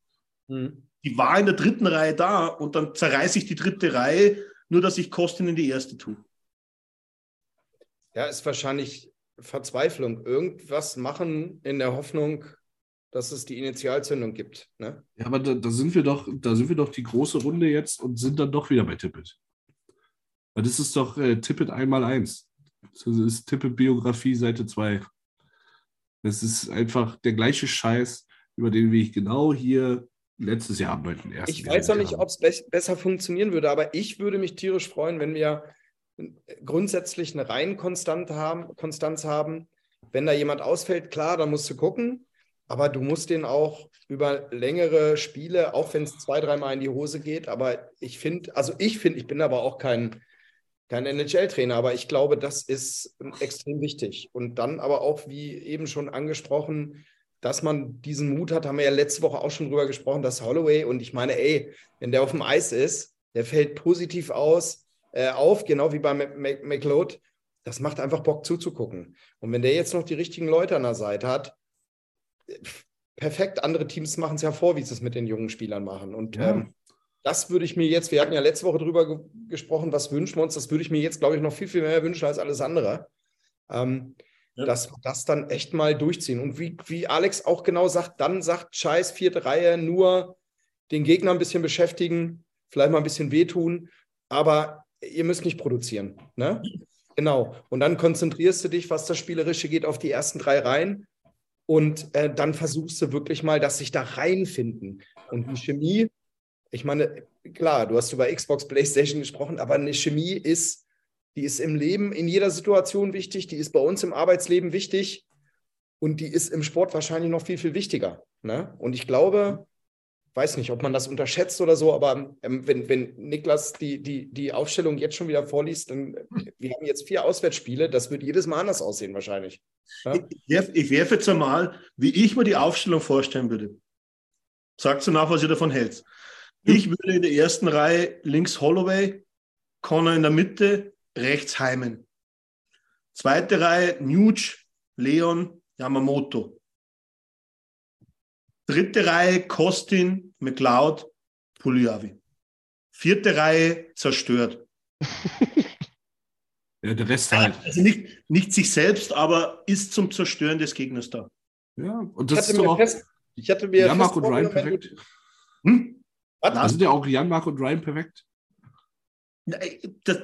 Hm. die war in der dritten Reihe da und dann zerreiße ich die dritte Reihe, nur dass ich Kostin in die erste tue. Ja, ist wahrscheinlich Verzweiflung. Irgendwas machen in der Hoffnung, dass es die Initialzündung gibt. Ne? Ja, aber da, da sind wir doch, da sind wir doch die große Runde jetzt und sind dann doch wieder bei Tippet. Weil das ist doch äh, Tippet einmal eins. Das ist Tippet Biografie Seite 2. Das ist einfach der gleiche Scheiß, über den wir genau hier letztes Jahr am 9.1. Ich weiß noch nicht, ob es be besser funktionieren würde, aber ich würde mich tierisch freuen, wenn wir grundsätzlich eine Reihenkonstanz haben, Konstanz haben. Wenn da jemand ausfällt, klar, dann musst du gucken, aber du musst den auch über längere Spiele, auch wenn es zwei, dreimal in die Hose geht, aber ich finde, also ich finde, ich bin aber auch kein, kein NHL-Trainer, aber ich glaube, das ist extrem wichtig. Und dann aber auch, wie eben schon angesprochen, dass man diesen Mut hat, haben wir ja letzte Woche auch schon drüber gesprochen, dass Holloway, und ich meine, ey, wenn der auf dem Eis ist, der fällt positiv aus, äh, auf, genau wie bei McLeod. Das macht einfach Bock zuzugucken. Und wenn der jetzt noch die richtigen Leute an der Seite hat, perfekt, andere Teams machen es ja vor, wie sie es mit den jungen Spielern machen. Und Ja. ähm, das würde ich mir jetzt, wir hatten ja letzte Woche drüber ge gesprochen, was wünschen wir uns, das würde ich mir jetzt, glaube ich, noch viel, viel mehr wünschen als alles andere. Ähm, Ja. Dass wir das dann echt mal durchziehen. Und wie, wie Alex auch genau sagt, dann sagt Scheiß, vierte Reihe, nur den Gegner ein bisschen beschäftigen, vielleicht mal ein bisschen wehtun, aber ihr müsst nicht produzieren. Ne? Genau. Und dann konzentrierst du dich, was das Spielerische geht, auf die ersten drei Reihen. Und äh, dann versuchst du wirklich mal, dass sich da reinfinden. Und die Chemie, ich meine, klar, du hast über Xbox, PlayStation gesprochen, aber eine Chemie ist, die ist im Leben in jeder Situation wichtig, die ist bei uns im Arbeitsleben wichtig und die ist im Sport wahrscheinlich noch viel, viel wichtiger. Ne? Und ich glaube, weiß nicht, ob man das unterschätzt oder so, aber ähm, wenn, wenn Niklas die, die, die Aufstellung jetzt schon wieder vorliest, dann wir haben jetzt vier Auswärtsspiele, das wird jedes Mal anders aussehen wahrscheinlich. Ja? Ich werfe ich werf jetzt einmal, wie ich mir die Aufstellung vorstellen würde. Sagt so nach, was ihr davon hält. Ich würde in der ersten Reihe links Holloway, Connor in der Mitte, rechts Heimen. Zweite Reihe Nuge, Leon, Yamamoto. Dritte Reihe Kostin, McLeod, Puliavi. Vierte Reihe zerstört. Ja, der Rest halt. Also nicht, nicht sich selbst, aber ist zum Zerstören des Gegners da. Ja, und das ist doch mir auch fest, ich hatte mir Jan-Marc fest und Ryan perfekt. Hm? Was? Da sind ja auch Jan-Marc und Ryan perfekt. Das,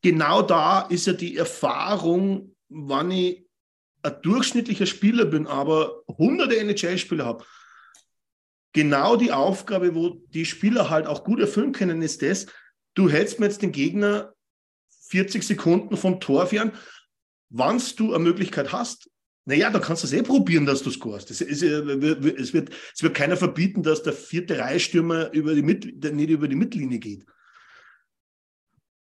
genau da ist ja die Erfahrung, wann ich ein durchschnittlicher Spieler bin, aber hunderte NHL-Spieler habe. Genau die Aufgabe, wo die Spieler halt auch gut erfüllen können, ist das, du hältst mir jetzt den Gegner 40 Sekunden vom Tor fern. Wann du eine Möglichkeit hast, naja, dann kannst du es eh probieren, dass du scorest. Es, ja- es, wird, es wird keiner verbieten, dass der vierte Reihstürmer über die Mit, nicht über die Mittellinie geht.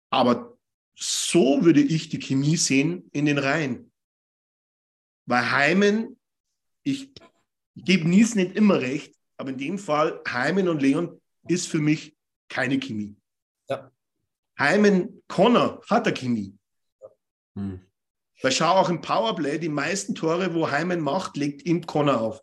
Aber so würde ich die Chemie sehen in den Reihen. Weil Heimen, ich, ich gebe Nies nicht immer recht, aber in dem Fall, Heimen und Leon ist für mich keine Chemie. Ja. Heimen, Connor hat eine Chemie. Hm. Weil schau auch im Powerplay, die meisten Tore, wo Heimen macht, legt ihm Connor auf.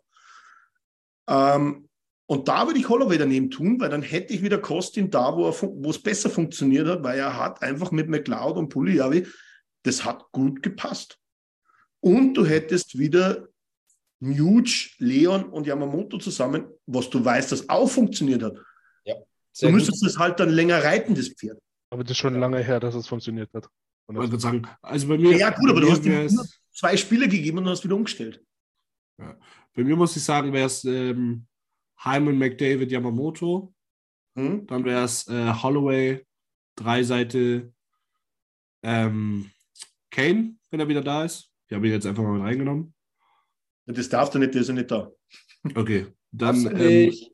Ähm, Und da würde ich Holloway daneben tun, weil dann hätte ich wieder Kostin da, wo, es besser funktioniert hat, weil er hat einfach mit McLeod und Puliavi, das hat gut gepasst. Und du hättest wieder Nuge, Leon und Yamamoto zusammen, was du weißt, das auch funktioniert hat. Ja, du müsstest es halt dann länger reiten, das Pferd. Aber das ist schon lange her, dass es funktioniert hat. Ich würde sagen, also bei mir. Ja, gut, aber du hast ihm nur zwei Spiele gegeben und hast wieder umgestellt. Ja. Bei mir muss ich sagen, wäre es ähm, Hyman, McDavid, Yamamoto. Hm? Dann wäre es äh, Holloway, Dreiseite, ähm, Kane, wenn er wieder da ist. Ich habe ihn jetzt einfach mal mit reingenommen. Das darfst du nicht, der ist ja nicht da. Okay, dann. Darfst du Ähm, nicht.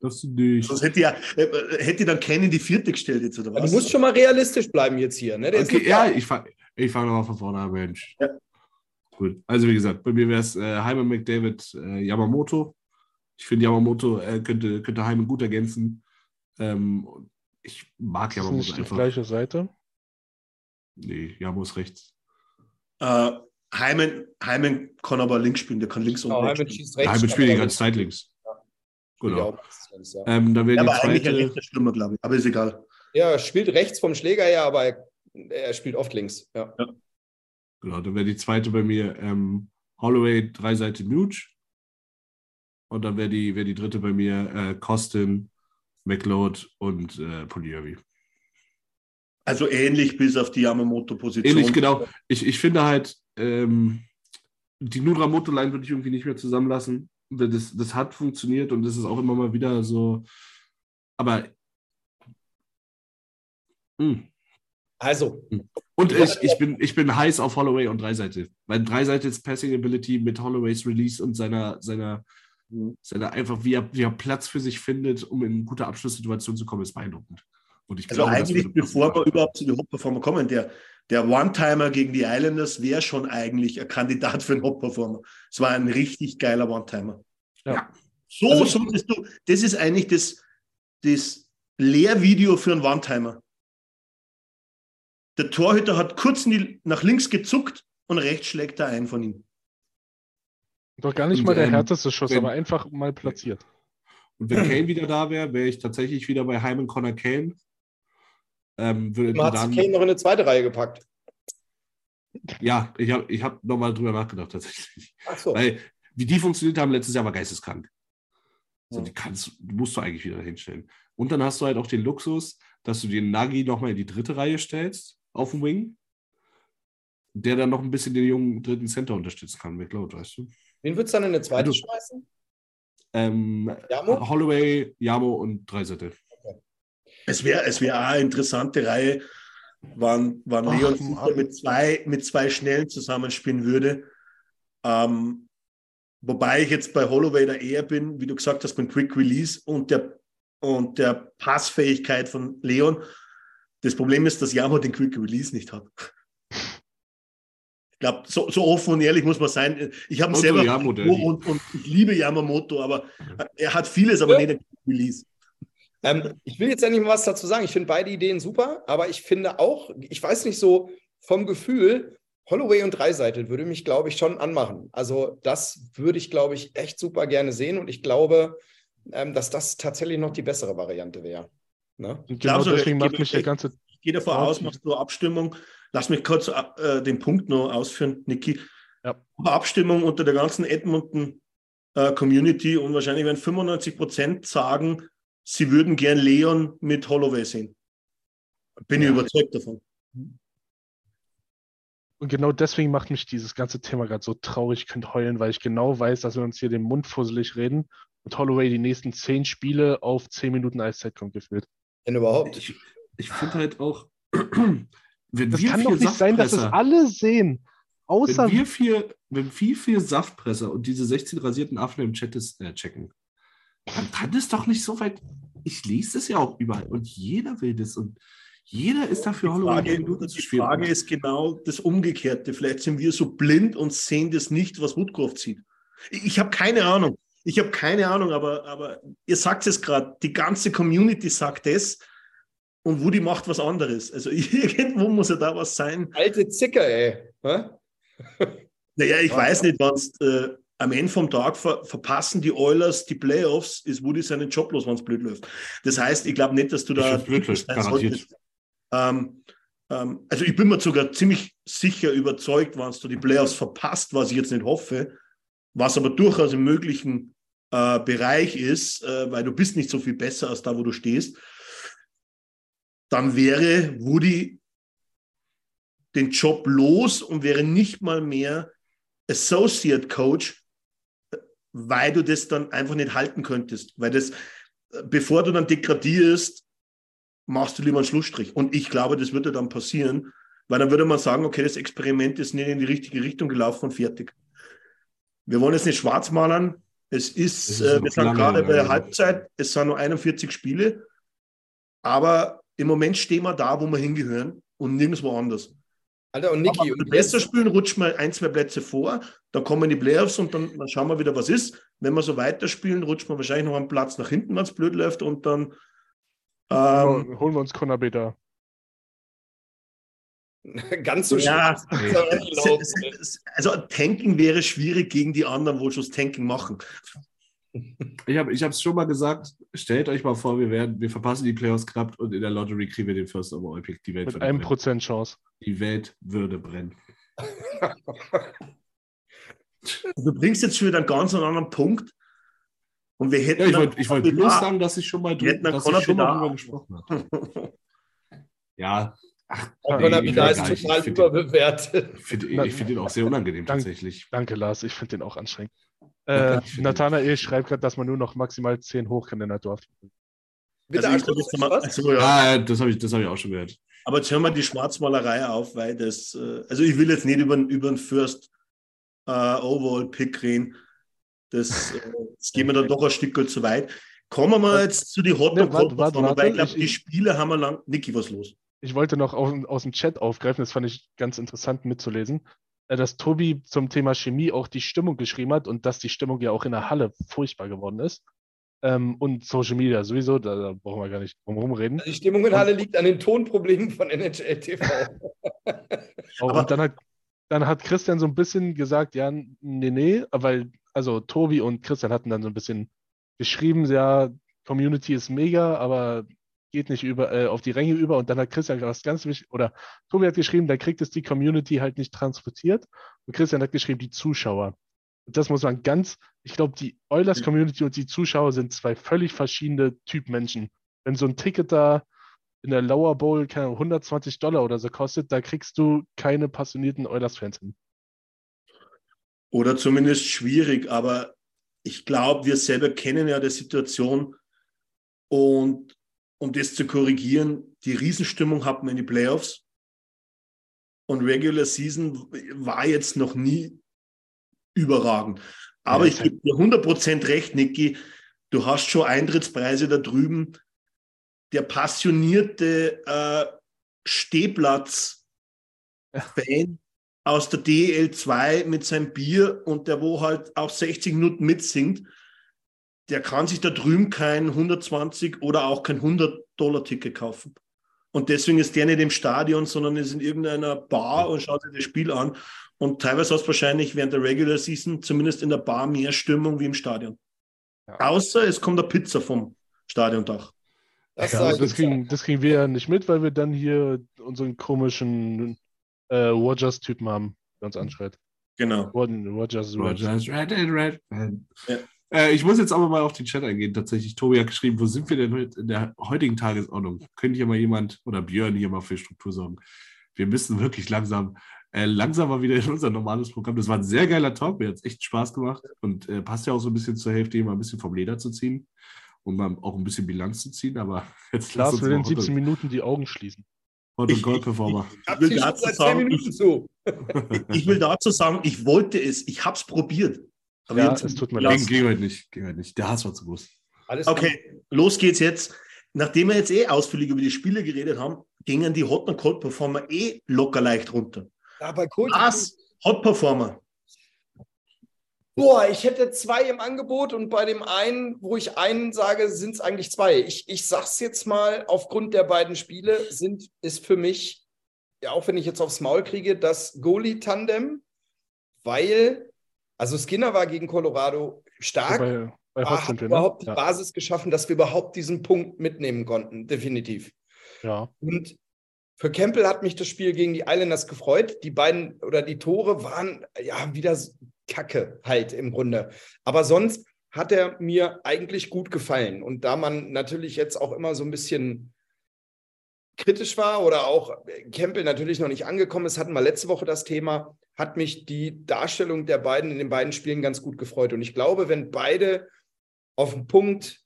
darfst du nicht. Sonst hätte ja, äh, hätte dann Kane in die vierte gestellt jetzt, oder was? Du musst schon mal realistisch bleiben jetzt hier. Ne? Okay, ja, da. ich fange ich fang nochmal von vorne an, Mensch. Ja. Gut. Also, wie gesagt, bei mir wäre es äh, Hyman, McDavid, äh, Yamamoto. Ich finde, Yamamoto äh, könnte, könnte Hyman gut ergänzen. Ähm, ich mag Das ist Yamamoto nicht die einfach. gleiche Seite. Nee, Yamo ist rechts. Äh, Heimen, Heimen kann aber links spielen, der kann links und Genau, rechts Hyman spielen. schießt rechts. Hyman spielt die aber- ganze Zeit links. Genau. ja. Ähm, dann wäre Ja, die aber eigentlich ein zweite. rechter Stürmer, glaube ich. Aber ist egal. Ja, er spielt rechts vom Schläger her, aber er, er spielt oft links. Ja. Genau, dann wäre die zweite bei mir ähm, Holloway, Dreiseite Nuge. Und dann wäre die, wär die dritte bei mir äh, Costin, McLeod und äh, Poliavi. Also ähnlich bis auf die Yamamoto-Position. Ähnlich, genau. Ich, ich finde halt, ähm, die Nudramoto-Line würde ich irgendwie nicht mehr zusammenlassen. Das, das hat funktioniert und das ist auch immer mal wieder so. Aber. Hm. Also, Und ich, ich, bin, ich bin heiß auf Holloway und Dreiseite. Weil Dreiseite ist Passing Ability mit Holloways Release und seiner, seiner, seiner einfach, wie er, wie er Platz für sich findet, um in gute Abschlusssituationen zu kommen, ist beeindruckend. Und ich Also glaube, eigentlich, bevor wir überhaupt zu den Hop-Performer kommen, der, der One-Timer gegen die Islanders wäre schon eigentlich ein Kandidat für einen Hop-Performer. Es war ein richtig geiler One-Timer. Ja. So Also- solltest du, das ist eigentlich das, das Lehrvideo für einen One-Timer. Der Torhüter hat kurz nach links gezuckt und rechts schlägt er ein von ihm. Doch gar nicht Und, mal der ähm, härteste Schuss, wenn- aber einfach mal platziert. Und wenn Kane wieder da wäre, wäre ich tatsächlich wieder bei Hyman Connor Kane. Ähm, würde man hat dann, Kane noch in eine zweite Reihe gepackt. ja, ich habe ich hab nochmal drüber nachgedacht tatsächlich. Ach so. Weil, wie die funktioniert haben letztes Jahr, war geisteskrank. So, die kannst, musst du eigentlich wieder hinstellen. Und dann hast du halt auch den Luxus, dass du den Nagi nochmal in die dritte Reihe stellst, auf dem Wing, der dann noch ein bisschen den jungen dritten Center unterstützen kann, McLeod, weißt du? Wen würdest du dann in eine zweite Du- schmeißen? Ähm, Jamo? Holloway, Yamo und Dreisette. Es wäre es wär auch eine interessante Reihe, wann, wann Ach, Leon sicher mit zwei, mit zwei Schnellen zusammenspielen würde. Ähm, wobei ich jetzt bei Holloway da eher bin, wie du gesagt hast, beim Quick Release und der, und der Passfähigkeit von Leon. Das Problem ist, dass Yamo den Quick Release nicht hat. Ich glaube, so, so offen und ehrlich muss man sein. Ich habe selber und, und ich liebe Yamamoto, aber er hat vieles, aber Ja. nicht den Quick Release. Ähm, ich will jetzt endlich mal was dazu sagen. Ich finde beide Ideen super, aber ich finde auch, ich weiß nicht so vom Gefühl, Holloway und Dreiseitel würde mich, glaube ich, schon anmachen. Also das würde ich, glaube ich, echt super gerne sehen und ich glaube, ähm, dass das tatsächlich noch die bessere Variante wäre. Ne? Und genau Glaubst du, deswegen ich macht gebe mich der ganze. Ich gehe davon aus, machst du Abstimmung. Lass mich kurz äh, den Punkt noch ausführen, Niki. Ja. Abstimmung unter der ganzen Edmonton äh, Community und wahrscheinlich werden 95 Prozent sagen, sie würden gern Leon mit Holloway sehen. Bin ich Ja. überzeugt davon. Und genau deswegen macht mich dieses ganze Thema gerade so traurig, ich könnte heulen, weil ich genau weiß, dass wir uns hier den Mund fusselig reden und Holloway die nächsten zehn Spiele auf zehn Minuten Eiszeit kommt gefühlt. Wenn überhaupt. Ich, ich finde halt auch, wenn Das wir kann doch nicht sein, dass es alle sehen. Außer Wenn wir vier, wenn wir vier Saftpresser und diese 16 rasierten Affen im Chat ist, äh, checken, dann kann es doch nicht so weit. Ich lese es ja auch überall und jeder will das und jeder ist dafür, Die Frage, Minuten zu die spielen. Frage ist genau das Umgekehrte. Vielleicht sind wir so blind und sehen das nicht, was Woodcroft sieht. Ich, ich habe keine Ahnung. Ich habe keine Ahnung, aber, aber ihr sagt es gerade, die ganze Community sagt es und Woody macht was anderes. Also irgendwo muss ja da was sein. Alte Zicke, ey. Hä? Naja, ich weiß nicht, was äh, am Ende vom Tag ver verpassen die Oilers die Playoffs, ist Woody seinen Job los, wenn es blöd läuft. Das heißt, ich glaube nicht, dass du da. blöd läuft, garantiert. Ähm, ähm, also ich bin mir sogar ziemlich sicher überzeugt, wenn du die Playoffs verpasst, was ich jetzt nicht hoffe, was aber durchaus im möglichen äh, Bereich ist, äh, weil du bist nicht so viel besser als da, wo du stehst, dann wäre Woody den Job los und wäre nicht mal mehr Associate Coach, weil du das dann einfach nicht halten könntest. Weil das, bevor du dann degradierst, machst du lieber einen Schlussstrich. Und ich glaube, das würde dann passieren, weil dann würde man sagen, okay, das Experiment ist nicht in die richtige Richtung gelaufen und fertig. Wir wollen es nicht schwarz malen. Es ist, ist äh, wir sind gerade bei der Halbzeit, es sind nur 41 Spiele, aber im Moment stehen wir da, wo wir hingehören und nirgendwo anders. Alter, und Niki. Wenn wir besser spielen, rutschen wir ein, zwei Plätze vor, dann kommen die Playoffs und dann, dann schauen wir wieder, was ist. Wenn wir so weiterspielen, rutschen wir wahrscheinlich noch einen Platz nach hinten, wenn es blöd läuft und dann ähm, holen wir uns Connor Beta. Ganz so ja, Also Tanking wäre schwierig gegen die anderen, wo schon das Tanking machen. Ich habe es schon mal gesagt, stellt euch mal vor, wir werden, wir verpassen die Playoffs knapp und in der Lottery kriegen wir den First Overall Pick. Die Welt Mit einem Prozent Chance. Die Welt würde brennen. du bringst jetzt schon wieder einen ganz anderen Punkt. Und wir hätten. Ja, ich wollte wollt bloß sagen, dass ich schon mal, drü dass ich schon mal drüber gesprochen habe. ja. Ach, Conor Vidal ist total überbewertet. Ich finde find ihn auch sehr unangenehm Dank, tatsächlich. Danke, Lars. Ich finde den auch anstrengend. Äh, Nathanael schreibt gerade, dass man nur noch maximal 10 hoch kann in der Dorf. Bitte also ich, mal, also, ja. Ah, das habe ich, hab ich auch schon gehört. Aber jetzt hören wir die Schwarzmalerei auf, weil das, äh, also ich will jetzt nicht über, über den First äh, Overall Pick reden. Das, äh, das gehen wir dann doch ein Stück zu weit. Kommen wir jetzt zu den Hot nee, warte, warte, warte, weil ich glaube, die Spiele haben wir lang. Niki, was los? Ich wollte noch aus, aus dem Chat aufgreifen, das fand ich ganz interessant mitzulesen. Äh, dass Tobi zum Thema Chemie auch die Stimmung geschrieben hat und dass die Stimmung ja auch in der Halle furchtbar geworden ist. Ähm, und Social Media sowieso, da, da, brauchen wir gar nicht drum herum reden. Die Stimmung in der Halle liegt an den Tonproblemen von NHL TV. und dann hat, dann hat Christian so ein bisschen gesagt, ja, nee, nee, weil, also Tobi und Christian hatten dann so ein bisschen geschrieben, ja, Community ist mega, aber geht nicht über, äh, auf die Ränge über. Und dann hat Christian was ganz wichtig, oder Tobi hat geschrieben, da kriegt es die Community halt nicht transportiert. Und Christian hat geschrieben, die Zuschauer. Und das muss man ganz, ich glaube, die Oilers Community und die Zuschauer sind zwei völlig verschiedene Typ Menschen. Wenn so ein Ticket da in der Lower Bowl keine 120 Dollar oder so kostet, da kriegst du keine passionierten Oilers-Fans hin. Oder zumindest schwierig, aber ich glaube, wir selber kennen ja die Situation und um das zu korrigieren, die Riesenstimmung hatten wir in die Playoffs. Und Regular Season war jetzt noch nie überragend. Aber ja, ich gebe dir 100% recht, Niki. Du hast schon Eintrittspreise da drüben. Der passionierte äh, Stehplatz-Fan aus der DL2 mit seinem Bier und der, wo halt auch 60 Minuten mitsingt, der kann sich da drüben kein 120 oder auch kein 100-Dollar-Ticket kaufen. Und deswegen ist der nicht im Stadion, sondern ist in irgendeiner Bar und schaut sich das Spiel an. Und teilweise hast du wahrscheinlich während der Regular Season zumindest in der Bar mehr Stimmung wie im Stadion. Ja. Außer es kommt eine Pizza vom Stadiondach. Das, ja, das, kriegen, das kriegen wir ja nicht mit, weil wir dann hier unseren komischen äh, Rogers-Typen haben, der uns anschreit. Genau. Rogers, Rogers, Red and Red. Ja. Äh, ich muss jetzt aber mal auf den Chat eingehen. Tatsächlich, Tobi hat geschrieben, wo sind wir denn in der heutigen Tagesordnung? Könnte hier mal jemand oder Björn hier mal für Struktur sorgen? Wir müssen wirklich langsam, äh, langsam mal wieder in unser normales Programm. Das war ein sehr geiler Talk, mir hat es echt Spaß gemacht und äh, passt ja auch so ein bisschen zur Hälfte, hier mal ein bisschen vom Leder zu ziehen und mal auch ein bisschen Bilanz zu ziehen. Aber jetzt Lars will in 17 Minuten die Augen schließen. Hot und Gold Performer. Ich, ich, will dazu sagen, ich, ich will dazu sagen, ich wollte es, ich habe es probiert. Aber ja, es tut mir leid. Ging heute nicht, ging heute nicht. Der Hass war zu groß. Alles okay, gut. los geht's jetzt. Nachdem wir jetzt eh ausführlich über die Spiele geredet haben, gingen die Hot und Cold Performer eh locker leicht runter. Ja, bei Cold Was? Hot Performer. Boah, ich hätte zwei im Angebot und bei dem einen, wo ich einen sage, sind es eigentlich zwei. Ich, ich sag's jetzt mal, aufgrund der beiden Spiele sind, ist für mich, ja, auch wenn ich jetzt aufs Maul kriege, das Goalie-Tandem, weil Also Skinner war gegen Colorado stark, Bei, bei aber hat ne? überhaupt die Ja. Basis geschaffen, dass wir überhaupt diesen Punkt mitnehmen konnten, definitiv. ja. Und für Campbell hat mich das Spiel gegen die Islanders gefreut. Die beiden oder die Tore waren ja wieder Kacke halt im Grunde. Aber sonst hat er mir eigentlich gut gefallen. Und da man natürlich jetzt auch immer so ein bisschen kritisch war oder auch Campbell natürlich noch nicht angekommen ist, hatten wir letzte Woche das Thema, hat mich die Darstellung der beiden in den beiden Spielen ganz gut gefreut. Und ich glaube, wenn beide auf den Punkt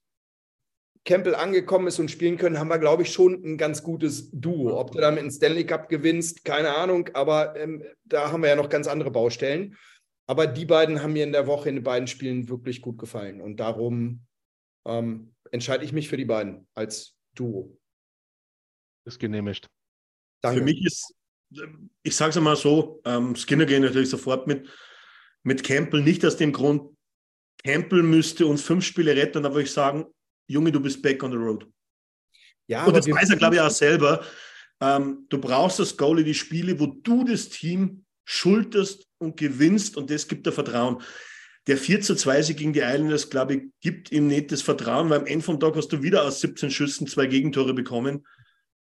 Campbell angekommen ist und spielen können, haben wir, glaube ich, schon ein ganz gutes Duo. Ob du damit einen Stanley Cup gewinnst, keine Ahnung, aber ähm, da haben wir ja noch ganz andere Baustellen. Aber die beiden haben mir in der Woche in den beiden Spielen wirklich gut gefallen. Und darum ähm, entscheide ich mich für die beiden als Duo. Ist genehmigt. Danke. Für mich ist, ich sage es einmal so, ähm, Skinner gehen natürlich sofort mit, mit Campbell, nicht aus dem Grund, Campbell müsste uns fünf Spiele retten, aber ich sagen, Junge, du bist back on the road. ja, Und das weiß er, glaube ich, auch selber. Ähm, du brauchst als Goalie die Spiele, wo du das Team schulterst und gewinnst und das gibt dir Vertrauen. Der 4 zu 2 Sieg gegen die Islanders, glaube ich, gibt ihm nicht das Vertrauen, weil am Ende vom Tag hast du wieder aus 17 Schüssen zwei Gegentore bekommen.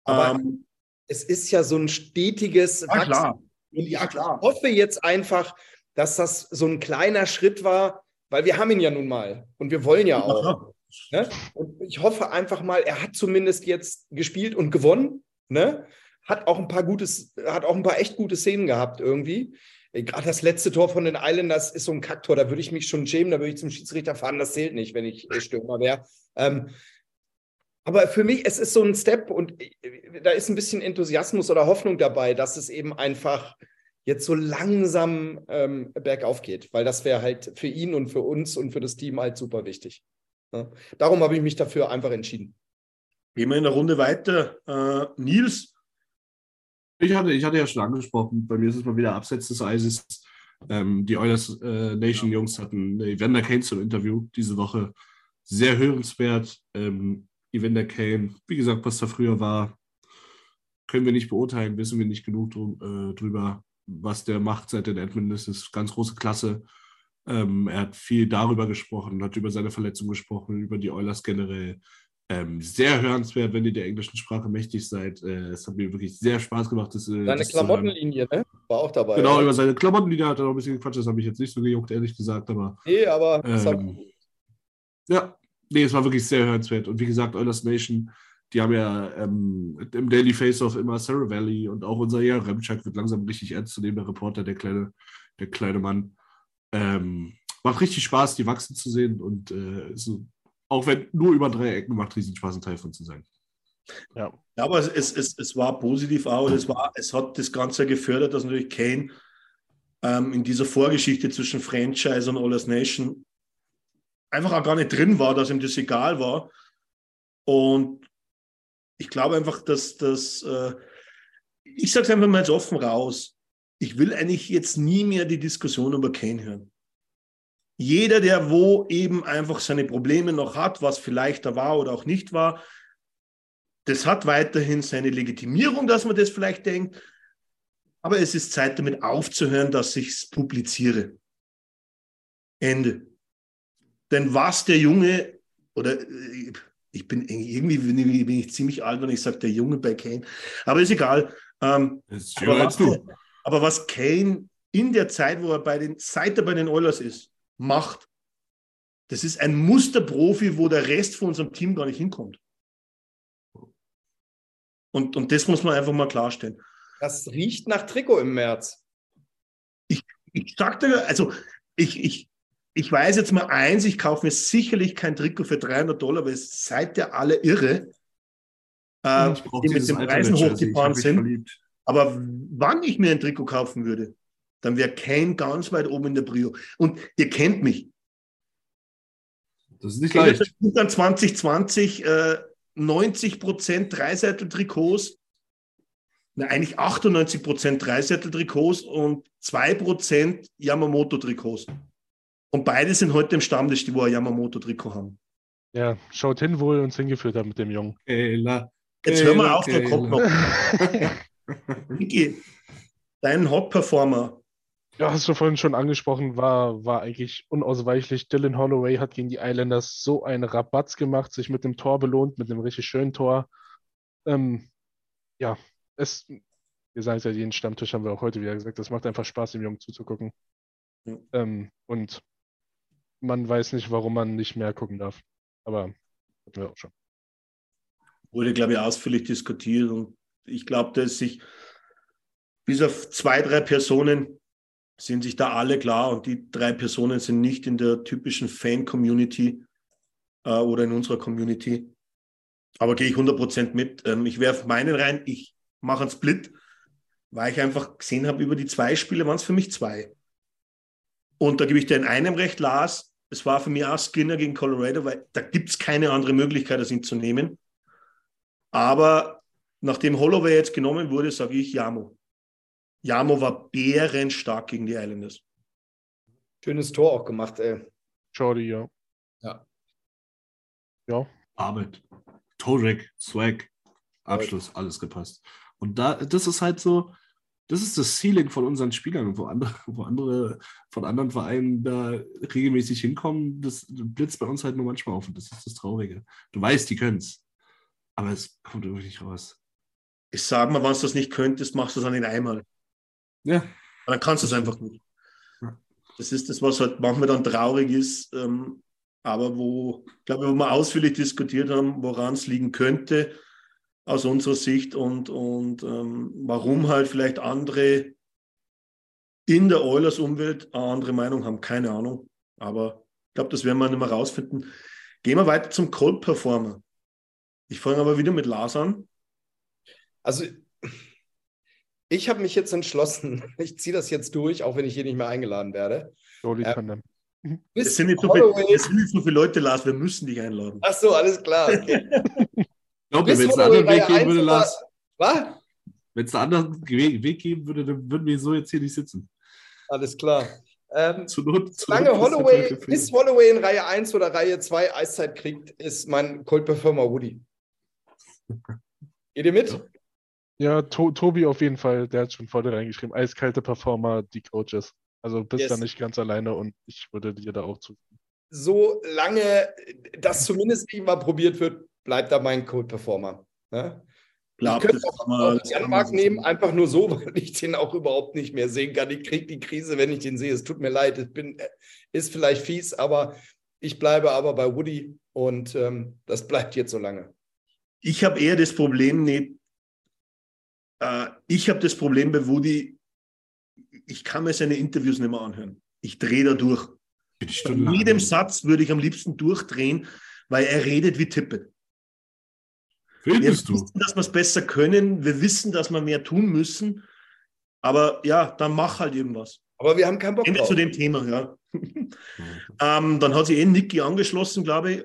Aber Ähm, es ist ja so ein stetiges ja, klar. Und ich Ja, klar. hoffe jetzt einfach, dass das so ein kleiner Schritt war, weil wir haben ihn ja nun mal und wir wollen ja auch. Ne? Und ich hoffe einfach mal, er hat zumindest jetzt gespielt und gewonnen. Ne? Hat auch ein paar gutes, hat auch ein paar echt gute Szenen gehabt irgendwie. Gerade das letzte Tor von den Islanders ist so ein Kacktor, da würde ich mich schon schämen, da würde ich zum Schiedsrichter fahren, das zählt nicht, wenn ich äh, Stürmer wäre. Ähm, aber für mich, es ist so ein Step und äh, da ist ein bisschen Enthusiasmus oder Hoffnung dabei, dass es eben einfach jetzt so langsam ähm, bergauf geht, weil das wäre halt für ihn und für uns und für das Team halt super wichtig. Ja. Darum habe ich mich dafür einfach entschieden. Gehen wir in der Runde weiter. Äh, Nils, Ich hatte, ich hatte ja schon angesprochen, bei mir ist es mal wieder abseits des Eises. Ähm, die Oilers äh, Nation Jungs hatten Evander Kane zum Interview diese Woche. Sehr hörenswert. Ähm, Evander Kane, wie gesagt, was da früher war, können wir nicht beurteilen, wissen wir nicht genug drum, äh, drüber, was der macht seit den Edmonton ist. Das ist ganz große Klasse. Ähm, er hat viel darüber gesprochen, hat über seine Verletzung gesprochen, über die Oilers generell. Ähm, sehr hörenswert, wenn ihr der englischen Sprache mächtig seid. Äh, es hat mir wirklich sehr Spaß gemacht. Das, äh, Seine das. Klamottenlinie, ne? War auch dabei. Genau, oder? über seine Klamottenlinie hat er noch ein bisschen gequatscht. Das habe ich jetzt nicht so gejuckt, ehrlich gesagt. Aber Nee, aber ähm, ja, nee, es war wirklich sehr hörenswert. Und wie gesagt, Oilers Nation, die haben ja ähm, im Daily Face-Off immer Sarah Valley und auch unser Jan Remchak wird langsam richtig ernst zu nehmen, der Reporter, der kleine, der kleine Mann. Ähm, macht richtig Spaß, die wachsen zu sehen und äh, so, auch wenn nur über drei Ecken, macht riesen Spaß, ein Teil von zu sein. Ja. Ja, aber es, es, es, es war positiv auch. und Es, war, es hat das Ganze gefördert, dass natürlich Kane ähm, in dieser Vorgeschichte zwischen Franchise und Oilers Nation einfach auch gar nicht drin war, dass ihm das egal war. Und ich glaube einfach, dass das, äh, ich sage es einfach mal jetzt offen raus, ich will eigentlich jetzt nie mehr die Diskussion über Kane hören. Jeder, der wo eben einfach seine Probleme noch hat, was vielleicht da war oder auch nicht war, das hat weiterhin seine Legitimierung, dass man das vielleicht denkt. Aber es ist Zeit, damit aufzuhören, dass ich es publiziere. Ende. Denn was der Junge, oder äh, ich bin irgendwie bin ich, bin ich ziemlich alt, wenn ich sage, der Junge bei Kane. Aber ist egal. Ähm, ist aber, was, du. aber was Kane in der Zeit, wo er bei den, seit er bei den Oilers ist, macht, das ist ein Musterprofi, wo der Rest von unserem Team gar nicht hinkommt. Und, und das muss man einfach mal klarstellen. Das riecht nach Trikot im März. Ich sagte, also ich, ich, ich weiß jetzt mal eins, ich kaufe mir sicherlich kein Trikot für 300 Dollar, weil es seid ihr alle irre, äh, die mit den Preisen ich hochgefahren sind. Aber wann ich mir ein Trikot kaufen würde, dann wäre Kane ganz weit oben in der Brio. Und ihr kennt mich. Das ist nicht Ende leicht. Dann 2020 äh, 90 Prozent Dreiseitel-Trikots, na, eigentlich 98 Prozent Dreiseitel-Trikots und 2 Prozent Yamamoto-Trikots. Und beide sind heute im Stammtisch, die wo ein Yamamoto-Trikot haben. Ja, schaut hin, wo ihr uns hingeführt habt mit dem Jungen. Kayla, Jetzt hör mal Kayla, auf, der kommt noch. Niki, dein Hot-Performer Ja, hast du vorhin schon angesprochen, war, war eigentlich unausweichlich. Dylan Holloway hat gegen die Islanders so einen Rabatz gemacht, sich mit dem Tor belohnt, mit einem richtig schönen Tor. Ähm, ja, es, wir sagen es ja, jeden Stammtisch haben wir auch heute wieder gesagt, es macht einfach Spaß, dem Jungen zuzugucken. Ja. Ähm, und man weiß nicht, warum man nicht mehr gucken darf. Aber hatten wir auch schon. Wurde, glaube ich, ausführlich diskutiert und ich glaube, dass sich bis auf zwei, drei Personen sind sich da alle klar und die drei Personen sind nicht in der typischen Fan-Community äh, oder in unserer Community. Aber gehe ich 100% mit. Ähm, ich werfe meinen rein, ich mache einen Split, weil ich einfach gesehen habe, über die zwei Spiele waren es für mich zwei. Und da gebe ich dir in einem recht, Lars. Es war für mich auch Skinner gegen Colorado, weil da gibt es keine andere Möglichkeit, als ihn zu nehmen. Aber nachdem Holloway jetzt genommen wurde, sage ich Jamo. Jamo war bärenstark gegen die Islanders. Schönes Tor auch gemacht, ey. Jordi, ja. Ja. Ja. Arbeit. Torek, Swag, Abschluss, alles gepasst. Und da, das ist halt so, das ist das Ceiling von unseren Spielern, wo andere, wo andere von anderen Vereinen da regelmäßig hinkommen, das blitzt bei uns halt nur manchmal auf und das ist das Traurige. Du weißt, die können es, aber es kommt irgendwie nicht raus. Ich sage mal, wenn du das nicht könntest, machst du es dann in einmal. Ja. Und dann kannst du es einfach nicht. Das ist das, was halt manchmal dann traurig ist, ähm, aber wo, glaube ich, wo wir ausführlich diskutiert haben, woran es liegen könnte aus unserer Sicht und, und ähm, warum halt vielleicht andere in der Oilers-Umwelt eine andere Meinung haben. Keine Ahnung. Aber ich glaube, das werden wir nicht mehr rausfinden. Gehen wir weiter zum Cold Performer. Ich fange aber wieder mit Lars an. Also, ich habe mich jetzt entschlossen, ich ziehe das jetzt durch, auch wenn ich hier nicht mehr eingeladen werde. Jordi Ähm. Es sind, nicht so viele, es sind nicht so viele Leute, Lars, wir müssen dich einladen. Ach so, alles klar. Okay. Glaub mir, Bis wenn es einen anderen Weg geben würde, Lars, Was? wenn es einen anderen Weg geben würde, dann würden wir so jetzt hier nicht sitzen. Alles klar. Ähm, Zu Not, zu solange Not Holloway, bis. Holloway in Reihe 1 oder Reihe 2 Eiszeit kriegt, ist mein Cold Performer Woody. Geht ihr mit? Ja, to Tobi auf jeden Fall, der hat schon vorne reingeschrieben, eiskalte Performer, die Coaches. Also bist Yes. da nicht ganz alleine und ich würde dir da auch zu. Solange das zumindest nicht mal probiert wird, bleibt da mein Cold Performer. Ne? Glaub, ich könnte das auch, man Mark nehmen, einfach nur so, weil ich den auch überhaupt nicht mehr sehen kann. Ich kriege die Krise, wenn ich den sehe. Es tut mir leid, ich bin, ist vielleicht fies, aber ich bleibe aber bei Woody und ähm, das bleibt jetzt so lange. Ich habe eher das Problem nicht. Äh, ich habe das Problem bei Woody, ich kann mir seine Interviews nicht mehr anhören. Ich drehe da durch. Bei stundenlang. jedem Satz würde ich am liebsten durchdrehen, weil er redet wie Tippet. Wir Findest du? wissen, dass wir es besser können. Wir wissen, dass wir mehr tun müssen. Aber ja, dann mach halt irgendwas. Aber wir haben keinen Bock Ende drauf. zu dem Thema, ja. ähm, dann hat sich eh Niki angeschlossen, glaube ich.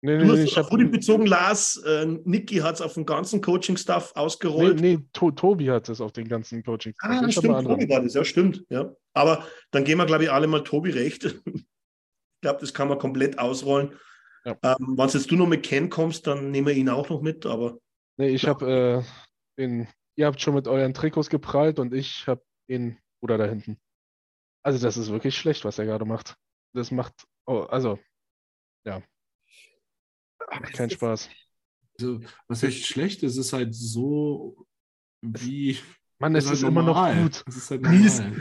Nee, Du nee, hast nee, es ich auf Rudi bezogen, Lars. Äh, Niki hat es auf dem ganzen Coaching-Stuff nee, ausgerollt. nee, to Tobi hat es auf den ganzen Coaching. Ah, hab stimmt. Tobi war das, ja, stimmt. Ja. Aber dann geben wir, glaube ich, alle mal Tobi recht. ich glaube, das kann man komplett ausrollen. Ja. Ähm, Wenn jetzt du noch mit Ken kommst, dann nehmen wir ihn auch noch mit. Aber Nee, ich habe äh, den, ihr habt schon mit euren Trikots geprallt und ich habe den Bruder da hinten. Also das ist wirklich schlecht, was er gerade macht. Das macht, oh, also, ja, macht keinen Spaß. Also, was echt schlecht ist, ist halt so wie. Mann, es halt ist immer noch gut. Es ist halt.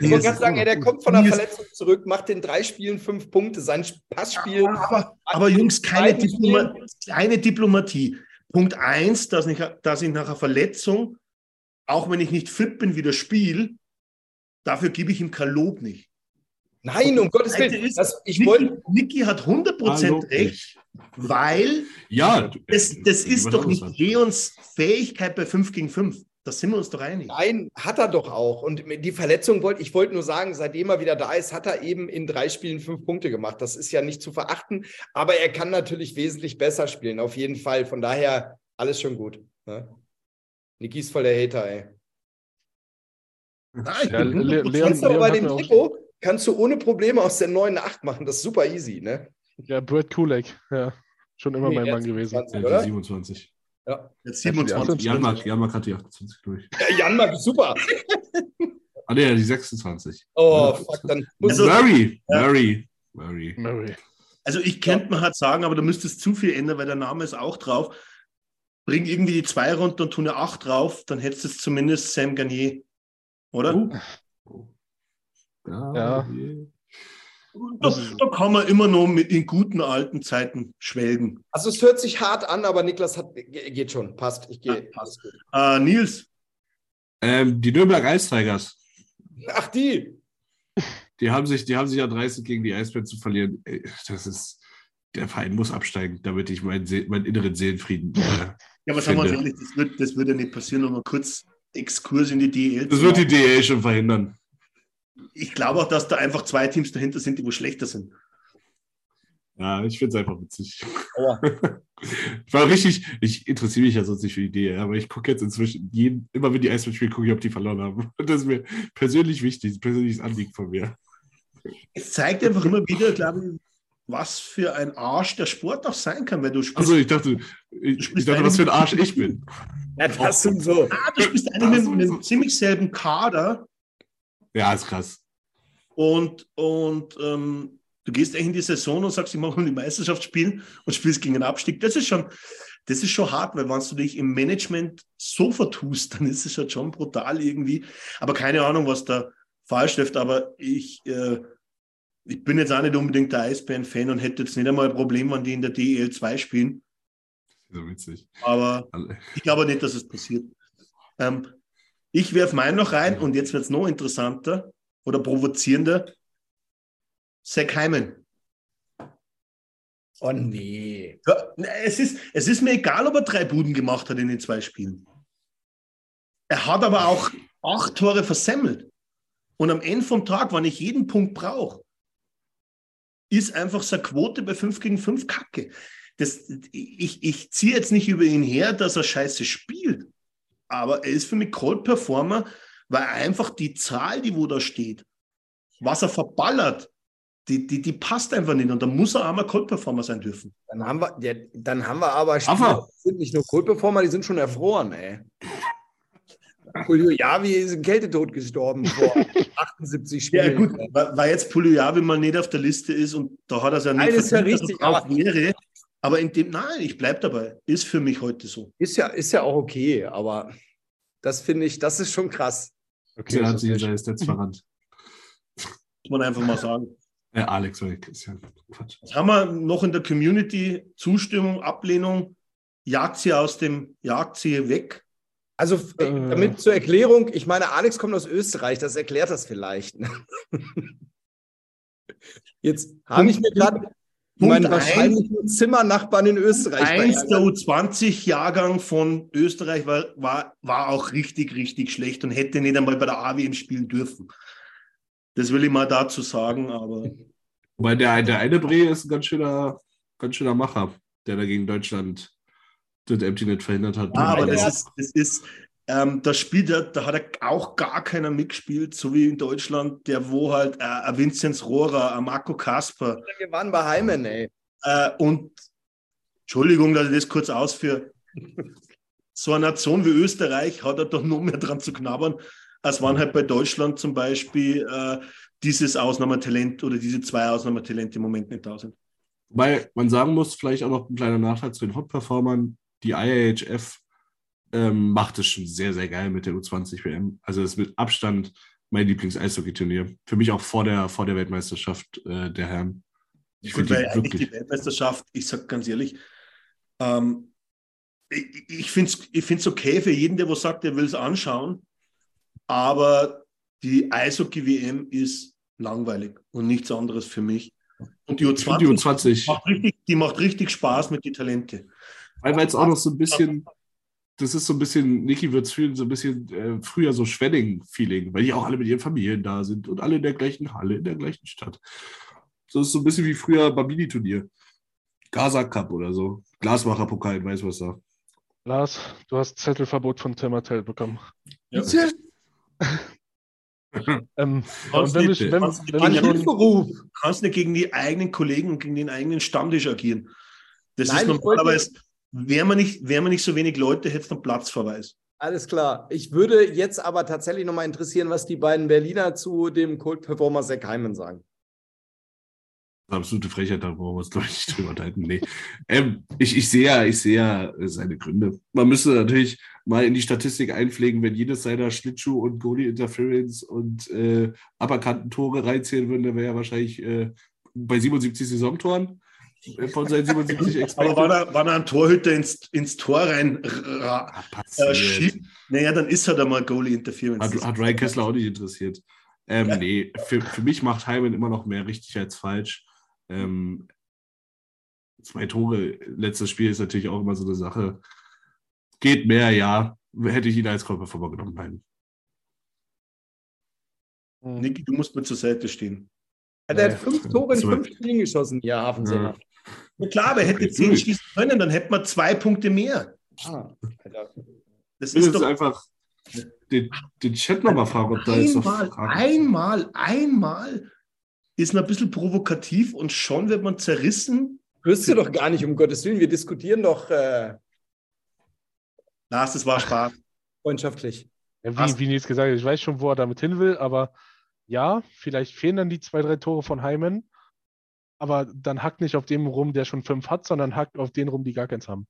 Ich wollte gerade sagen, ey, der kommt von der Mies. Verletzung zurück, macht in drei Spielen fünf Punkte, sein Passspiel. Aber, aber Jungs, keine, Diploma keine Diplomatie. Punkt eins, dass ich, dass ich nach einer Verletzung, auch wenn ich nicht fit bin, wieder spiele, dafür gebe ich ihm kein Lob nicht. Nein, um Gottes Willen. ist, Das, ich Niki, wollte. Niki hat 100% Hallo. recht, weil Ja, das, das ist doch nicht. Leons Fähigkeit bei 5 gegen 5. Da sind wir uns doch einig. Nein, hat er doch auch. Und die Verletzung wollte, ich wollte nur sagen, seitdem er wieder da ist, hat er eben in drei Spielen fünf Punkte gemacht. Das ist ja nicht zu verachten, aber er kann natürlich wesentlich besser spielen, auf jeden Fall. Von daher alles schon gut. Ne? Niki ist voll der Hater, ey. Nein, Ja, bin Le- 100% Leon- Kannst du aber bei dem Trikot, kannst du ohne Probleme aus der 9 eine 8 machen. Das ist super easy, ne? Ja, Brad Kulak, ja, schon immer Nee, mein Mann gewesen. 20, Ja, die oder? 27. Ja. Jetzt Ja, 27. Jan Mark, Jan Mark hat die 28 durch. Ja, Jan mag super. Ah, nee, die 26. Oh, fuck, dann muss Also- Murray, Ja. Murray, Murray. Murray. Also ich könnte mir halt sagen, aber du müsstest zu viel ändern, weil der Name ist auch drauf. Bring irgendwie die zwei runter und tu eine 8 drauf, dann hättest du es zumindest Sam Garnier. Oder? Oh. Ja. Ja. Da, da kann man immer noch mit in guten alten Zeiten schwelgen. Also es hört sich hart an, aber Niklas hat ge- geht schon, passt. Ich Ja, gehe. passt. Äh, Nils, Ähm, die Nürnberg Ice Tigers, Ach die. die haben sich, die haben sich ja 30 gegen die Eisbären zu verlieren. Das ist, der Verein muss absteigen, damit ich meinen, See, meinen inneren Seelenfrieden. Äh, ja, was sagen wir ehrlich, das wird, das wird ja nicht passieren, um mal kurz Exkurs in die DL. das wird die. DL schon verhindern. Ich glaube auch, dass da einfach zwei Teams dahinter sind, die wo schlechter sind. Ja, ich finde es einfach witzig. Aua. Ich war richtig, ich interessiere mich ja sonst nicht für die DL, aber ich gucke jetzt inzwischen jeden, immer wenn die Eisbären spielen, gucke ich, ob die verloren haben. Und das ist mir persönlich wichtig, ein persönliches Anliegen von mir. Es zeigt einfach immer wieder, glaube ich, was für ein Arsch der Sport auch sein kann, wenn du spielst. Also ich dachte, ich, ich dachte, was für ein Arsch ich bin. Ja, das sind so. ah, du spielst eigentlich mit, mit einem ziemlich selben Kader Ja, ist krass. und, und ähm, du gehst eigentlich in die Saison und sagst, ich mache die Meisterschaft spielen und spielst gegen den Abstieg. Das ist schon, das ist schon hart, weil wenn du dich im Management so vertust, dann ist es halt schon brutal irgendwie. Aber keine Ahnung, was da falsch läuft. Aber ich, äh, ich bin jetzt auch nicht unbedingt der Eisbären-Fan und hätte jetzt nicht einmal ein Problem, wenn die in der DEL 2 spielen. So witzig. Aber Alle- ich glaube nicht, dass es passiert. Ähm, ich werfe meinen noch rein und jetzt wird es noch interessanter oder provozierender. Zach Hyman. Oh nee. Ja, es, ist, es ist mir egal, ob er drei Buden gemacht hat in den zwei Spielen. Er hat aber auch acht Tore versemmelt. Und am Ende vom Tag, wenn ich jeden Punkt brauche, ist einfach seine Quote bei 5 gegen 5 Kacke. Das, ich, ich ziehe jetzt nicht über ihn her, dass er scheiße spielt. Aber er ist für mich Cold Performer, weil einfach die Zahl, die wo da steht, was er verballert, die, die, die passt einfach nicht. Und da muss er einmal Cold Performer sein dürfen. Dann haben wir, ja, dann haben wir aber die sind nicht nur Cold-Performer, die sind schon erfroren, ey. Julio Javi ist im Kältetod gestorben vor 78 Ja, Spielen. gut, weil, jetzt Puliavi mal nicht auf der Liste ist und da hat er es ja nicht Nein, ist ja er richtig, aber- wäre. Aber in dem, nein, ich bleibe dabei. Ist für mich heute so. Ist ja, ist ja auch okay, aber das finde ich, das ist schon krass. Okay, Der ist hat nicht. da ist jetzt verrannt. Muss man einfach mal sagen. Äh, Alex ist ja Quatsch. Was haben wir noch in der Community? Zustimmung, Ablehnung? Jagt sie aus dem, jagt sie weg? Also f- Äh. damit zur Erklärung, ich meine, Alex kommt aus Österreich, das erklärt das vielleicht. ne? Jetzt habe ich mir gerade Punkt meinen eins. wahrscheinlich nur Zimmernachbarn in Österreich. Eins der U20-Jahrgang von Österreich war, war, war auch richtig, richtig schlecht und hätte nicht einmal bei der AWM spielen dürfen. Das will ich mal dazu sagen, aber Wobei der, der eine Bre ist ein ganz schöner, ganz schöner Macher, der da gegen Deutschland das Empty Net verhindert hat. Ja, aber das ist, das ist, ähm, das Spiel, da, da hat er auch gar keiner mitgespielt, so wie in Deutschland, der wo halt äh, ein Vinzenz Rohrer, ein Marco Kasper Wir waren bei Heimen, ey. äh, und Entschuldigung, dass ich das kurz ausführe. So eine Nation wie Österreich hat er doch noch mehr dran zu knabbern, als wann halt bei Deutschland zum Beispiel äh, dieses Ausnahmetalent oder diese zwei Ausnahmetalente im Moment nicht da sind. Weil man sagen muss, vielleicht auch noch ein kleiner Nachteil zu den Hot-Performern, die IAHF ähm, macht es schon sehr, sehr geil mit der U20-WM. Also das ist mit Abstand mein Lieblings-Eishockey-Turnier. Für mich auch vor der, vor der Weltmeisterschaft äh, der Herren. Ich finde die eigentlich wirklich. die Weltmeisterschaft, ich sag ganz ehrlich, ähm, ich, ich finde es ich find's okay für jeden, der was sagt, der will es anschauen, aber die Eishockey-WM ist langweilig und nichts anderes für mich. Und die Ich finde U20, die U20, macht richtig, die macht richtig Spaß mit den Talente. weil wir jetzt auch noch so ein bisschen, das ist so ein bisschen, Niki wird es fühlen, so ein bisschen äh, früher so Schwedding-Feeling, weil die auch alle mit ihren Familien da sind und alle in der gleichen Halle, in der gleichen Stadt. So ist so ein bisschen wie früher Bambini-Turnier. Gaza Cup oder so. Glasmacher-Pokal in Weißwasser. Lars, du hast Zettelverbot von Tim Martell bekommen. Ja. Ähm, Kannst und wenn nicht, wenn, kannst nicht wenn gegen kannst nicht die eigenen Kollegen und gegen den eigenen Stammtisch agieren. Das Nein, ist ich wollte- normalerweise, wäre man, nicht, wär man nicht so wenig Leute, hätte es einen Platzverweis. Alles klar. Ich würde jetzt aber tatsächlich nochmal interessieren, was die beiden Berliner zu dem Kult-Performer Zack Hyman sagen. Absolute Frechheit, da brauchen wir uns, glaube ich, nicht drüber unterhalten. Nee. Ähm, ich, ich sehe ja, ich sehe ja seine Gründe. Man müsste natürlich mal in die Statistik einpflegen, wenn jedes seiner Schlittschuh- und Goalie-Interference und äh, Upperkanten-Tore reinzählen würden, dann wäre er wahrscheinlich äh, bei 77 Saisontoren äh, von seinen 77 Expected. Aber wenn er, wenn er ein Torhüter ins, ins Tor rein ah, äh, schiebt, naja, dann ist er da mal Goalie-Interference. Hat, hat Ryan Kessler auch nicht interessiert. Ähm, ja. Nee, für, für mich macht Hyman immer noch mehr richtig als falsch. Ähm, zwei Tore, letztes Spiel ist natürlich auch immer so eine Sache. Geht mehr, ja. Hätte ich ihn als Körperformer genommen, nein. Niki, du musst mir zur Seite stehen. Er hat fünf Tore in fünf Spielen geschossen, ja, Hafensänger. Ja. ja. klar, aber er hätte zehn schießen können, dann hätte man zwei Punkte mehr. Ah, das ist doch einfach den, den Chat nochmal fragen, ob da jetzt noch Fragen Einmal, einmal ist man ein bisschen provokativ und schon wird man zerrissen. Wirst du doch gar nicht, um Gottes Willen. Wir diskutieren doch. Äh, Lars, das war Spaß. Freundschaftlich. Ja, wie, wie Nils gesagt hat, ich weiß schon, wo er damit hin will, aber ja, vielleicht fehlen dann die zwei, drei Tore von Heimen. Aber dann hackt nicht auf dem rum, der schon fünf hat, sondern hackt auf den rum, die gar keins haben.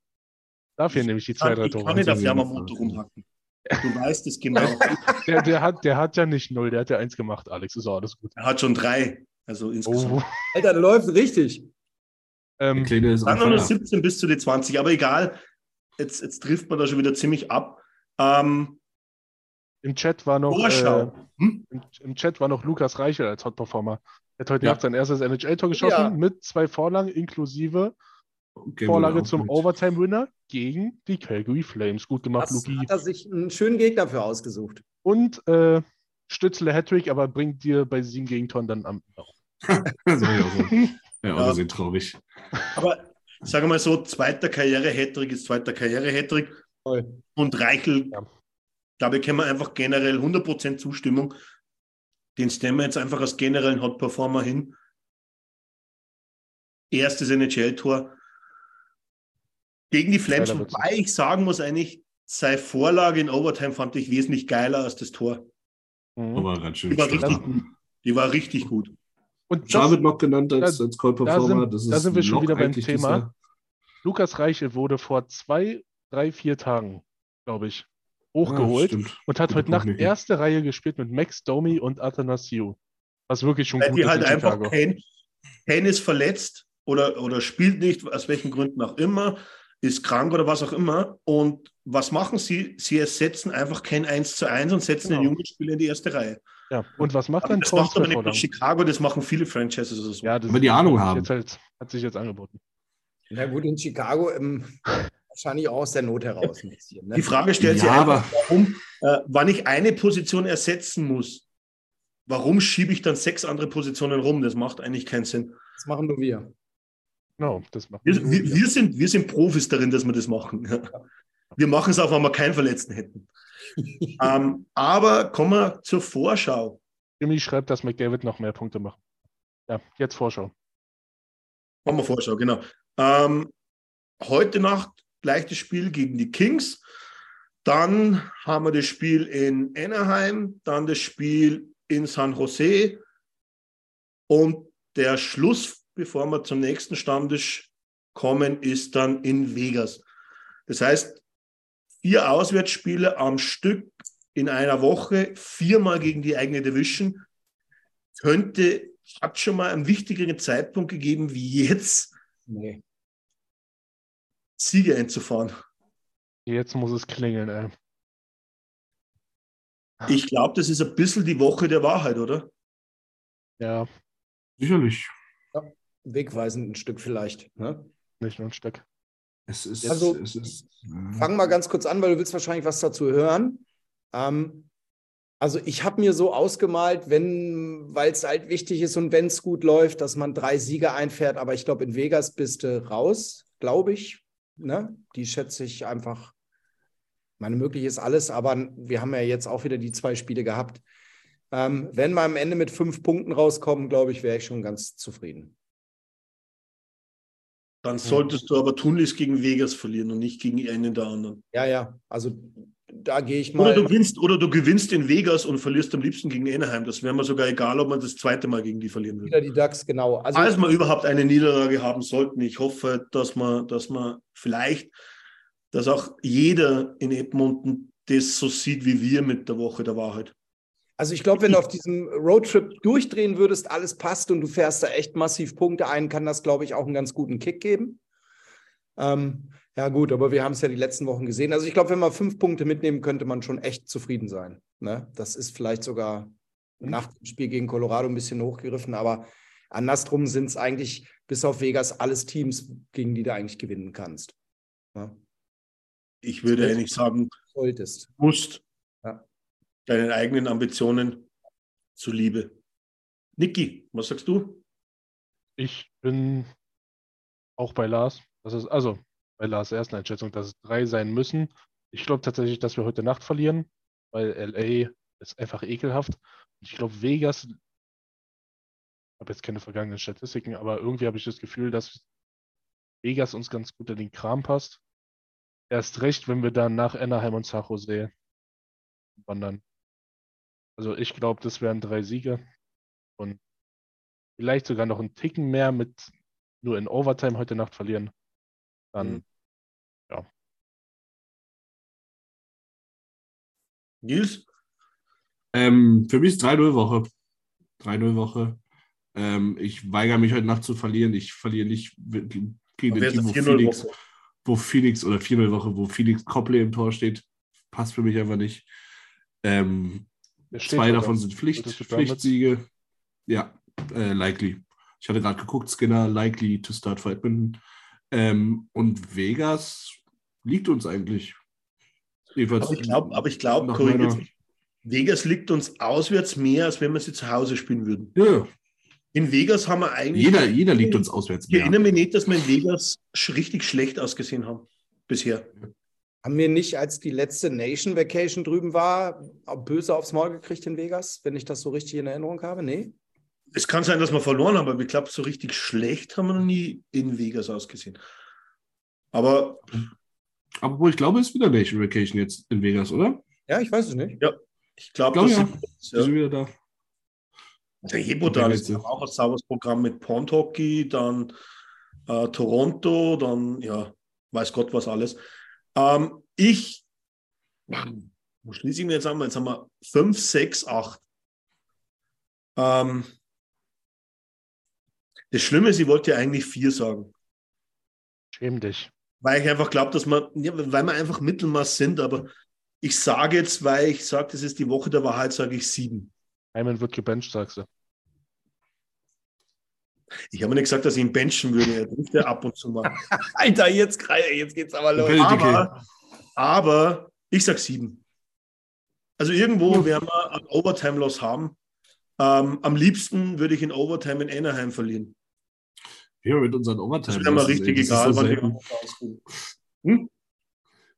Da fehlen nämlich die zwei, drei Tore. Ich kann nicht auf Yamamoto rumhacken. Du weißt es genau. der, der, hat, der hat ja nicht null, der hat ja eins gemacht, Alex. Ist auch alles gut. Er hat schon drei. Also insgesamt. Oh. Alter, der läuft richtig. Ähm, dann noch 17 bis zu die 20, aber egal. Jetzt, jetzt trifft man da schon wieder ziemlich ab. Ähm, Im Chat war noch äh, hm? im, im, Chat war noch Lukas Reichel als Hot Performer. Er hat heute ja. Nacht sein erstes NHL-Tor geschossen ja. mit zwei Vorlagen inklusive okay, Vorlage zum Overtime-Winner gegen die Calgary Flames. Gut gemacht, das Luki. Hat er sich einen schönen Gegner für ausgesucht. Und äh, Stützle Hattrick, aber bringt dir bei sieben Gegentoren dann am. ja auch so. Ja, ja. sind traurig. Aber ich sage mal so, zweiter Karriere-Hattrick ist zweiter Karriere-Hattrick. Und Reichel, ja. ich, können wir einfach generell 100% Zustimmung. Den stellen wir jetzt einfach als generellen Hot Performer hin. Erstes NHL-Tor gegen die Flames, wobei ich sagen muss eigentlich, seine Vorlage in Overtime fand ich wesentlich geiler als das Tor. Mhm. Aber ganz schön. Die war richtig gut. Die war richtig gut. Und das, wird noch genannt als, als Call Performer. Da sind, da sind wir schon wieder beim Thema. Lukas Reichel wurde vor zwei, drei, vier Tagen, glaube ich, hochgeholt ja, und hat heute Nacht erste Reihe gespielt mit Max Domi und Athanasiu. Was wirklich schon Weil gut die ist. halt einfach Kane, Kane ist verletzt oder, oder spielt nicht, aus welchen Gründen auch immer, ist krank oder was auch immer. Und was machen sie? Sie ersetzen einfach kein 1 zu 1 und setzen genau. den jungen Spieler in die erste Reihe. Ja, und was macht dann Das macht aber nicht Chicago, das machen viele Franchises. So. Ja, das Wenn die Ahnung haben. Halt, hat sich jetzt angeboten. Na gut, in Chicago ähm, wahrscheinlich auch aus der Not heraus ein bisschen. Ne? Die Frage stellt ja, sich einfach, warum, äh, wann ich eine Position ersetzen muss, warum schiebe ich dann sechs andere Positionen rum? Das macht eigentlich keinen Sinn. Das machen nur wir. Genau, das machen wir. Wir, wir, sind, wir sind Profis darin, dass wir das machen. Wir machen es auch, wenn wir keinen Verletzten hätten. ähm, aber kommen wir zur Vorschau. Jimmy schreibt, dass McDavid noch mehr Punkte macht. Ja, jetzt Vorschau. Machen wir Vorschau, genau. Ähm, heute Nacht gleich das Spiel gegen die Kings. Dann haben wir das Spiel in Anaheim, dann das Spiel in San Jose und der Schluss bevor wir zum nächsten Stammtisch kommen, ist dann in Vegas. Das heißt, vier Auswärtsspiele am Stück in einer Woche, viermal gegen die eigene Division, könnte, hat schon mal einen wichtigeren Zeitpunkt gegeben wie jetzt, nee. Siege einzufahren. Jetzt muss es klingeln, ey. Ich glaube, das ist ein bisschen die Woche der Wahrheit, oder? Ja. Sicherlich wegweisend ein Stück vielleicht. Ne? Nicht nur ein Stück. Es ist, also, es ist, fang mal ganz kurz an, weil du willst wahrscheinlich was dazu hören. Ähm, also ich habe mir so ausgemalt, wenn, weil es halt wichtig ist und wenn es gut läuft, dass man drei Siege einfährt. Aber ich glaube, in Vegas bist du raus, glaube ich. Ne? Die schätze ich einfach. Meine, möglich ist alles, aber wir haben ja jetzt auch wieder die zwei Spiele gehabt. Ähm, wenn wir am Ende mit fünf Punkten rauskommen, glaube ich, wäre ich schon ganz zufrieden. Dann solltest du aber tunlichst gegen Vegas verlieren und nicht gegen einen der anderen. Ja, ja. Also da gehe ich mal. Oder du, gewinnst, oder du gewinnst in Vegas und verlierst am liebsten gegen Anaheim. Das wäre mir sogar egal, ob man das zweite Mal gegen die verlieren würde. Wieder die Ducks, genau. Also, Als wir überhaupt eine Niederlage haben sollten. Ich hoffe, dass man, dass man vielleicht, dass auch jeder in Edmonton das so sieht wie wir mit der Woche der Wahrheit. Also ich glaube, wenn du auf diesem Roadtrip durchdrehen würdest, alles passt und du fährst da echt massiv Punkte ein, kann das, glaube ich, auch einen ganz guten Kick geben. Ähm, ja, gut, aber wir haben es ja die letzten Wochen gesehen. Also ich glaube, wenn wir fünf Punkte mitnehmen, könnte man schon echt zufrieden sein. Ne? Das ist vielleicht sogar mhm. nach dem Spiel gegen Colorado ein bisschen hochgegriffen, aber andersrum sind es eigentlich bis auf Vegas alles Teams, gegen die du eigentlich gewinnen kannst. Ne? Ich würde eigentlich sagen, solltest. musst ja. deinen eigenen Ambitionen zuliebe. Niki, was sagst du? Ich bin auch bei Lars. Das ist also bei Lars ersten Einschätzung, dass es drei sein müssen. Ich glaube tatsächlich, dass wir heute Nacht verlieren, weil LA ist einfach ekelhaft. Ich glaube, Vegas, ich habe jetzt keine vergangenen Statistiken, aber irgendwie habe ich das Gefühl, dass Vegas uns ganz gut in den Kram passt. Erst recht, wenn wir dann nach Anaheim und San Jose wandern. Also ich glaube, das wären drei Siege und vielleicht sogar noch einen Ticken mehr mit nur in Overtime heute Nacht verlieren dann mhm. ja. Nils? Ähm, für mich ist 3-0-Woche. 3-0-Woche. Ähm, ich weigere mich heute Nacht zu verlieren. Ich verliere nicht gegen den Team, wo Phoenix, wo Phoenix oder 4-0-Woche, wo Phoenix Copley im Tor steht. Passt für mich einfach nicht. Ähm, zwei davon sind Pflicht, Pflichtsiege. Ja, äh, likely. Ich hatte gerade geguckt, Skinner likely to start for Edmonton. Ähm, und Vegas liegt uns eigentlich. aber ich glaube, aber ich glaube, Vegas liegt uns auswärts mehr, als wenn wir sie zu Hause spielen würden. Ja. In Vegas haben wir eigentlich. Jeder, jeder liegt uns auswärts mehr. Ich erinnere mich nicht, dass wir in Vegas richtig schlecht ausgesehen haben. Bisher. Haben wir nicht, als die letzte Nation Vacation drüben war, böse aufs Maul gekriegt in Vegas, wenn ich das so richtig in Erinnerung habe? Nee? Es kann sein, dass wir verloren haben, aber ich glaube, so richtig schlecht haben wir noch nie in Vegas ausgesehen. Aber. Aber wo ich glaube, es ist wieder Nation Vacation jetzt in Vegas, oder? Ja, ich weiß es nicht. Ja, ich glaube, glaub, ja. Ist, ja. sind wieder da. Der Hebo da ist auch ein sauberes Programm mit Pond Hockey, dann äh, Toronto, dann, ja, weiß Gott was alles. Ähm, ich, wo schließe ich mir jetzt an? Jetzt haben wir 5, 6, 8. Ähm, das Schlimme ist, ich wollte ja eigentlich vier sagen. Schäm dich. Weil ich einfach glaube, dass man, ja, weil wir einfach Mittelmaß sind, aber ich sage jetzt, weil ich sage, das ist die Woche der Wahrheit, sage ich sieben. Hyman wird gebencht, sagst du. Ich habe nicht gesagt, dass ich ihn benchen würde. Er trifft ja ab und zu mal. Alter, jetzt, jetzt geht's aber los. Aber, aber ich sage sieben. Also irgendwo werden wir ein Overtime-Loss haben. Ähm, am liebsten würde ich in Overtime in Anaheim verlieren. Ja, mit unseren Overtime. Das wäre mal richtig egal, wann hm?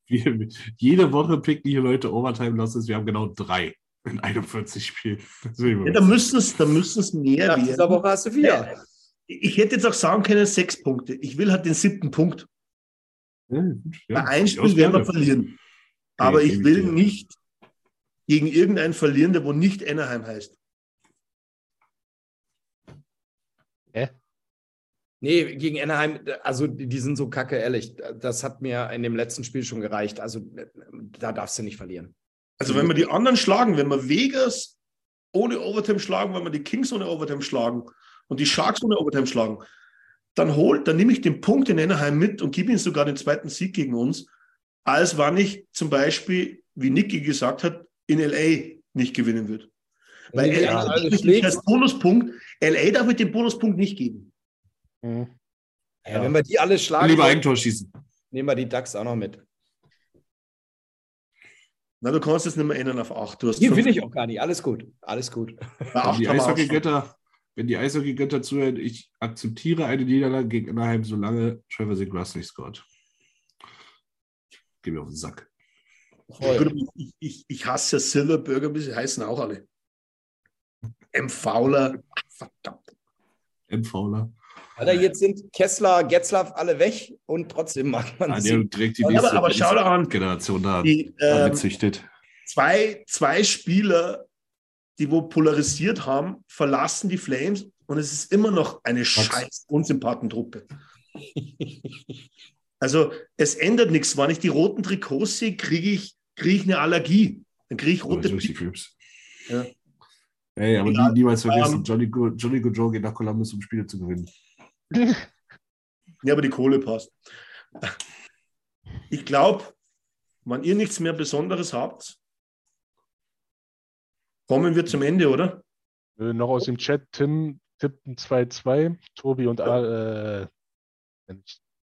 wir, Jede Woche picken hier Leute Overtime-Losses. Wir haben genau drei in 41 Spielen. Ja, da müssen es da mehr werden. Diese Woche hast du vier. Ich hätte jetzt auch sagen können, sechs Punkte. Ich will halt den siebten Punkt. Ja, Bei einem Spiel werden wir verlieren. Aber ich will nicht gegen irgendeinen verlieren, der wo nicht Anaheim heißt. Nee, gegen Anaheim, also die sind so kacke, ehrlich. Das hat mir in dem letzten Spiel schon gereicht. Also da darfst du nicht verlieren. Also wenn wir die anderen schlagen, wenn wir Vegas ohne Overtime schlagen, wenn wir die Kings ohne Overtime schlagen und die Sharks ohne Overtime schlagen, dann holt, dann nehme ich den Punkt in Anaheim mit und gebe ihnen sogar den zweiten Sieg gegen uns, als wann ich zum Beispiel, wie Niki gesagt hat, in LA nicht gewinnen würde. Weil ja, LA also als Bonuspunkt, LA darf mit dem Bonuspunkt nicht geben. Mhm. Ja, ja, wenn wir die alle schlagen. Lieber Eigentor schießen. Nehmen wir die DAX auch noch mit. Na, du kannst es nicht mehr ändern auf 8. Hier will ich auch gar nicht. Alles gut. Alles gut. Wenn die Eishockey-Götter wenn die Eishockey-Götter zuhören, ich akzeptiere eine Niederlage gegen Anaheim, solange Trevor Zegras nicht scored. Geh mir auf den Sack. Ich, ich, ich hasse ja Silverburger, wie sie heißen auch alle. M. Fowler. Verdammt. M. Fowler. Alter, jetzt sind Kessler, Getzlaff alle weg und trotzdem macht man Ja, die Aber- nächste, aber schau da an. Generation da Die, ähm, zwei, zwei Spieler, die wo polarisiert haben, verlassen die Flames und es ist immer noch eine scheiß Unsympathentruppe. Also es ändert nichts. Wenn ich die roten Trikots sehe, kriege ich, krieg ich eine Allergie. Dann kriege ich Oh, rote. Flips. Ja. Ey, aber Ja, nie, niemals vergessen, ähm, Johnny, Go, Johnny Gojo geht nach Columbus, um Spiele zu gewinnen. Ja, aber die Kohle passt. Ich glaube, wenn ihr nichts mehr Besonderes habt, kommen wir zum Ende, oder? Äh, noch aus dem Chat, Tim tippten 2-2, Tobi und A- äh,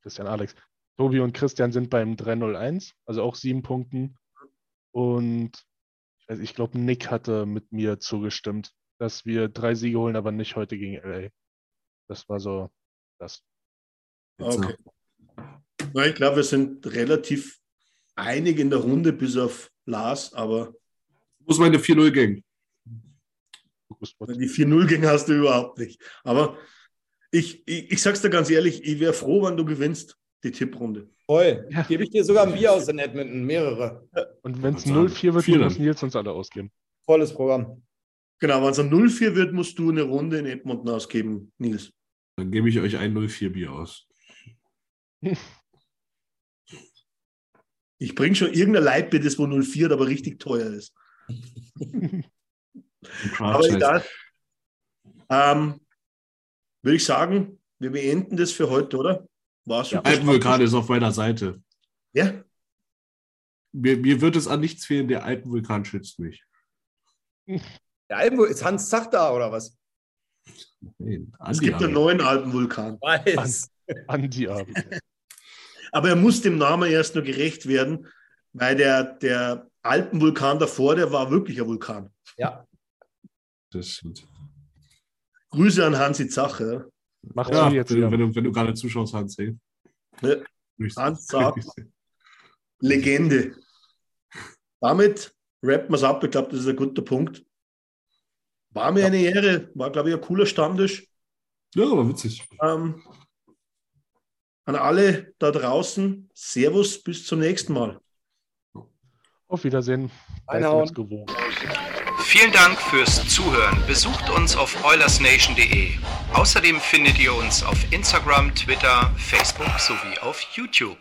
Christian Alex. Tobi und Christian sind beim 3-0-1, also auch sieben Punkten. Und weiß- ich glaube, Nick hatte mit mir zugestimmt, dass wir drei Siege holen, aber nicht heute gegen LA. Das war so das. Okay. Ja, ich glaube, wir sind relativ einig in der Runde, bis auf Lars, aber Muss meine 4-0-Gang. die 4-0-Gänge hast du überhaupt nicht. Aber ich, ich, ich sag's dir ganz ehrlich, ich wäre froh, wenn du gewinnst, die Tipprunde. Voll. Gebe ich dir sogar ein Bier aus in Edmonton, mehrere. Und wenn es Ich würd 0-4 wird, muss. Nils uns alle ausgeben. Volles Programm. Genau, wenn es ein 0-4 wird, musst du eine Runde in Edmonton ausgeben, Nils. Dann gebe ich euch ein 0-4 Bier aus. Ich bringe schon irgendein Leitbier, das wo 04 aber richtig teuer ist. Aber egal. Ähm, Würde ich sagen, wir beenden das für heute, oder? War super. Alpenvulkan ist auf meiner Seite. Ja, Mir, mir wird es an nichts fehlen, der Alpenvulkan schützt mich. Der Alpenvul ist Hans Zach da oder was? Nein, es gibt einen neuen Alpenvulkan. Weiß. Andi Abend. Aber er muss dem Namen erst nur gerecht werden, weil der, der Alpenvulkan davor, der war wirklich ein Vulkan. Ja. Das stimmt. Grüße an Hansi Zache. Macht Ja, jetzt wenn, wenn, du, wenn du gerade zuschaust, Hans, hey. Ja. Hans Zach. Legende. Damit rappen wir es ab. Ich glaube, das ist ein guter Punkt. War mir eine Ehre. War, glaube ich, ein cooler Stammtisch. Ja, aber witzig. Ähm, an alle da draußen, Servus, bis zum nächsten Mal. Auf Wiedersehen. Vielen Dank fürs Zuhören. Besucht uns auf oilersnation.de. Außerdem findet ihr uns auf Instagram, Twitter, Facebook sowie auf YouTube.